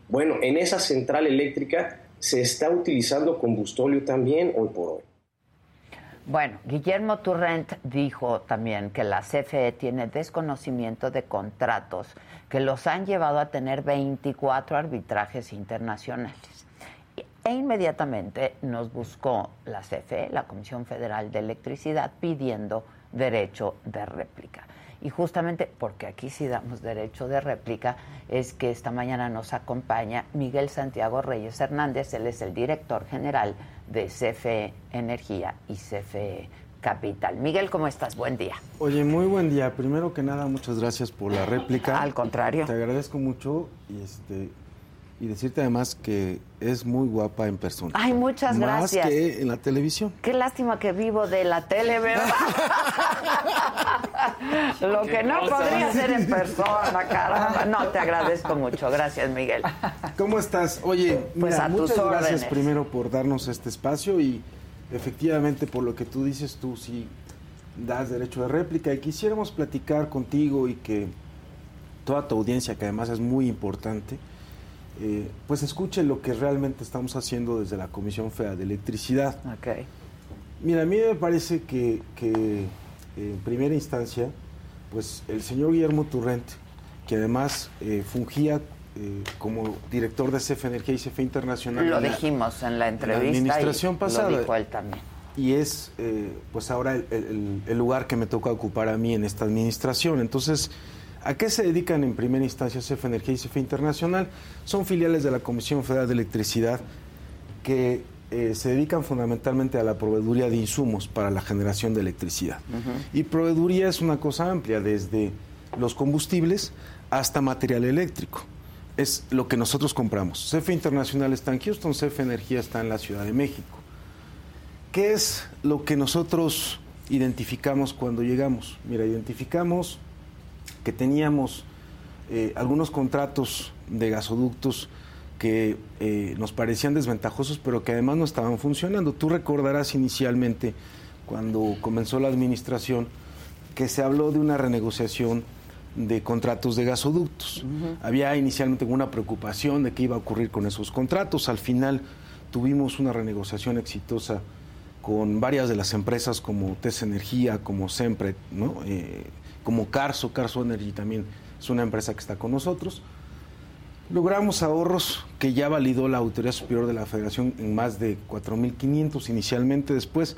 Bueno, en esa central eléctrica se está utilizando combustóleo también hoy por hoy. Bueno, Guillermo Turrent dijo también que la CFE tiene desconocimiento de contratos que los han llevado a tener 24 arbitrajes internacionales. E inmediatamente nos buscó la CFE, la Comisión Federal de Electricidad, pidiendo derecho de réplica. Y justamente porque aquí sí damos derecho de réplica, es que esta mañana nos acompaña Miguel Santiago Reyes Hernández, él es el director general de CFE Energía y CFE Capital. Miguel, ¿cómo estás? Buen día. Oye, muy buen día. Primero que nada, muchas gracias por la réplica. Al contrario. Te agradezco mucho y este y decirte además que es muy guapa en persona. Ay, muchas Más gracias. que en la televisión. Qué lástima que vivo de la tele, ¿verdad? Lo que no cosa. podría hacer en persona, caramba. No, te agradezco mucho. Gracias, Miguel. ¿Cómo estás? Oye, Pues mira, a tus muchas gracias órdenes. primero por darnos este espacio y efectivamente por lo que tú dices, tú sí das derecho de réplica y quisiéramos platicar contigo y que toda tu audiencia, que además es muy importante, eh, pues escuche lo que realmente estamos haciendo desde la Comisión Federal de Electricidad. Ok. Mira, a mí me parece que, que, en primera instancia, pues el señor Guillermo Turrent, que además eh, fungía eh, como director de CFE Energía y CFE Internacional. Lo en la- dijimos en la en entrevista. La administración y pasada. Lo dijo él también. Y es, eh, pues ahora, el, el- el lugar que me toca ocupar a mí en esta administración. Entonces, ¿a qué se dedican en primera instancia CFE Energía y CFE Internacional? Son filiales de la Comisión Federal de Electricidad que eh, se dedican fundamentalmente a la proveeduría de insumos para la generación de electricidad. Y proveeduría es una cosa amplia, desde los combustibles hasta material eléctrico. Es lo que nosotros compramos. CFE Internacional está en Houston, CFE Energía está en la Ciudad de México. ¿Qué es lo que nosotros identificamos cuando llegamos? Mira, identificamos que teníamos eh, algunos contratos de gasoductos que eh, nos parecían desventajosos, pero que además no estaban funcionando. Tú recordarás inicialmente, cuando comenzó la administración, que se habló de una renegociación de contratos de gasoductos. Había inicialmente una preocupación de qué iba a ocurrir con esos contratos. Al final tuvimos una renegociación exitosa con varias de las empresas como TES Energía, como Sempre, ¿no? Eh, como Carso, Carso Energy también es una empresa que está con nosotros. Logramos ahorros que ya validó la Autoridad Superior de la Federación en más de 4.500 inicialmente. Después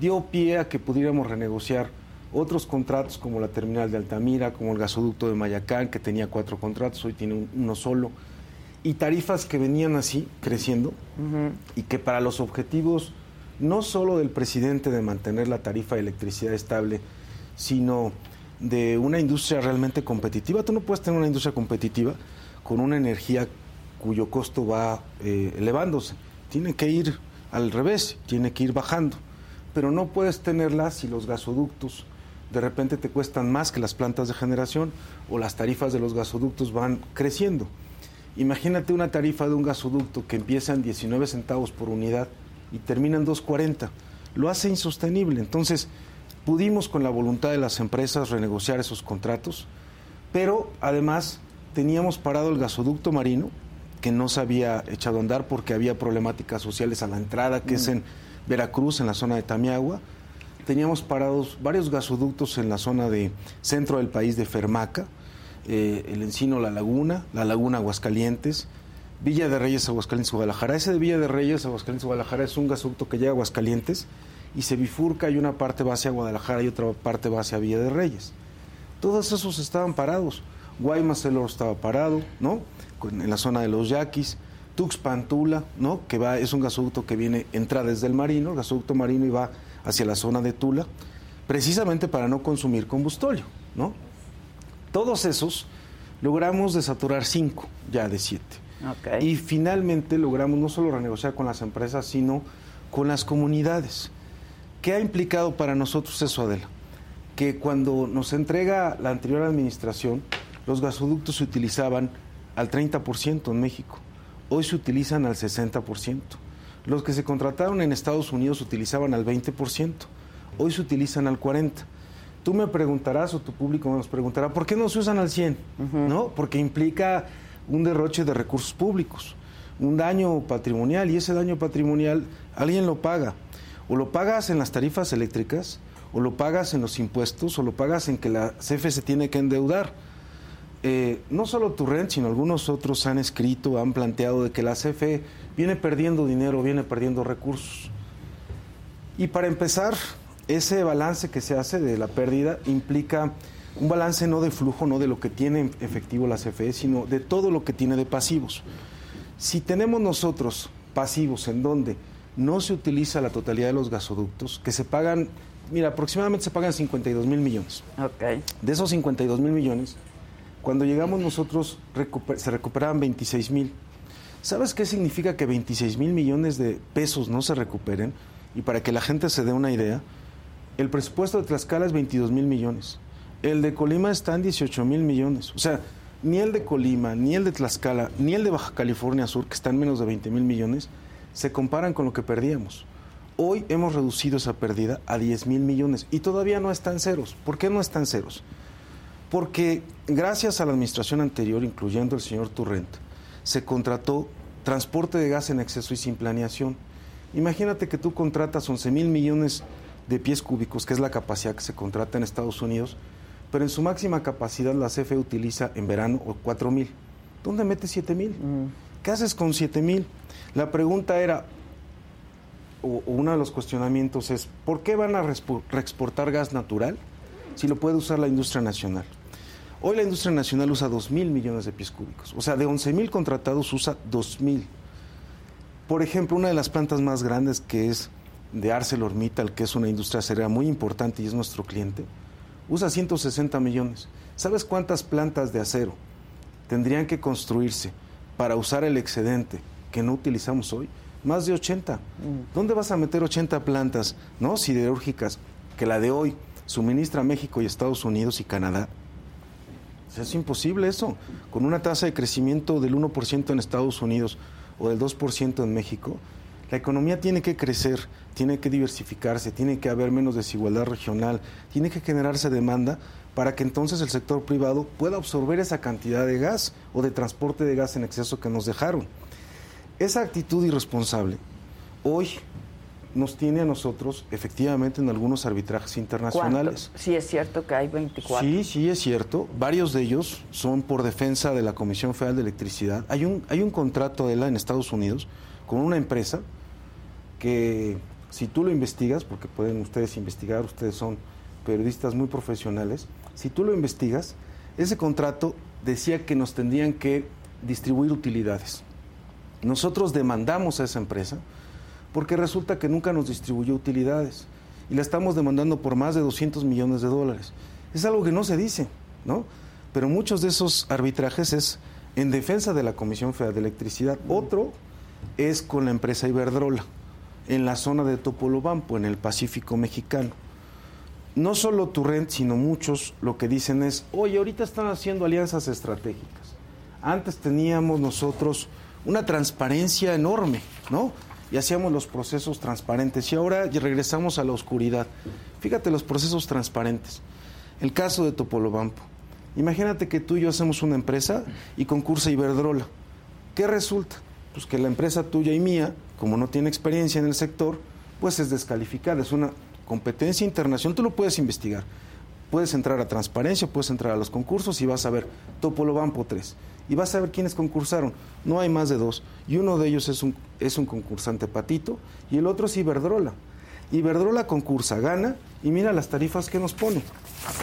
dio pie a que pudiéramos renegociar otros contratos como la terminal de Altamira, como el gasoducto de Mayacán, que tenía cuatro contratos, hoy tiene un- uno solo. Y tarifas que venían así, creciendo, y que para los objetivos no solo del presidente de mantener la tarifa de electricidad estable, sino de una industria realmente competitiva. Tú no puedes tener una industria competitiva con una energía cuyo costo va eh, elevándose. Tiene que ir al revés, tiene que ir bajando. Pero no puedes tenerla si los gasoductos de repente te cuestan más que las plantas de generación o las tarifas de los gasoductos van creciendo. Imagínate una tarifa de un gasoducto que empieza en 19 centavos por unidad y termina en 2.40. Lo hace insostenible. Entonces, pudimos con la voluntad de las empresas renegociar esos contratos, pero además teníamos parado el gasoducto marino, que no se había echado a andar porque había problemáticas sociales a la entrada, que es en Veracruz, en la zona de Tamiagua. Teníamos parados varios gasoductos en la zona de centro del país de Fermaca, eh, el Encino La Laguna, la Laguna Aguascalientes, Villa de Reyes, Aguascalientes, Guadalajara. Ese de Villa de Reyes, Aguascalientes, Guadalajara es un gasoducto que llega a Aguascalientes y se bifurca y una parte va hacia Guadalajara y otra parte va hacia Villa de Reyes. Todos esos estaban parados. Guaymas el Oro estaba parado, ¿no? En la zona de los Yaquis. Tuxpan, Tula, ¿no? Que va, es un gasoducto que viene, entra desde el marino, el gasoducto marino y va hacia la zona de Tula, precisamente para no consumir combustóleo, ¿no? Todos esos logramos desaturar cinco ya de siete. Y finalmente logramos no solo renegociar con las empresas, sino con las comunidades. ¿Qué ha implicado para nosotros eso, Adela? que cuando nos entrega la anterior administración, los gasoductos se utilizaban al 30% en México. Hoy se utilizan al 60%. Los que se contrataron en Estados Unidos se utilizaban al 20%. Hoy se utilizan al 40%. Tú me preguntarás o tu público nos preguntará, ¿por qué no se usan al 100%? ¿No? Porque implica un derroche de recursos públicos, un daño patrimonial y ese daño patrimonial alguien lo paga. O lo pagas en las tarifas eléctricas, o lo pagas en los impuestos, o lo pagas en que la CFE se tiene que endeudar. Eh, no solo Turrent, sino algunos otros han escrito, han planteado de que la CFE viene perdiendo dinero, viene perdiendo recursos. Y para empezar, ese balance que se hace de la pérdida implica un balance no de flujo, no de lo que tiene en efectivo la CFE, sino de todo lo que tiene de pasivos. Si tenemos nosotros pasivos en donde no se utiliza la totalidad de los gasoductos, que se pagan, mira, aproximadamente se pagan 52 mil millones. De esos 52 mil millones, cuando llegamos nosotros recuper- se recuperaban 26 mil. ¿Sabes qué significa que 26 mil millones de pesos no se recuperen? Y para que la gente se dé una idea, el presupuesto de Tlaxcala es 22 mil millones. El de Colima está en 18 mil millones. O sea, ni el de Colima, ni el de Tlaxcala, ni el de Baja California Sur, que están menos de 20 mil millones, se comparan con lo que perdíamos. Hoy hemos reducido esa pérdida a 10 mil millones y todavía no están ceros. ¿Por qué no están ceros? Porque gracias a la administración anterior, incluyendo el señor Turrent, se contrató transporte de gas en exceso y sin planeación. Imagínate que tú contratas 11 mil millones de pies cúbicos, que es la capacidad que se contrata en Estados Unidos, pero en su máxima capacidad la CFE utiliza en verano 4 mil. ¿Dónde metes 7 mil? ¿Qué haces con 7 mil? La pregunta era, o, uno de los cuestionamientos es, ¿por qué van a reexportar gas natural si lo puede usar la industria nacional? Hoy la industria nacional usa 2 mil millones de pies cúbicos. O sea, de 11 mil contratados usa 2 mil. Por ejemplo, una de las plantas más grandes que es de ArcelorMittal, que es una industria acerera muy importante y es nuestro cliente, usa 160 millones. ¿Sabes cuántas plantas de acero tendrían que construirse para usar el excedente que no utilizamos hoy? Más de 80. ¿Dónde vas a meter 80 plantas no siderúrgicas que la de hoy suministra México y Estados Unidos y Canadá? O sea, es imposible eso. Con una tasa de crecimiento del 1% en Estados Unidos o del 2% en México, la economía tiene que crecer, tiene que diversificarse, tiene que haber menos desigualdad regional, tiene que generarse demanda para que entonces el sector privado pueda absorber esa cantidad de gas o de transporte de gas en exceso que nos dejaron. Esa actitud irresponsable hoy nos tiene a nosotros efectivamente en algunos arbitrajes internacionales. Sí, es cierto que hay 24. Sí, sí, es cierto. Varios de ellos son por defensa de la Comisión Federal de Electricidad. Hay un, hay un contrato de la en Estados Unidos con una empresa que si tú lo investigas, porque pueden ustedes investigar, ustedes son periodistas muy profesionales, si tú lo investigas, ese contrato decía que nos tendrían que distribuir utilidades. Nosotros demandamos a esa empresa porque resulta que nunca nos distribuyó utilidades y la estamos demandando por más de 200 millones de dólares. Es algo que no se dice, ¿no? Pero muchos de esos arbitrajes es en defensa de la Comisión Federal de Electricidad. Otro es con la empresa Iberdrola, en la zona de Topolobampo, en el Pacífico mexicano. No solo Turrent, sino muchos lo que dicen es, oye, ahorita están haciendo alianzas estratégicas. Antes teníamos nosotros una transparencia enorme, ¿no? Y hacíamos los procesos transparentes y ahora regresamos a la oscuridad. Fíjate los procesos transparentes. El caso de Topolobampo. Imagínate que tú y yo hacemos una empresa y concursa Iberdrola. ¿Qué resulta? Pues que la empresa tuya y mía, como no tiene experiencia en el sector, pues es descalificada. Es una competencia internacional. Tú lo puedes investigar. Puedes entrar a transparencia, puedes entrar a los concursos y vas a ver Topolobampo 3. Y vas a ver quiénes concursaron. No hay más de dos. Y uno de ellos es un, es un concursante patito y el otro es Iberdrola. Iberdrola concursa, gana y mira las tarifas que nos pone.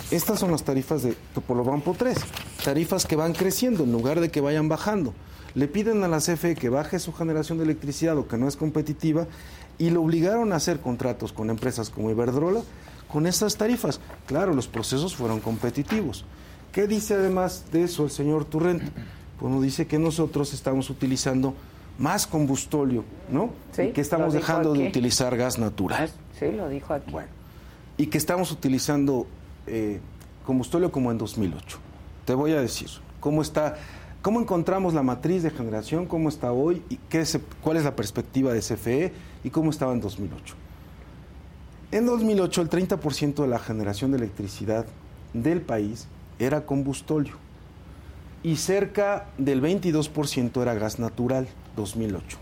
Estas son las tarifas de Topolobampo 3. Tarifas que van creciendo en lugar de que vayan bajando. Le piden a la CFE que baje su generación de electricidad o que no es competitiva y lo obligaron a hacer contratos con empresas como Iberdrola con estas tarifas. Claro, los procesos fueron competitivos. ¿Qué dice además de eso el señor Turrent? Bueno, dice que nosotros estamos utilizando más combustóleo, ¿no? Sí, y que estamos dejando de utilizar gas natural. Sí, lo dijo aquí. y que estamos utilizando eh, combustóleo como en 2008. Te voy a decir cómo está, cómo encontramos la matriz de generación, cómo está hoy y qué cuál es la perspectiva de CFE y cómo estaba en 2008. En 2008 el 30% de la generación de electricidad del país era combustóleo y cerca del 22% era gas natural, 2008.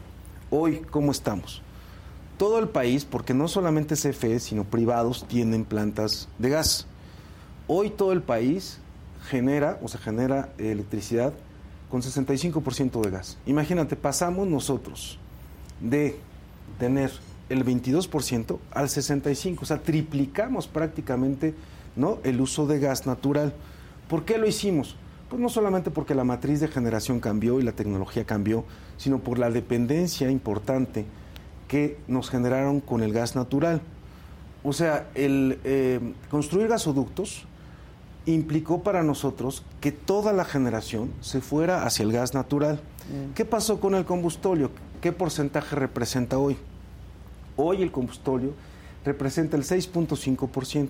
Hoy, ¿cómo estamos? Todo el país, porque no solamente CFE, sino privados, tienen plantas de gas. Hoy todo el país genera, o se genera electricidad con 65% de gas. Imagínate, pasamos nosotros de tener el 22% al 65%, o sea, triplicamos prácticamente ¿no? el uso de gas natural. ¿Por qué lo hicimos? Pues no solamente porque la matriz de generación cambió y la tecnología cambió, sino por la dependencia importante que nos generaron con el gas natural. O sea, el eh, construir gasoductos implicó para nosotros que toda la generación se fuera hacia el gas natural. ¿Qué pasó con el combustóleo? ¿Qué porcentaje representa hoy? Hoy el combustóleo representa el 6.5%.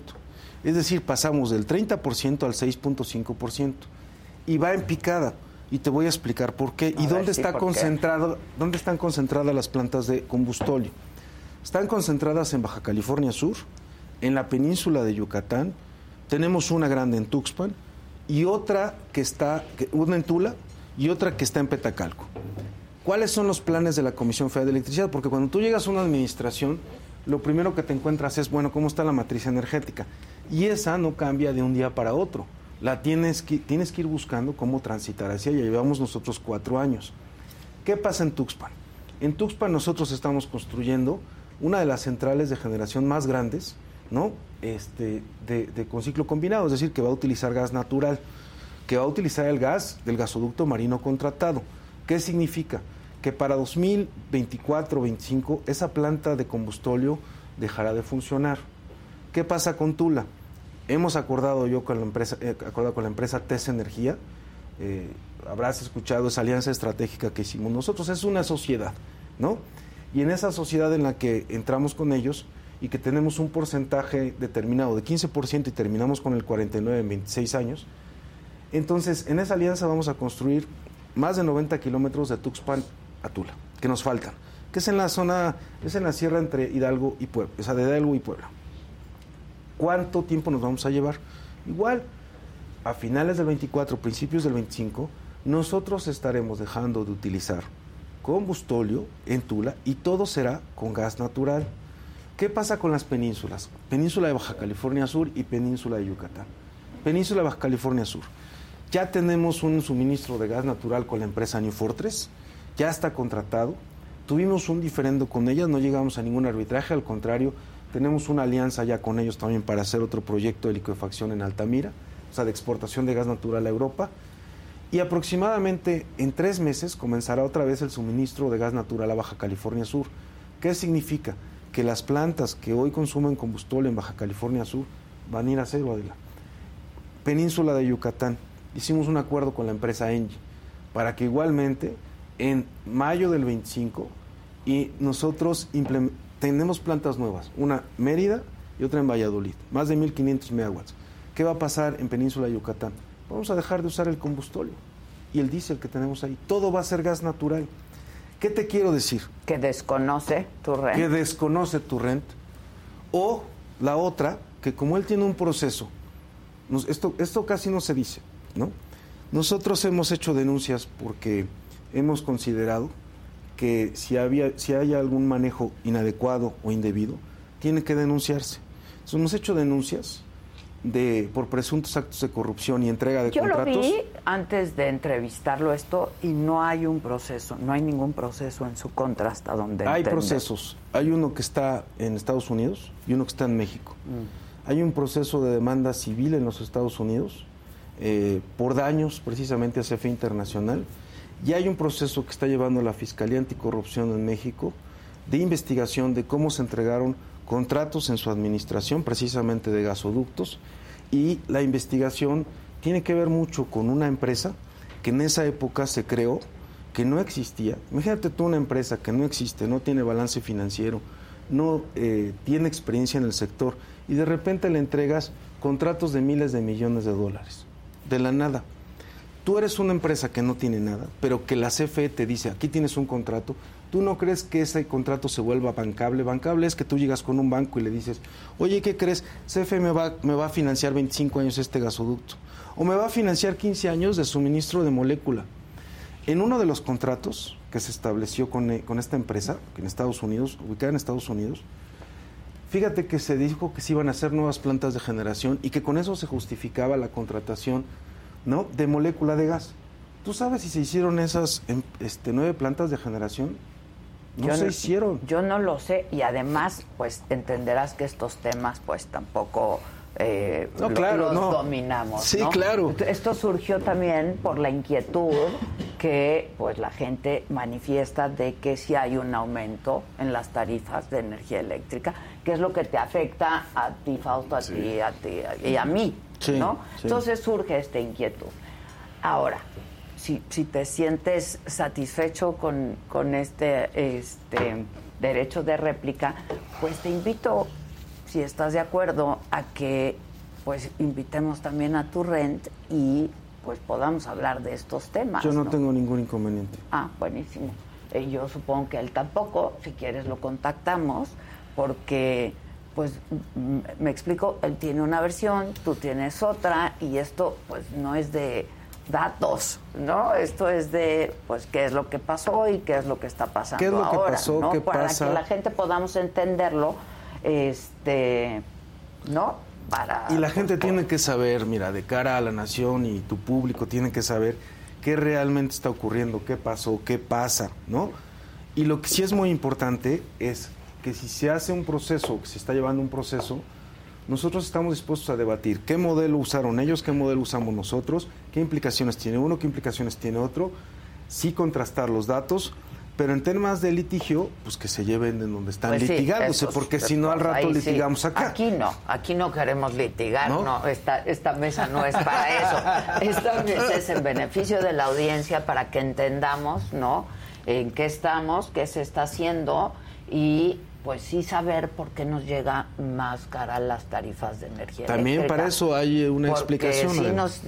Es decir, pasamos del 30% al 6.5%. Y va en picada. Y te voy a explicar por qué. A ¿Y ver, dónde sí, está concentrado, dónde están concentradas las plantas de combustóleo? Están concentradas en Baja California Sur, en la península de Yucatán. Tenemos una grande en Tuxpan y otra que está, una en Tula y otra que está en Petacalco. ¿Cuáles son los planes de la Comisión Federal de Electricidad? Porque cuando tú llegas a una administración, lo primero que te encuentras es, bueno, ¿cómo está la matriz energética? Y esa no cambia de un día para otro. La tienes que, tienes que ir buscando cómo transitar hacia ella. Llevamos nosotros cuatro años. ¿Qué pasa en Tuxpan? En Tuxpan nosotros estamos construyendo una de las centrales de generación más grandes, ¿no? Este, de, con ciclo combinado, es decir, que va a utilizar gas natural, que va a utilizar el gas del gasoducto marino contratado. ¿Qué significa? Que para 2024-25 esa planta de combustóleo dejará de funcionar. ¿Qué pasa con Tula? Hemos acordado yo con la empresa, eh, acordado con la empresa TES Energía, eh, habrás escuchado esa alianza estratégica que hicimos nosotros, es una sociedad, ¿no? Y en esa sociedad en la que entramos con ellos y que tenemos un porcentaje determinado de 15% y terminamos con el 49 en 26 años, entonces en esa alianza vamos a construir más de 90 kilómetros de Tuxpan a Tula, que nos faltan, que es en la zona, es en la sierra entre Hidalgo y Puebla, o sea, de Hidalgo y Puebla. ¿Cuánto tiempo nos vamos a llevar? Igual, a finales del 24, principios del 25, nosotros estaremos dejando de utilizar combustóleo en Tula y todo será con gas natural. ¿Qué pasa con las penínsulas? Península de Baja California Sur y Península de Yucatán. Península de Baja California Sur. Ya tenemos un suministro de gas natural con la empresa New Fortress, ya está contratado. Tuvimos un diferendo con ellas, no llegamos a ningún arbitraje, al contrario, tenemos una alianza ya con ellos también para hacer otro proyecto de liquefacción en Altamira, o sea, de exportación de gas natural a Europa. Y aproximadamente en tres meses comenzará otra vez el suministro de gas natural a Baja California Sur. ¿Qué significa? Que las plantas que hoy consumen combustible en Baja California Sur van a ir a cero, Adela. Península de Yucatán, hicimos un acuerdo con la empresa Engie para que igualmente en mayo del 25 y nosotros tenemos plantas nuevas, una Mérida y otra en Valladolid, más de 1500 megawatts. ¿Qué va a pasar en Península de Yucatán? Vamos a dejar de usar el combustóleo y el diésel que tenemos ahí. Todo va a ser gas natural. ¿Qué te quiero decir? Que desconoce tu renta. Que desconoce tu rent. O la otra, que como él tiene un proceso, nos- esto, esto casi no se dice, ¿no? Nosotros hemos hecho denuncias porque hemos considerado que si, había, si hay algún manejo inadecuado o indebido, tiene que denunciarse. Entonces, hemos hecho denuncias de, por presuntos actos de corrupción y entrega de Yo lo contratos. vi antes de entrevistarlo esto y no hay un proceso, no hay ningún proceso en su contra hasta donde Hay procesos. Hay uno que está en Estados Unidos y uno que está en México. Hay un proceso de demanda civil en los Estados Unidos eh, por daños precisamente a CFE Internacional. Y hay un proceso que está llevando la Fiscalía Anticorrupción en México de investigación de cómo se entregaron contratos en su administración, precisamente de gasoductos. Y la investigación tiene que ver mucho con una empresa que en esa época se creó, que no existía. Imagínate tú una empresa que no existe, no tiene balance financiero, no eh, tiene experiencia en el sector y de repente le entregas contratos de miles de millones de dólares, de la nada. Tú eres una empresa que no tiene nada, pero que la CFE te dice, aquí tienes un contrato, ¿tú no crees que ese contrato se vuelva bancable? Bancable es que tú llegas con un banco y le dices, oye, ¿qué crees? CFE me va, me va a financiar 25 años este gasoducto, o me va a financiar 15 años de suministro de molécula. En uno de los contratos que se estableció con, eh, con esta empresa, en Estados Unidos, ubicada en Estados Unidos, fíjate que se dijo que se iban a hacer nuevas plantas de generación y que con eso se justificaba la contratación ¿no? de molécula de gas. ¿Tú sabes si se hicieron esas em, este, nueve plantas de generación? No Yo se hicieron. Yo no lo sé y además, pues entenderás que estos temas, pues tampoco eh, No, lo- claro, los no. dominamos. Sí, ¿no? claro. Esto surgió también por la inquietud que, pues, la gente manifiesta de que si hay un aumento en las tarifas de energía eléctrica, que es lo que te afecta a ti, Fausto, a ti, a ti y a mí, Sí, ¿no? sí. Entonces surge esta inquietud. Ahora, si, si te sientes satisfecho con, con este, este derecho de réplica, pues te invito, si estás de acuerdo, a que pues invitemos también a tu rent y pues podamos hablar de estos temas. Yo no, ¿no? tengo ningún inconveniente. Ah, buenísimo. Eh, yo supongo que él tampoco, si quieres lo contactamos, porque, pues, m- me explico, él tiene una versión, tú tienes otra, y esto, pues, no es de datos, ¿no? Esto es de, pues, qué es lo que pasó y qué es lo que está pasando ¿Qué es lo que ahora, pasó? ¿no? ¿Qué Para pasa? que la gente podamos entenderlo, este, ¿no? Para... Y la gente tiene que saber, mira, de cara a la nación y tu público tiene que saber qué realmente está ocurriendo, qué pasó, qué pasa, ¿no? Y lo que sí es muy importante es que si se hace un proceso, que se está llevando un proceso, nosotros estamos dispuestos a debatir qué modelo usaron ellos, qué modelo usamos nosotros, qué implicaciones tiene uno, qué implicaciones tiene otro, sí contrastar los datos, pero en temas de litigio, pues que se lleven en donde están Pues sí, litigándose, esos- porque si no al rato ahí sí. litigamos acá. Aquí no, aquí no queremos litigar, ¿No? no, esta, esta mesa no es para eso. Esta mesa es en beneficio de la audiencia para que entendamos, ¿no? En qué estamos, qué se está haciendo y pues sí saber por qué nos llega más cara las tarifas de energía También eléctrica. para eso hay una Porque explicación. sí nos,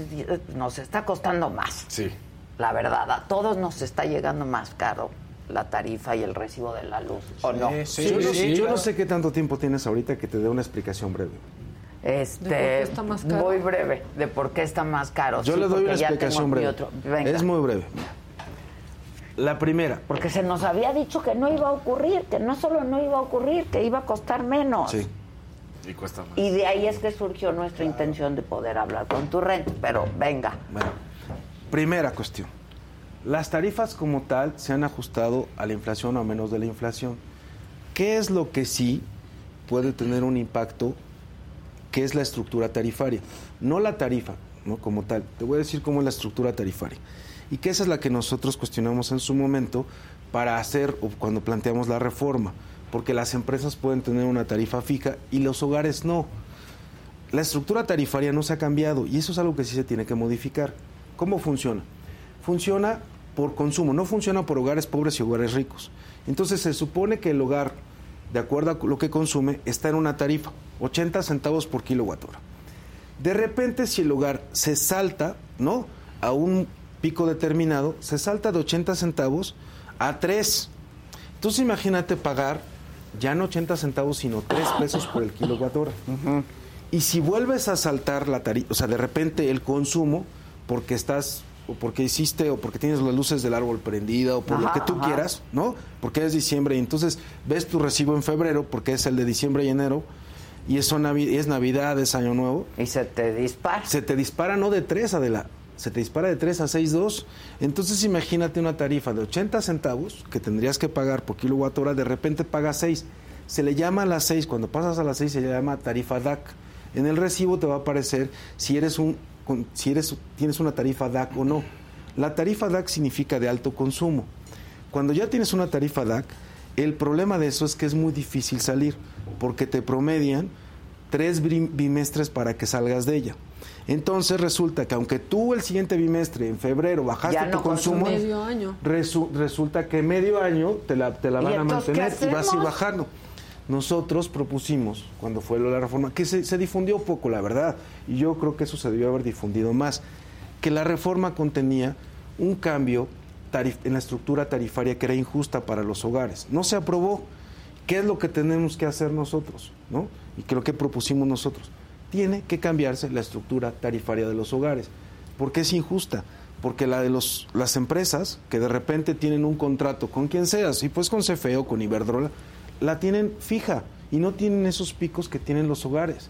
nos está costando más. Sí. La verdad, a todos nos está llegando más caro la tarifa y el recibo de la luz, ¿o no? yo, no, yo no sé qué tanto tiempo tienes ahorita que te dé una explicación breve. Este, ¿De por qué está más caro? Muy breve, de por qué está más caro. Yo Sí, le doy una explicación breve. otro. Venga. Es muy breve. La primera. Porque se nos había dicho que no iba a ocurrir, que no solo no iba a ocurrir, que iba a costar menos. Sí. Y cuesta más. Y de ahí es que surgió nuestra intención de poder hablar con tu rent. Pero venga. Bueno, primera cuestión. Las tarifas como tal se han ajustado a la inflación o a menos de la inflación. ¿Qué es lo que sí puede tener un impacto? ¿Qué es la estructura tarifaria? No la tarifa, ¿no? Como tal. Te voy a decir cómo es la estructura tarifaria. Y que esa es la que nosotros cuestionamos en su momento para hacer o cuando planteamos la reforma. Porque las empresas pueden tener una tarifa fija y los hogares no. La estructura tarifaria no se ha cambiado y eso es algo que sí se tiene que modificar. ¿Cómo funciona? Funciona por consumo, no funciona por hogares pobres y hogares ricos. Entonces se supone que el hogar, de acuerdo a lo que consume, está en una tarifa, 80 centavos por kilowatt hora. De repente, si el hogar se salta, ¿no? A un pico determinado, se salta de 80 centavos a 3. Entonces imagínate pagar ya no 80 centavos, sino 3 pesos por el kilowatt hora. Y si vuelves a saltar la tarifa, o sea, de repente el consumo, porque estás, o porque hiciste, o porque tienes las luces del árbol prendidas, o por lo que tú ajá. quieras, ¿no? Porque es diciembre y entonces ves tu recibo en febrero, porque es el de diciembre y enero, y eso es Navidad, es Año Nuevo. Y se te dispara. Se te dispara no de 3, Adela, se te dispara de 3 a 6.2. Entonces imagínate una tarifa de 80 centavos que tendrías que pagar por kilowatt hora, de repente pagas 6. Se le llama a las 6, cuando pasas a las 6 se le llama tarifa DAC. En el recibo te va a aparecer si eres un si eres tienes una tarifa DAC o no. La tarifa DAC significa de alto consumo. Cuando ya tienes una tarifa DAC, el problema de eso es que es muy difícil salir, porque te promedian tres bimestres para que salgas de ella. Entonces resulta que aunque tú el siguiente bimestre, en febrero, bajaste Ya tu no consumo, consumes. Medio año. resu- resulta que medio año te la, te la ¿Y van a mantener y vas a ir bajando. Nosotros propusimos, cuando fue la reforma, que se, se difundió poco, la verdad, y yo creo que eso se debió haber difundido más, que la reforma contenía un cambio en la estructura tarifaria que era injusta para los hogares. No se aprobó. ¿Qué es lo que tenemos que hacer nosotros? ¿no? Y lo que propusimos nosotros. Tiene que cambiarse la estructura tarifaria de los hogares. ¿Por qué es injusta? Porque la de los, las empresas que de repente tienen un contrato con quien sea, si pues con CFE o con Iberdrola, la tienen fija y no tienen esos picos que tienen los hogares.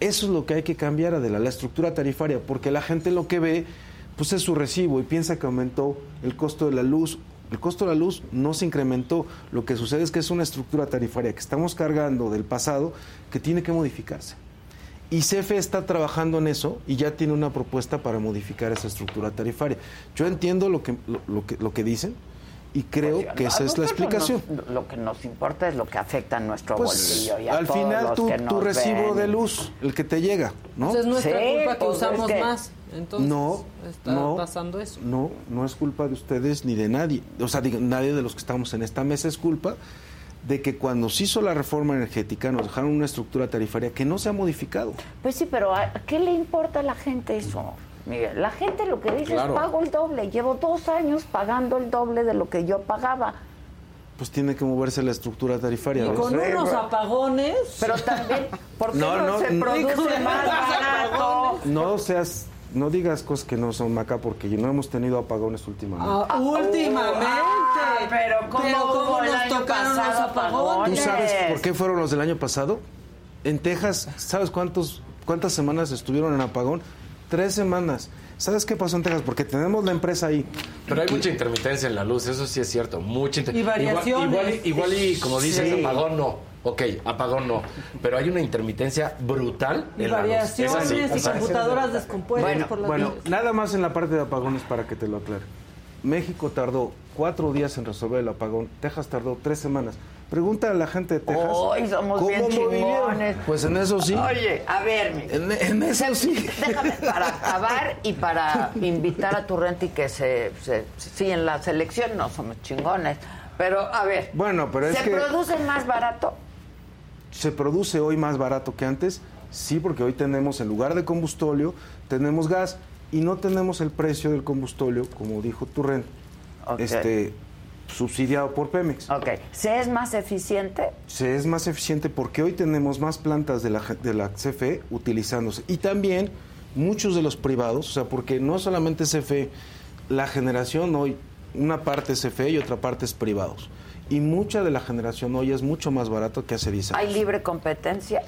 Eso es lo que hay que cambiar, Adela, la estructura tarifaria, porque la gente lo que ve pues es su recibo y piensa que aumentó el costo de la luz. El costo de la luz no se incrementó. Lo que sucede es que es una estructura tarifaria que estamos cargando del pasado que tiene que modificarse. Y CFE está trabajando en eso y ya tiene una propuesta para modificar esa estructura tarifaria. Yo entiendo lo que, lo, lo que, lo que dicen y creo Pues, que esa es la explicación. nos- lo que nos importa es lo que afecta a nuestro Pues, bolsillo. y a al todos final los tu, que tu nos recibo ven. de luz, el que te llega, ¿no? Entonces es nuestra Sí, culpa que pues, usamos es que- más. Entonces no, está no, pasando eso. No, no es culpa de ustedes ni de nadie. O sea, digo, nadie de los que estamos en esta mesa es culpa de que cuando se hizo la reforma energética nos dejaron una estructura tarifaria que no se ha modificado. Pues sí, pero ¿a qué le importa a la gente eso? Miguel, la gente lo que dice Claro. es pago el doble. Llevo dos años pagando el doble de lo que yo pagaba. Pues tiene que moverse la estructura tarifaria. Y ¿ves? con unos apagones. Pero también, ¿por qué No, no, no, se no. produce más barato? No seas, no digas cosas que no son acá porque no hemos tenido apagones últimamente. Ah, últimamente. Ah, pero ¿cómo hubo el nos año tocaron los apagones? ¿Tú sabes por qué fueron los del año pasado? En Texas, ¿sabes cuántos, cuántas semanas estuvieron en apagón? Tres semanas. ¿Sabes qué pasó en Texas? Porque tenemos la empresa ahí. Pero hay mucha intermitencia en la luz, eso sí es cierto. Mucha inter- Y variaciones. Igual, igual, igual y como dices, Sí. apagón no. Ok, apagón no. Pero hay una intermitencia brutal Y en la luz. Es variaciones así, y computadoras descompuestas Bueno, por las bueno, nada más en la parte de apagones para que te lo aclare. México tardó cuatro días en resolver el apagón. Texas tardó tres semanas. Pregunta a la gente de Texas. Hoy somos bien lo vivieron? chingones. Pues en eso sí. Oye, a ver, Miguel. En, en eso sí. Déjame para acabar y para invitar a tu renta y que se, se- sí en la selección no somos chingones, pero a ver. Bueno, pero es ¿Se que- produce más barato? ¿Se produce hoy más barato que antes? Sí, porque hoy tenemos, en lugar de combustóleo, tenemos gas y no tenemos el precio del combustóleo, como dijo Turren, este, subsidiado por Pemex. Ok. ¿Se es más eficiente? Se es más eficiente porque hoy tenemos más plantas de la, de la CFE utilizándose. Y también muchos de los privados, o sea, porque no solamente CFE, la generación hoy, una parte es CFE y otra parte es privados. Y mucha de la generación hoy es mucho más barato que hace 10 años. ¿Hay libre competencia?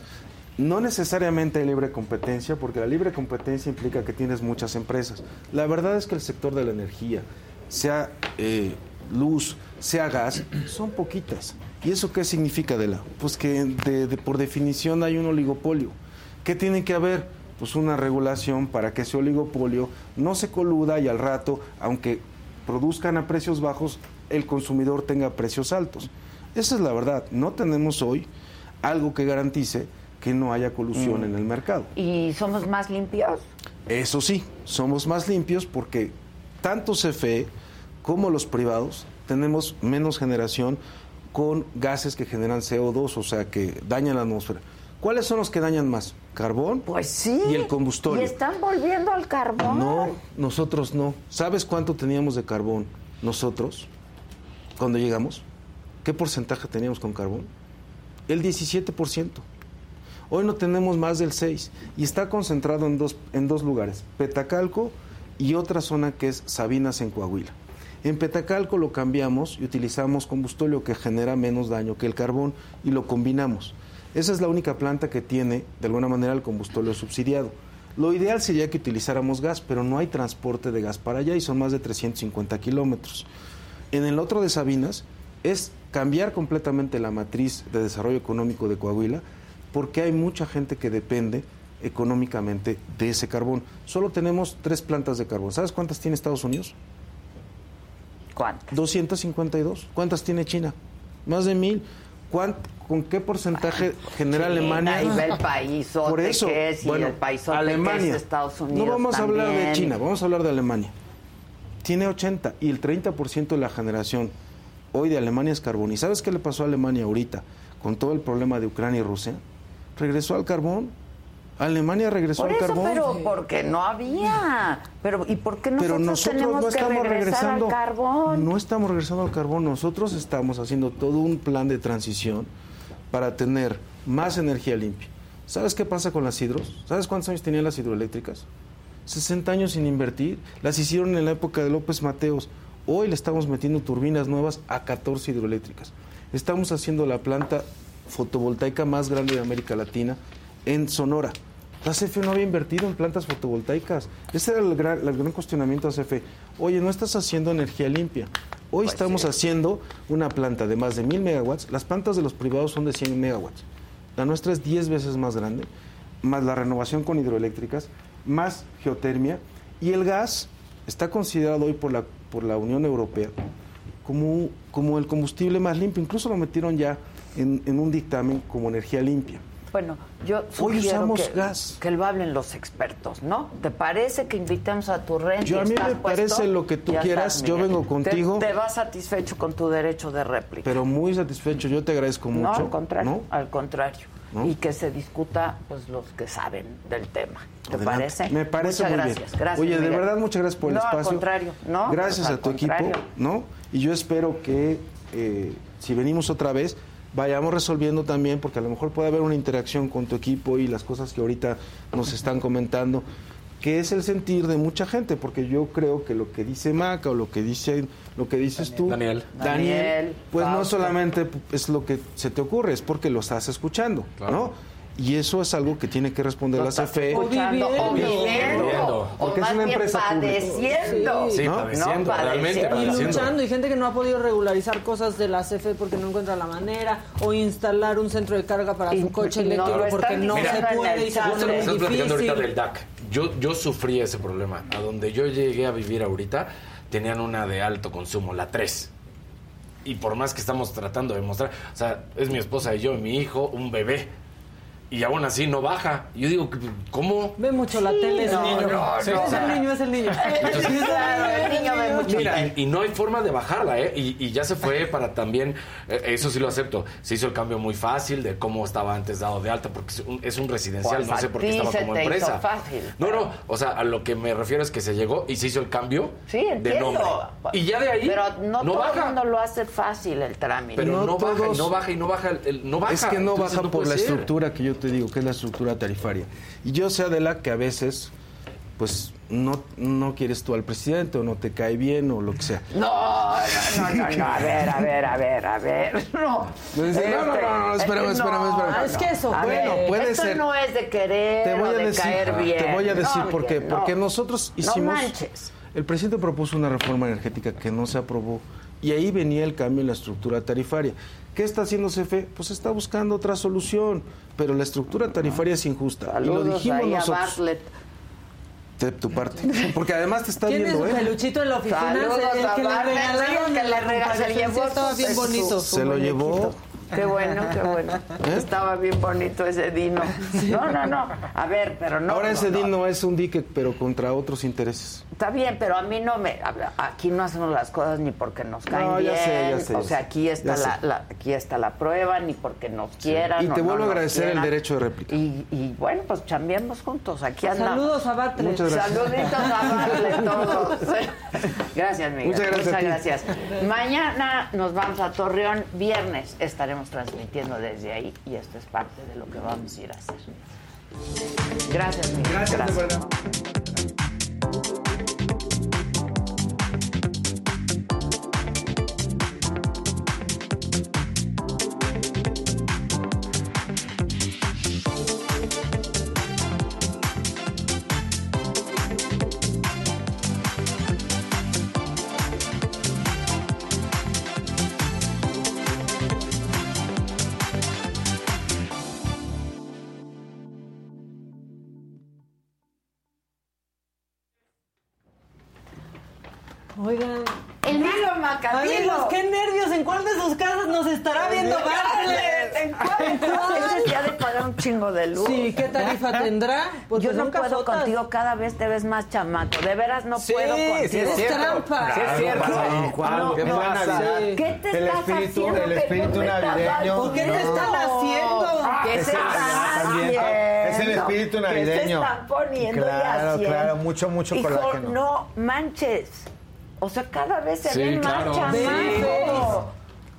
No necesariamente hay libre competencia, porque la libre competencia implica que tienes muchas empresas. La verdad es que el sector de la energía, sea eh, luz, sea gas, son poquitas. ¿Y eso qué significa, Adela? Pues que de- de- por definición hay un oligopolio. ¿Qué tiene que haber? Pues una regulación para que ese oligopolio no se coluda y al rato, aunque produzcan a precios bajos, el consumidor tenga precios altos. Esa es la verdad. No tenemos hoy algo que garantice que no haya colusión Mm. en el mercado. ¿Y somos más limpios? Eso sí, somos más limpios porque tanto CFE como los privados tenemos menos generación con gases que generan CO2, o sea, que dañan la atmósfera. ¿Cuáles son los que dañan más? Carbón Pues sí. y el combustóleo. Y están volviendo al carbón. No, nosotros no. ¿Sabes cuánto teníamos de carbón nosotros cuando llegamos? ¿Qué porcentaje teníamos con carbón? El 17%. Hoy no tenemos más del 6 y está concentrado en dos, en dos lugares, Petacalco y otra zona que es Sabinas en Coahuila. En Petacalco lo cambiamos y utilizamos combustóleo que genera menos daño que el carbón y lo combinamos. Esa es la única planta que tiene, de alguna manera, el combustóleo subsidiado. Lo ideal sería que utilizáramos gas, pero no hay transporte de gas para allá y son más de 350 kilómetros. En el otro de Sabinas es cambiar completamente la matriz de desarrollo económico de Coahuila porque hay mucha gente que depende económicamente de ese carbón. Solo tenemos tres plantas de carbón. ¿Sabes cuántas tiene Estados Unidos? ¿Cuántas? 252. ¿Cuántas tiene China? Más de mil. ¿Cuán- ¿Con qué porcentaje genera China, Alemania? y ve el paisote Por eso, que es, y bueno, el que Alemania. es Estados Unidos No vamos a hablar de. China, vamos a hablar de Alemania. Tiene 80 y el 30% de la generación hoy de Alemania es carbón. ¿Y sabes qué le pasó a Alemania ahorita con todo el problema de Ucrania y Rusia, regresó al carbón. Alemania regresó Por al eso, carbón. pero porque no había. Pero ¿y por qué nosotros, Pero nosotros tenemos no que estamos regresar regresando. al carbón? No estamos regresando al carbón. Nosotros estamos haciendo todo un plan de transición para tener más energía limpia. ¿Sabes qué pasa con las hidros? ¿Sabes cuántos años tenían las hidroeléctricas? 60 años sin invertir. Las hicieron en la época de López Mateos. Hoy le estamos metiendo turbinas nuevas a 14 hidroeléctricas. Estamos haciendo la planta fotovoltaica más grande de América Latina en Sonora. La CFE no había invertido en plantas fotovoltaicas. Ese era el gran, el gran cuestionamiento a CFE. Oye, no estás haciendo energía limpia. Hoy estamos haciendo una planta de más de 1000 megawatts. Las plantas de los privados son de 100 megawatts. La nuestra es 10 veces más grande, más la renovación con hidroeléctricas, más geotermia. Y el gas está considerado hoy por la, por la Unión Europea como, como el combustible más limpio. Incluso lo metieron ya en, en un dictamen como energía limpia. Bueno, yo Hoy usamos que, gas. que lo hablen los expertos, ¿no? ¿Te parece que invitemos a tu renta? Yo a mí me parece lo que tú quieras, yo vengo contigo. ¿Te, te vas satisfecho con tu derecho de réplica? Pero muy satisfecho, yo te agradezco mucho. no, al contrario, ¿no? al contrario. ¿No? Y que se discuta pues los que saben del tema. ¿Te Adelante. parece? Me parece Muchas muy gracias. bien. Gracias, Oye, de verdad, muchas gracias por el no, espacio. al contrario. No, Gracias pues, a al tu equipo. ¿no? Y yo espero que eh, si venimos otra vez, vayamos resolviendo también, porque a lo mejor puede haber una interacción con tu equipo y las cosas que ahorita nos están comentando, que es el sentir de mucha gente, porque yo creo que lo que dice Maca o lo que dice lo que dices tú, Daniel. Daniel, Daniel, pues no Fausto. solamente es lo que se te ocurre, es porque lo estás escuchando, ¿no? Y eso es algo que tiene que responder Lo la CFE. escuchando, o viviendo, Viviendo. o Porque es más una bien empresa padeciendo. Sí, ¿no? padeciendo, No, realmente Y padeciendo. luchando, y gente que no ha podido regularizar cosas de la CFE porque no encuentra la manera, o instalar un centro de carga para Y- su coche y no eléctrico lo están porque no diciendo se puede y se muy Estás platicando ahorita del. DAC. Yo, yo sufrí ese problema. A donde yo llegué a vivir ahorita, tenían una de alto consumo, la 3. Y por más que estamos tratando de mostrar, o sea, es mi esposa y yo, y mi hijo, un bebé. Y aún así no baja. Yo digo, ¿cómo? Ve mucho la tele no, niño. no, Sí, no. es el niño, es el niño. El niño ve mucho Mira, y, y no hay forma de bajarla, ¿eh? Y, y ya se fue para también, eh, eso sí lo acepto, se hizo el cambio muy fácil de cómo estaba antes dado de alta, porque es un, es un residencial, Pues no a sé por qué estaba como empresa. fácil. No, no, o sea, a lo que me refiero es que se llegó y se hizo el cambio Sí, de entiendo. nombre. Y ya de ahí Pero no, no todo el baja. mundo lo hace fácil el trámite. Pero no, No baja y no baja y no baja, el- el- no baja. Es que no Entonces, baja no por la ser. estructura que yo te digo, que es la estructura tarifaria. Y yo sé, Adela, que a veces, pues, no, no quieres tú al presidente o no te cae bien o lo que sea. No, no, no, no, no, a ver, a ver, a ver, a ver, no. No, no, no, no, espérame, Este, espérame, espérame. no, Es que eso, a bueno, ver, puede esto ser. no es de querer Te voy o a de decir, caer bien. te voy a decir No, por qué. no. Porque nosotros No hicimos. manches. El presidente propuso una reforma energética que no se aprobó y ahí venía el cambio en la estructura tarifaria. ¿Qué está haciendo CFE? Pues está buscando otra solución, pero la estructura tarifaria es injusta. y lo Saludos dijimos ahí a nosotros. Bartlett. De tu parte. Porque además te está viendo, ¿eh? peluchito en la oficina, Saludos el a que le Bartlett, regalaron que le. Se lo llevó. Qué bueno, qué bueno. ¿Eh? Estaba bien bonito ese Dino. No, no, no. A ver, pero no. Ahora no, ese no. DIN no es un dique, pero contra otros intereses. Está bien, pero a mí no me. Aquí no hacemos las cosas ni porque nos caen No, ya bien. sé, ya sé, o sea, aquí está, la, aquí está la prueba, ni porque nos quieran. Y te no vuelvo a agradecer el derecho de réplica. Y, y bueno, pues chambeemos juntos. Aquí andamos. Saludos a Bartlett. Muchas gracias. Saluditos a Bartlett todos. Gracias, Miguel. Muchas gracias ti. gracias. Mañana nos vamos a Torreón. Viernes estaremos transmitiendo desde ahí y esto es parte de lo que vamos a ir a hacer. Gracias, Miguel. Gracias, de Amigos, qué nervios. ¿En cuál de sus casas nos estará viendo Bartlett? ¿En cuál? Ese es ya de pagar un chingo de luz. Sí, ¿qué tarifa tendrá? Pues Yo pues no puedo casotas. contigo, cada vez te ves más chamaco. De veras no Sí, puedo sí es contigo. cierto. trampa. Sí es cierto. No, ¿qué no, pasa? sí. ¿Qué te El estás espíritu- haciendo el espíritu navideño. haciendo? ¿Qué te están haciendo? ¿Qué se están haciendo? es el espíritu navideño. ¿Qué se están poniendo Claro, y haciendo? claro, mucho, mucho Hijo, colágeno. no manches. O sea, cada vez se Sí, ven claro. más Sí. chamacos.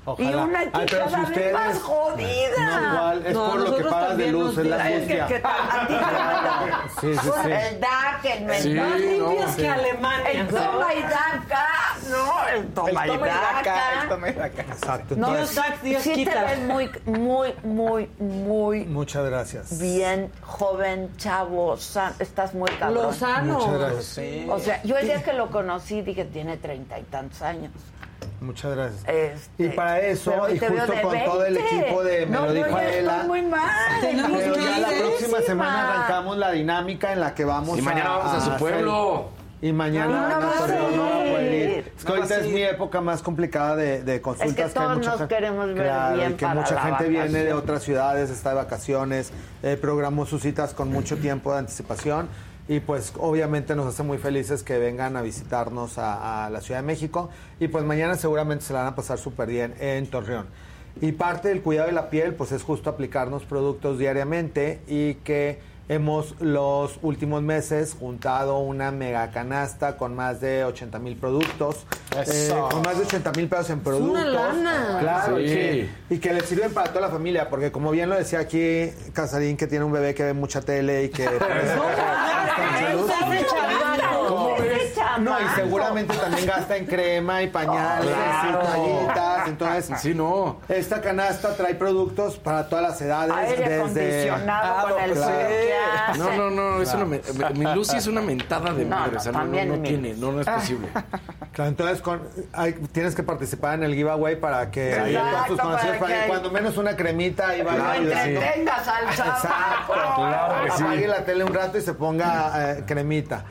Ojalá. Y una Ay, chica pero si cada vez ustedes- más jodida. No, igual, es por lo que pagas de luz, es la Es que- angustia. que ta- a ti te manda. Sí, sí, sí. El DAC, el mental. Sí, Más limpios no, que sí. Alemania. El toma y daca, no, el toma y daca. Exacto. No, entonces- sí te ves muy, muy, muy, muy Muchas gracias. bien, joven, chavo, sa- estás muy cabrón. Lozano. Muchas gracias. O sea, yo el día que lo conocí dije, tiene treinta y tantos años. Muchas gracias. Este, y para eso, y justo con todo el 20. equipo de Me No, lo dijo estoy Adela. muy mal. Tenemos Pero que ya la próxima semana ma. arrancamos la dinámica en la que vamos Y mañana vamos a su pueblo. Y mañana No, no no, a Torreón, no ir. Es que ahorita es mi época más complicada de, de consultas. Es que hay todos mucha nos gente- queremos ver Claro, bien y que para mucha la gente viene de vacación. otras ciudades, está de vacaciones, eh, programó sus citas con mucho tiempo de anticipación y pues obviamente nos hace muy felices que vengan a visitarnos a, la Ciudad de México y pues mañana seguramente se la van a pasar súper bien en Torreón. Y parte del cuidado de la piel pues es justo aplicarnos productos diariamente y que hemos los últimos meses juntado una mega canasta con más de 80 mil productos, eh, con más de 80 mil pesos en productos. lana. Claro, Sí. y que- y que le sirven para toda la familia, porque como bien lo decía aquí Casarín, que tiene un bebé que ve mucha tele y que... No, y seguramente también gasta en crema y pañales Claro. y toallitas. Entonces, Sí, no. esta canasta trae productos para todas las edades. Aire desde acondicionado con el claro. frío que hace. No, no, no, es una me- me- mi Lucy es una mentada de No, madre, no, o sea, no, no, no tiene, no, no es posible. Claro, entonces con- hay- tienes que participar en el giveaway para que ahí Exacto, todos tus conocidos, para que que- cuando menos una cremita y vaya No ayudando. entretengas al Exacto. Claro que sí. Apague la tele un rato y se ponga eh, cremita.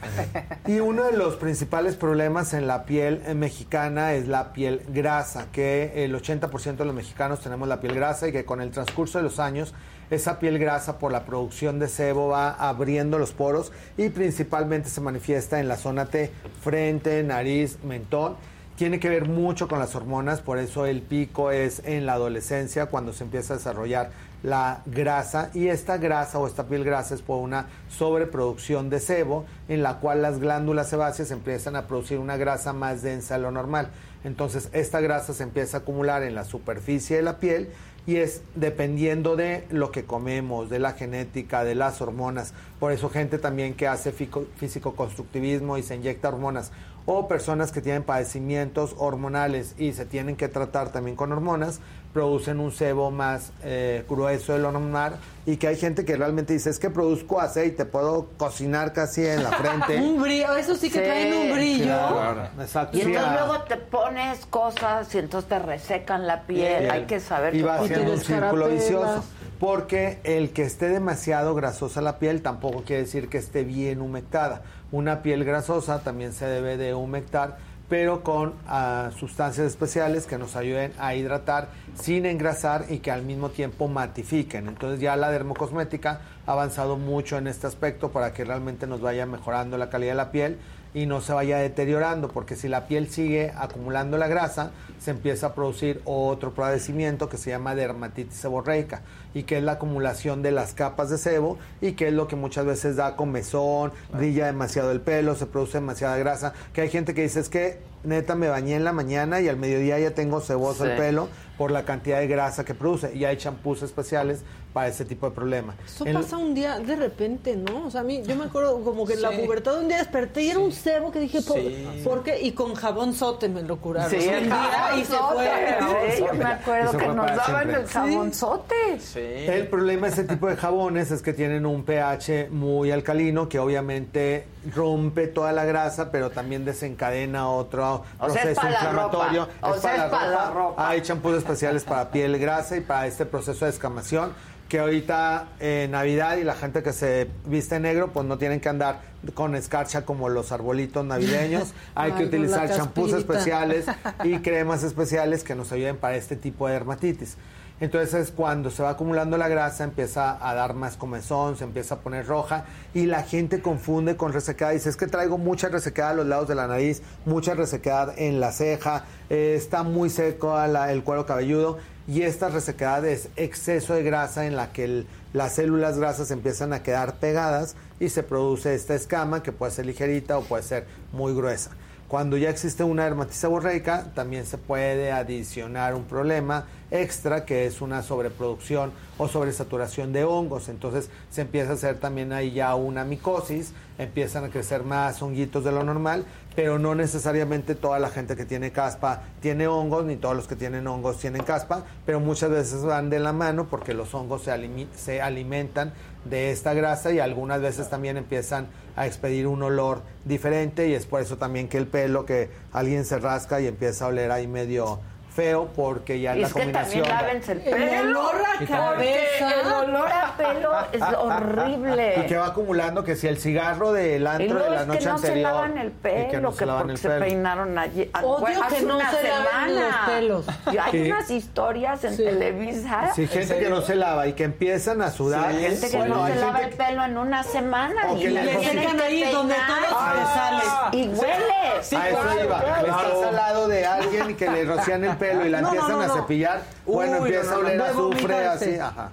Y uno de los principales problemas en la piel eh, mexicana es la piel grasa, que el 80% de los mexicanos tenemos la piel grasa y que con el transcurso de los años esa piel grasa por la producción de sebo va abriendo los poros y principalmente se manifiesta en la zona T, frente, nariz, mentón. Tiene que ver mucho con las hormonas, por eso el pico es en la adolescencia cuando se empieza a desarrollar la grasa y esta grasa o esta piel grasa es por una sobreproducción de sebo en la cual las glándulas sebáceas empiezan a producir una grasa más densa de lo normal. Entonces esta grasa se empieza a acumular en la superficie de la piel y es dependiendo de lo que comemos, de la genética, de las hormonas. Por eso gente también que hace físico-constructivismo y se inyecta hormonas o personas que tienen padecimientos hormonales y se tienen que tratar también con hormonas, producen un sebo más eh, grueso de lo normal y que hay gente que realmente dice, es que produzco aceite, puedo cocinar casi en la frente. Un brillo, eso sí que Sí, traen un brillo. Claro, exacto. Y entonces ah. luego te pones cosas y entonces te resecan la piel. Bien. Hay que saber y va haciendo un círculo vicioso. Porque el que esté demasiado grasosa la piel tampoco quiere decir que esté bien humectada. Una piel grasosa también se debe de humectar, pero con ah, sustancias especiales que nos ayuden a hidratar sin engrasar y que al mismo tiempo matifiquen. Entonces ya la dermocosmética ha avanzado mucho en este aspecto para que realmente nos vaya mejorando la calidad de la piel y no se vaya deteriorando, porque si la piel sigue acumulando la grasa, se empieza a producir otro padecimiento que se llama dermatitis seborreica y que es la acumulación de las capas de sebo y que es lo que muchas veces da comezón, brilla demasiado el pelo, se produce demasiada grasa, que hay gente que dice es que neta me bañé en la mañana y al mediodía ya tengo ceboso Sí. el pelo por la cantidad de grasa que produce y hay champús especiales para ese tipo de problema. Eso En- pasa un día de repente, ¿no? O sea, a mí, yo me acuerdo como que en la pubertad un día desperté y era un cebo que dije, ¿por, Sí. ¿por qué? Y con jabón sote me lo curaron. Sí, un día y se fue. yo me acuerdo que nos daban siempre. el jabonzote. Sí. El problema de ese tipo de jabones es que tienen un pH muy alcalino que obviamente rompe toda la grasa, pero también desencadena otro O sea, es proceso para la inflamatorio. ropa. O sea, es para la ropa. Hay champús especiales para piel grasa y para este proceso de descamación que ahorita en Navidad y la gente que se viste negro pues no tienen que andar con escarcha como los arbolitos navideños. Hay Ay, que utilizar champús especiales y cremas especiales que nos ayuden para este tipo de dermatitis. Entonces es cuando se va acumulando la grasa, empieza a dar más comezón, se empieza a poner roja y la gente confunde con resequedad. Dice, es que traigo mucha resequedad a los lados de la nariz, mucha resequedad en la ceja, eh, está muy seco la- el cuero cabelludo y esta resequedad es exceso de grasa en la que las células grasas empiezan a quedar pegadas y se produce esta escama que puede ser ligerita o puede ser muy gruesa. Cuando ya existe una dermatitis seborreica, también se puede adicionar un problema extra que es una sobreproducción o sobresaturación de hongos. Entonces se empieza a hacer también ahí ya una micosis, empiezan a crecer más honguitos de lo normal, pero no necesariamente toda la gente que tiene caspa tiene hongos, ni todos los que tienen hongos tienen caspa, pero muchas veces van de la mano porque los hongos se, alimi- se alimentan de esta grasa y algunas veces también empiezan a expedir un olor diferente y es por eso también que el pelo que alguien se rasca y empieza a oler ahí medio feo porque ya Y la es que combinación también lávense el El pelo. olor a Y cabeza. El olor a pelo es horrible. y que va acumulando que si el cigarro del Y antro de la noche que no anterior se lavan el y pelo, que no se lavan porque el se pelo. peinaron allí. Odio bueno, que hace no una se semana. los pelos. Y hay Sí. unas historias en Sí. Televisa. Sí, gente que no se lava y que empiezan a sudar. Hay gente que Bueno, no se lava el pelo en una semana O y que le que ahí donde todo se sale. Y huele. Sí, a eso iba. Estás al lado de alguien y que le rocían el pelo y la No, empiezan no, a cepillar. Bueno, Uy, empieza a oler azufre así. Ajá.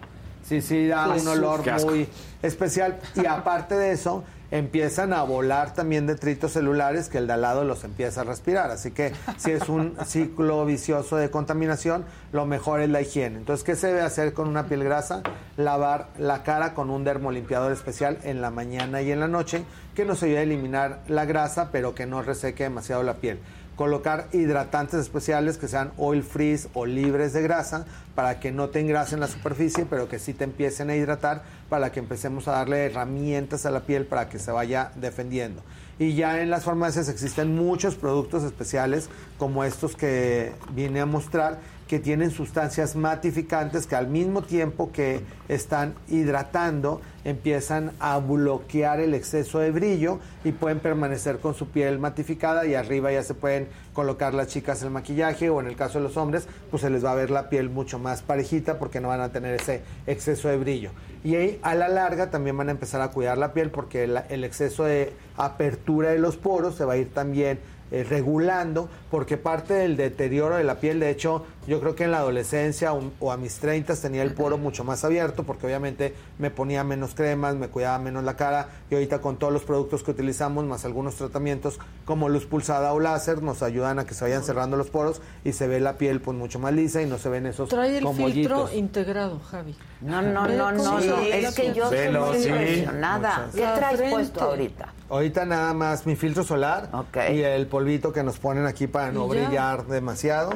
Sí, sí, da un olor muy especial. Y aparte de eso, empiezan a volar también detritos celulares que el de al lado los empieza a respirar. Así que si es un ciclo vicioso de contaminación, lo mejor es la higiene. Entonces, ¿qué se debe hacer con una piel grasa? Lavar la cara con un dermolimpiador especial en la mañana y en la noche, que nos ayude a eliminar la grasa, pero que no reseque demasiado la piel colocar hidratantes especiales que sean oil free o libres de grasa para que no te engrasen la superficie, pero que sí te empiecen a hidratar para que empecemos a darle herramientas a la piel para que se vaya defendiendo. Y ya en las farmacias existen muchos productos especiales como estos que vine a mostrar que tienen sustancias matificantes que al mismo tiempo que están hidratando empiezan a bloquear el exceso de brillo y pueden permanecer con su piel matificada y arriba ya se pueden colocar las chicas el maquillaje o en el caso de los hombres pues se les va a ver la piel mucho más parejita porque no van a tener ese exceso de brillo. Y ahí a la larga también van a empezar a cuidar la piel porque el exceso de apertura de los poros se va a ir también eh, regulando, porque parte del deterioro de la piel, de hecho, yo creo que en la adolescencia o, o a mis 30 tenía el poro mucho más abierto, porque obviamente me ponía menos cremas, me cuidaba menos la cara, y ahorita con todos los productos que utilizamos, más algunos tratamientos como luz pulsada o láser, nos ayudan a que se vayan cerrando los poros y se ve la piel pues mucho más lisa y no se ven esos Trae el como filtro hoyitos. integrado, Javi. No, no, no, no, Sí, no. Es que yo Velo, muy sí. impresionada. Muchas. ¿Qué traes frente. puesto ahorita? Ahorita nada más mi filtro solar y el polvito que nos ponen aquí para no brillar demasiado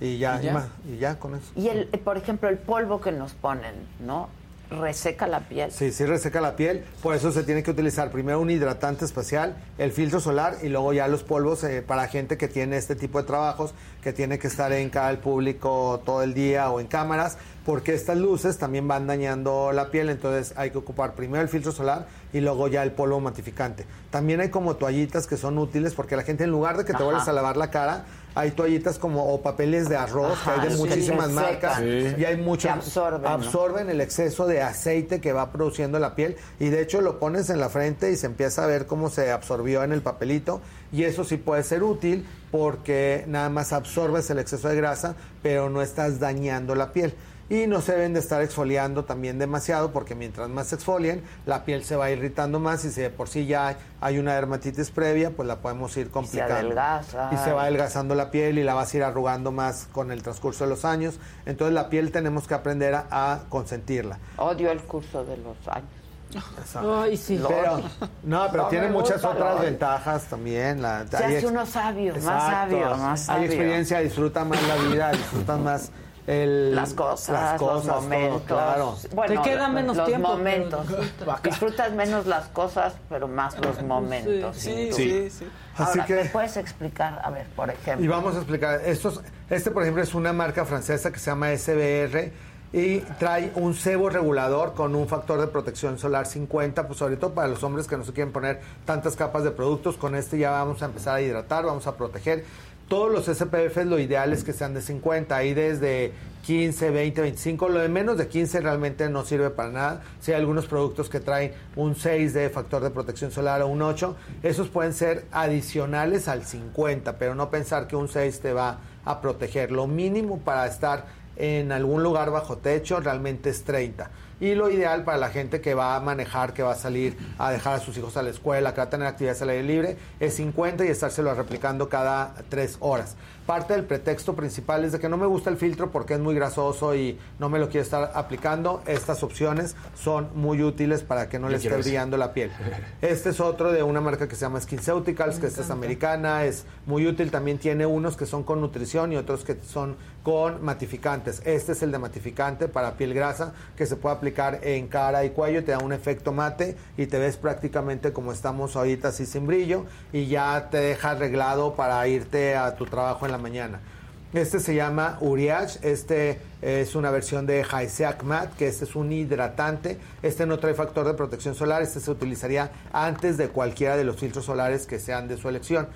y ya, ¿Y ya? y ma- y ya con eso. Y el, eh, por ejemplo, el polvo que nos ponen, ¿no? Reseca la piel. Sí, sí reseca la piel, por eso se tiene que utilizar primero un hidratante especial, el filtro solar y luego ya los polvos eh, para gente que tiene este tipo de trabajos, que tiene que estar en cara al público todo el día o en cámaras, porque estas luces también van dañando la piel, entonces hay que ocupar primero el filtro solar y luego ya el polvo matificante. También hay como toallitas que son útiles porque la gente en lugar de que te Ajá. vuelvas a lavar la cara, hay toallitas como o papeles de arroz Ajá, que hay de sí, muchísimas marcas. y hay muchos Que absorben, ¿no? absorben el exceso de aceite que va produciendo la piel. Y de hecho lo pones en la frente y se empieza a ver cómo se absorbió en el papelito. Y eso sí puede ser útil porque nada más absorbes el exceso de grasa pero no estás dañando la piel. Y no se deben de estar exfoliando también demasiado porque mientras más se exfolien, la piel se va irritando más y si de por sí ya hay, una dermatitis previa, pues la podemos ir complicando. adelgaza. Y se va adelgazando la piel y la vas a ir arrugando más con el transcurso de los años. Entonces la piel tenemos que aprender a, a consentirla. Odio el curso de los años. Ay, sí. Pero, no, pero No tiene muchas gusta, otras ventajas también. La, Se hace ex- uno sabio, más sabio, más Hay experiencia, disfruta más la vida, disfruta más el, Las cosas, las cosas, los todo, momentos. claro. Bueno, Te queda menos los tiempo, momentos. disfrutas. Disfrutas menos las cosas, pero más los momentos. Sí, sí, duda. sí, sí. Así Ahora, que- ¿me puedes explicar? A ver, por ejemplo. Y vamos a explicar. Estos, este, por ejemplo, es una marca francesa que se llama SBR y trae un sebo regulador con un factor de protección solar 50, pues sobre todo para los hombres que no se quieren poner tantas capas de productos. Con este ya vamos a empezar a hidratar, vamos a proteger. Todos los SPF lo ideal es que sean de 50, ahí desde 15, 20, 25, lo de menos de 15 realmente no sirve para nada. Si hay algunos productos que traen un 6 de factor de protección solar o un 8, esos pueden ser adicionales al 50, pero no pensar que un 6 te va a proteger. Lo mínimo para estar en algún lugar bajo techo realmente es 30. Y lo ideal para la gente que va a manejar, que va a salir a dejar a sus hijos a la escuela, que va a tener actividades al aire libre, es 50 y estárselo replicando cada 3 horas. Parte del pretexto principal es de que no me gusta el filtro porque es muy grasoso y no me lo quiero estar aplicando. Estas opciones son muy útiles para que no le esté brillando la piel. Este es otro de una marca que se llama SkinCeuticals, que esta es americana, es muy útil. También tiene unos que son con nutrición y otros que son con matificantes. Este es el de matificante para piel grasa que se puede aplicar en cara y cuello, te da un efecto mate y te ves prácticamente como estamos ahorita así sin brillo y ya te deja arreglado para irte a tu trabajo en la mañana. Este se llama Uriage, este es una versión de Hyseac Matte, que este es un hidratante. Este no trae factor de protección solar, este se utilizaría antes de cualquiera de los filtros solares que sean de su elección.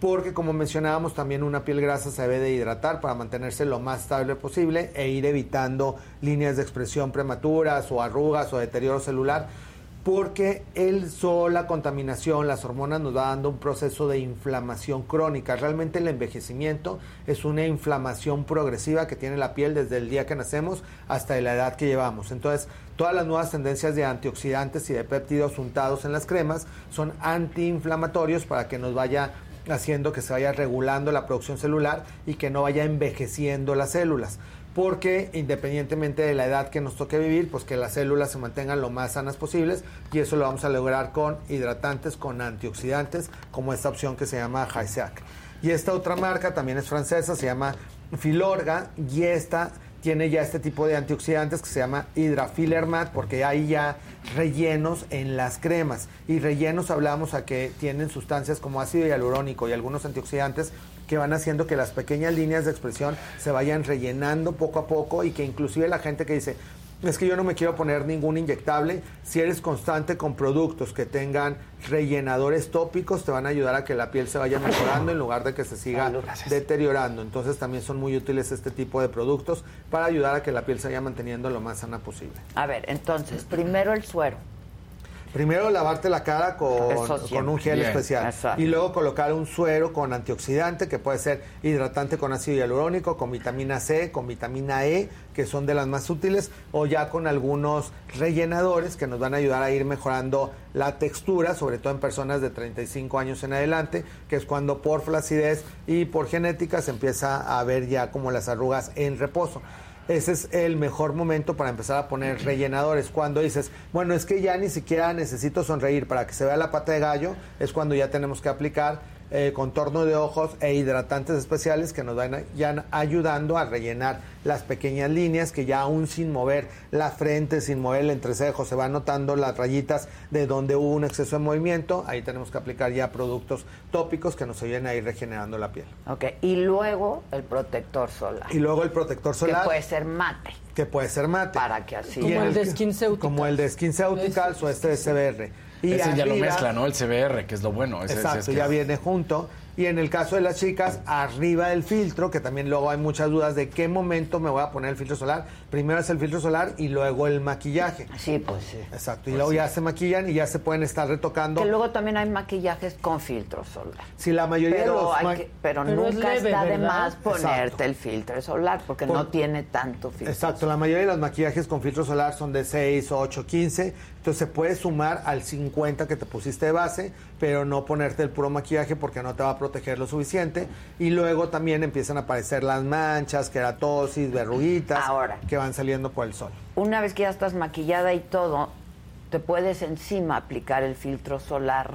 Porque como mencionábamos, también una piel grasa se debe de hidratar para mantenerse lo más estable posible e ir evitando líneas de expresión prematuras o arrugas o deterioro celular porque el sol, la contaminación, las hormonas nos va dando un proceso de inflamación crónica. Realmente el envejecimiento es una inflamación progresiva que tiene la piel desde el día que nacemos hasta la edad que llevamos. Entonces, todas las nuevas tendencias de antioxidantes y de péptidos untados en las cremas son antiinflamatorios para que nos vaya haciendo que se vaya regulando la producción celular y que no vaya envejeciendo las células porque independientemente de la edad que nos toque vivir, pues que las células se mantengan lo más sanas posibles y eso lo vamos a lograr con hidratantes, con antioxidantes, como esta opción que se llama Hysac. Y esta otra marca también es francesa, se llama Filorga y esta tiene ya este tipo de antioxidantes que se llama Hydrafiller Matte porque hay ya rellenos en las cremas. Y rellenos hablamos a que tienen sustancias como ácido hialurónico y algunos antioxidantes que van haciendo que las pequeñas líneas de expresión se vayan rellenando poco a poco y que inclusive la gente que dice es que yo no me quiero poner ningún inyectable. Si eres constante con productos que tengan rellenadores tópicos, te van a ayudar a que la piel se vaya mejorando en lugar de que se siga deteriorando. Entonces también son muy útiles este tipo de productos para ayudar a que la piel se vaya manteniendo lo más sana posible. A ver, entonces, primero el suero. Primero lavarte la cara con, un gel Bien, especial. Exacto. y luego colocar un suero con antioxidante que puede ser hidratante con ácido hialurónico, con vitamina C, con vitamina E, que son de las más útiles, o ya con algunos rellenadores que nos van a ayudar a ir mejorando la textura, sobre todo en personas de 35 años en adelante, que es cuando por flacidez y por genética se empieza a ver ya como las arrugas en reposo ese es el mejor momento para empezar a poner rellenadores. Cuando dices, bueno, es que ya ni siquiera necesito sonreír para que se vea la pata de gallo, es cuando ya tenemos que aplicar eh, contorno de ojos e hidratantes especiales que nos van ya ayudando a rellenar las pequeñas líneas que ya aún sin mover la frente, sin mover el entrecejo, se van notando las rayitas de donde hubo un exceso de movimiento. Ahí tenemos que aplicar ya productos tópicos que nos ayuden a ir regenerando la piel. Ok, y luego el protector solar. Y luego el protector solar. Que puede ser mate. Que puede ser mate. Para que así. Como en el de SkinCeuticals. Como el de SkinCeuticals o este de CBR. Y Ese ya lo mezcla, ¿no? El CBR, que es lo bueno. Ese- ese Exacto, es que- ya viene junto. Y en el caso de las chicas, arriba del filtro, que también luego hay muchas dudas de qué momento me voy a poner el filtro solar. Primero es el filtro solar y luego el maquillaje. Sí, pues sí. Exacto. Y luego ya se maquillan y ya se pueden estar retocando. Que luego también hay maquillajes con filtro solar. Si la mayoría pero de los hay ma- que- pero, Pero es nunca leve, está de más ponerte Exacto. el filtro solar porque Por- no tiene tanto filtro. Exacto, la mayoría de los maquillajes con filtro solar son de 6, 8, 15. Entonces se puede sumar al 50 que te pusiste de base, pero no ponerte el puro maquillaje porque no te va a proteger lo suficiente. Y luego también empiezan a aparecer las manchas, keratosis, verruguitas Ahora. que van saliendo por el sol. Una vez que ya estás maquillada y todo, te puedes encima aplicar el filtro solar.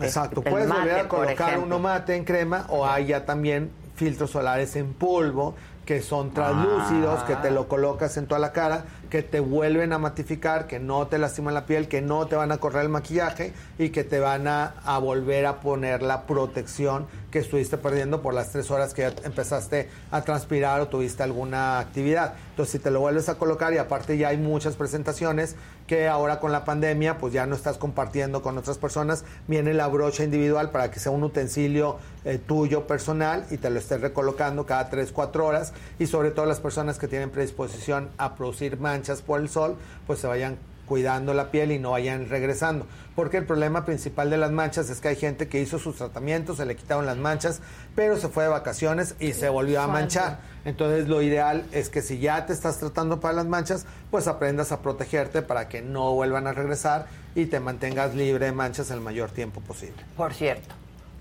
Exacto, El puedes volver a colocar uno mate en crema o hay ya también filtros solares en polvo que son translúcidos, que te lo colocas en toda la cara, que te vuelven a matificar, que no te lastiman la piel, que no te van a correr el maquillaje y que te van a, volver a poner la protección que estuviste perdiendo por las tres horas que ya empezaste a transpirar o tuviste alguna actividad. Entonces, si te lo vuelves a colocar y aparte ya hay muchas presentaciones que ahora con la pandemia pues ya no estás compartiendo con otras personas, viene la brocha individual para que sea un utensilio eh, tuyo personal y te lo estés recolocando cada 3, 4 horas y sobre todo las personas que tienen predisposición a producir manchas por el sol pues se vayan cuidando la piel y no vayan regresando. Porque el problema principal de las manchas es que hay gente que hizo sus tratamientos, se le quitaron las manchas, pero se fue de vacaciones y se volvió a manchar. Entonces lo ideal es que si ya te estás tratando para las manchas, pues aprendas a protegerte para que no vuelvan a regresar y te mantengas libre de manchas el mayor tiempo posible. Por cierto,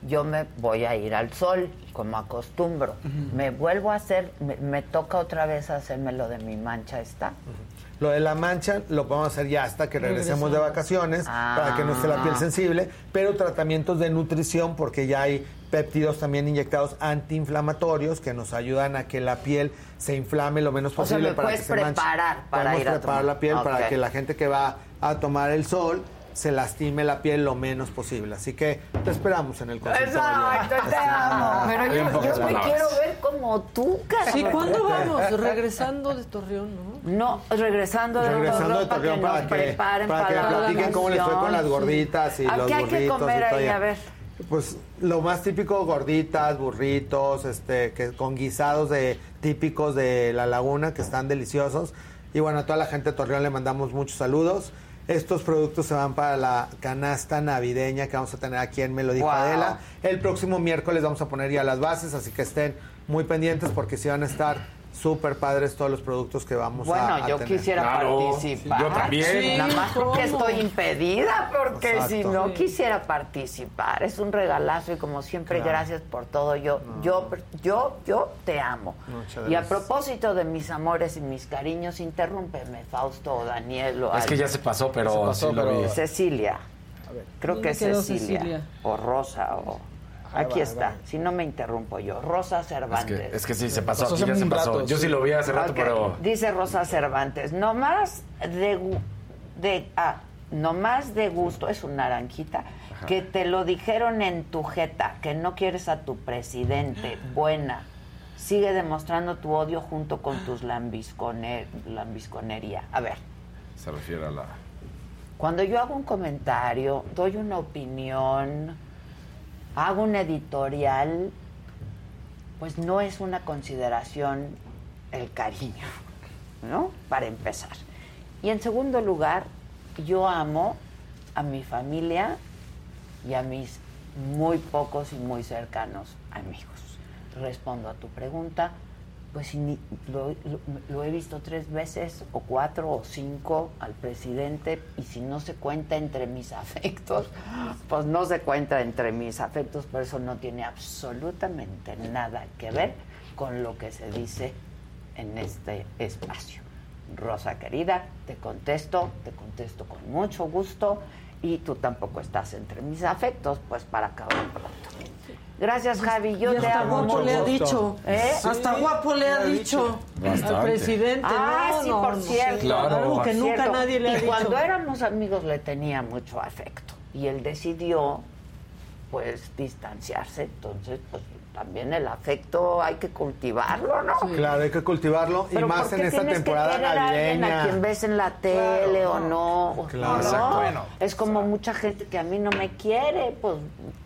yo me voy a ir al sol, como acostumbro. Me vuelvo a hacer, me, me toca otra vez hacerme lo de mi mancha esta. Lo de la mancha lo podemos hacer ya hasta que regresemos de vacaciones para que no esté la piel Ah. sensible, pero tratamientos de nutrición porque ya hay péptidos también inyectados antiinflamatorios que nos ayudan a que la piel se inflame lo menos O sea, posible me para que se manche. preparar para Podemos ir a preparar tomar. la piel para que la gente que va a tomar el sol se lastime la piel lo menos posible. Así que te esperamos en el consultorio. Exacto, te amo. Pero yo, yo me quiero ver como tú, cara. Sí, ¿cuándo vamos? Regresando de Torreón, ¿no? No, regresando de Regresando de Torreón para que para nos que, preparen para que para, platiquen cómo les fue con las gorditas y ¿A los qué hay que burritos. comer y todo ahí? ya. A ver. Pues lo más típico, gorditas, burritos, este, que con guisados de típicos de la laguna que están deliciosos. Y bueno, a toda la gente de Torreón le mandamos muchos saludos. Estos productos se van para la canasta navideña que vamos a tener aquí en Me lo dijo Wow. Adela. El próximo miércoles vamos a poner ya las bases, así que estén muy pendientes porque sí van a estar súper padres todos los productos que vamos a, Bueno, a yo tener. quisiera participar. yo también. Sí, Nada más porque estoy impedida, porque Exacto. si no Sí. quisiera participar. Es un regalazo y como siempre, Claro. gracias por todo. Yo, yo, yo, yo te amo. Muchas Y a propósito de mis amores y mis cariños, interrúmpeme, Fausto o Daniel o Es que ya se pasó, pero Se pasó, sí. Cecilia. Creo que es ¿Dónde quedó Cecilia. Cecilia? O Rosa o... Aquí va, está. Si no me interrumpo yo. Rosa Es Cervantes. que, es que sí, se pasó, Pasó hace ya se pasó. rato, Yo sí. sí lo vi hace rato, Ok, pero... Dice Rosa Cervantes, nomás de, de ah, nomás de gusto, es un naranjita, que te lo dijeron en tu jeta, que no quieres a tu presidente, buena. Sigue demostrando tu odio junto con tus lambiscone- lambisconería. A ver, Se refiere a la... cuando yo hago un comentario, doy una opinión, hago un editorial, pues no es una consideración el cariño, ¿no? Para empezar. Y en segundo lugar, yo amo a mi familia y a mis muy pocos y muy cercanos amigos. Respondo a tu pregunta, pues lo, he visto tres veces o cuatro o cinco al presidente y si no se cuenta entre mis afectos, pues no se cuenta entre mis afectos, pero eso no tiene absolutamente nada que ver con lo que se dice en este espacio. Rosa querida, te contesto, te contesto con mucho gusto y tú tampoco estás entre mis afectos, pues para acabar pronto. Gracias, Javi. Yo Y te hasta amo guapo mucho. le ha dicho. ¿Eh? Hasta guapo le ha dicho al Bastante. presidente. Ah, no, sí, por no, cierto. Claro, algo que nunca Cierto. nadie le ha y dicho. cuando éramos amigos le tenía mucho afecto. Y él decidió, pues, distanciarse. Entonces, pues, también el afecto hay que cultivarlo, ¿no? Claro, hay que cultivarlo y Pero más ¿por en qué esta tienes que temporada a navideña. a quien ves en la tele o no? Claro. ¿no? Bueno. es como mucha gente que a mí no me quiere, pues,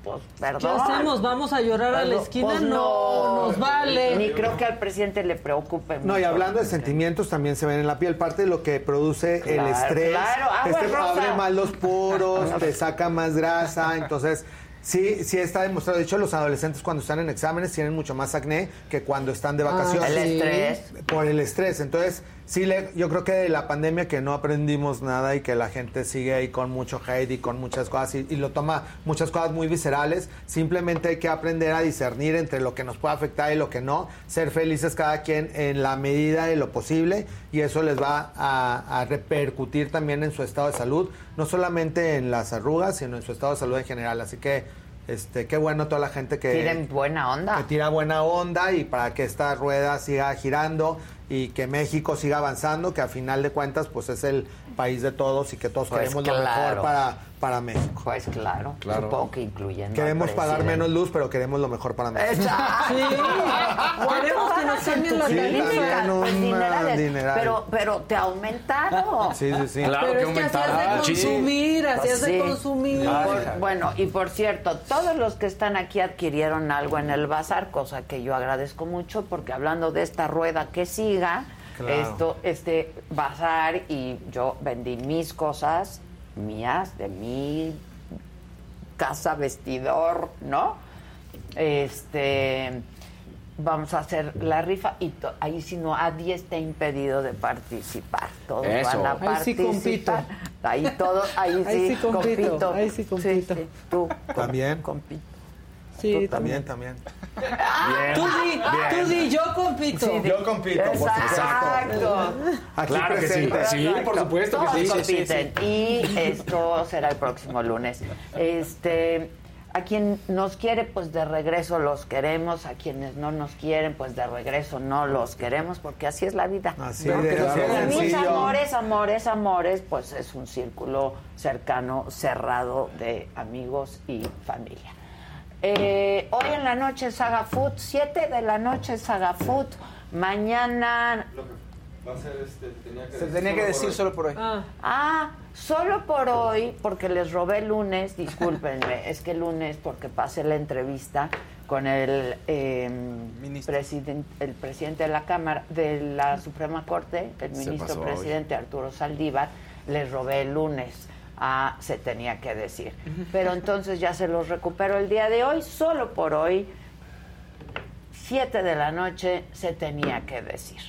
pues ¿Qué perdón. hacemos? ¿Vamos a llorar a la esquina? pues, no, nos vale. Ni creo que al presidente le preocupe No, y hablando de sentimientos, también se ven en la piel. Parte de lo que produce el estrés. claro. Agua este rosa. abre más los poros, te saca más grasa. Entonces, sí, sí está demostrado. De hecho, los adolescentes cuando están en exámenes tienen mucho más acné que cuando están de Ah, vacaciones. el estrés. Por el estrés. Entonces, sí, le, yo creo que de la pandemia que no aprendimos nada y que la gente sigue ahí con mucho hate y con muchas cosas y, lo toma muchas cosas muy viscerales. Simplemente hay que aprender a discernir entre lo que nos puede afectar y lo que no. Ser felices cada quien en la medida de lo posible y eso les va a repercutir también en su estado de salud, no solamente en las arrugas, sino en su estado de salud en general. Así que, este, qué bueno toda la gente que Tienen buena onda. que tira buena onda y para que esta rueda siga girando y que México siga avanzando, que a final de cuentas pues es el país de todos y que todos Pues queremos lo claro. mejor para, para México. Pues claro, supongo que incluyendo. Queremos pagar menos luz, pero queremos lo mejor para México. Exacto. Queremos que nos cambien la Sí, tarifa. también un Pues dinerales. dineral. Pero, pero te aumentaron. Sí, sí, sí. Claro Pero que es que hacías de Sí. consumir, hacías de Sí. consumir. Y por- bueno, y por cierto, todos los que están aquí adquirieron algo en el bazar, cosa que yo agradezco mucho, porque hablando de esta rueda que siga, Claro. esto, este bazar, y yo vendí mis cosas mías, de mi casa, vestidor, ¿no? Este vamos a hacer la rifa y to- ahí si no nadie está impedido de participar todos Eso. van a Ahí sí participar ahí todo ahí, Ahí sí, sí compito, compito. ahí sí compito. sí, tú También. compito Sí, También, también. Tú di, tú di, yo compito. Sí, Yo compito, por. Exacto. Aquí Claro que sí. Sí, por supuesto que Todos sí, sí, sí, compiten. Y esto será el próximo lunes. Este, a quien nos quiere, pues de regreso los queremos. A quienes no nos quieren, pues de regreso no los queremos, porque así es la vida. Así ¿no? de- así de Y mis amores, amores, amores, pues es un círculo cercano, cerrado de amigos y familia. Eh, hoy en la noche Saga Food, 7 de la noche Saga Food. Mañana Se tenía que decir solo por hoy. Ah, Ah, solo por hoy, porque les robé el lunes, discúlpenme, es que el lunes, porque pasé la entrevista con el, eh, president- el presidente de la Cámara, de la Suprema Corte, el ministro hoy. presidente Arturo Saldívar, les robé el lunes. Ah, se tenía que decir. Pero entonces ya se los recupero el día de hoy, solo por hoy, 7 de la noche, se tenía que decir.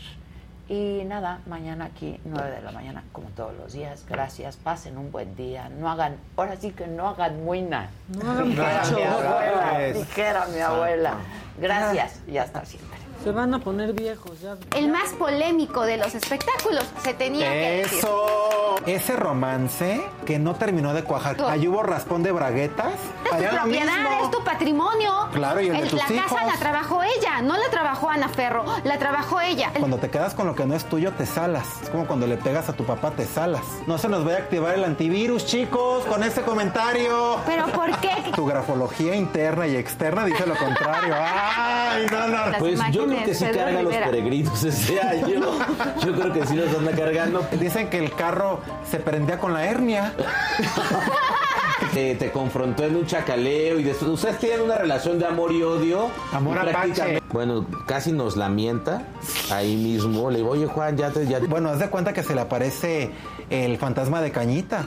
Y nada, mañana aquí, 9 de la mañana, como todos los días. Gracias, pasen un buen día. No hagan, ahora sí que no hagan muina. No dijera pacho. mi abuela, dijera mi abuela. Gracias y hasta siempre. Se van a poner viejos ya. El más polémico de los espectáculos se tenía que decir. Eso, ese romance que no terminó de cuajar. Ahí hubo raspón de braguetas. Es tu propiedad, mismo. es tu patrimonio. Claro, y el de tus la hijos. casa la trabajó ella, no la trabajó Ana Ferro, la trabajó ella. Cuando te quedas con lo que no es tuyo, te salas. Es como cuando le pegas a tu papá, te salas. No se nos vaya a activar el antivirus, chicos, con ese comentario. ¿Pero por qué? Tu grafología interna y externa dice lo contrario. Ay, no, no. Las Pues yo creo que sí Pedro cargan los peregrinos este año. Yo creo que sí los anda cargando. Dicen que el carro se prendía con la hernia. Te confrontó en un chacaleo y después ustedes tienen una relación de amor y odio. Amor Y apache. prácticamente- Bueno, casi nos lamenta ahí mismo. Le digo, oye Juan, ya te... Ya... Bueno, haz de cuenta que se le aparece el fantasma de Cañitas.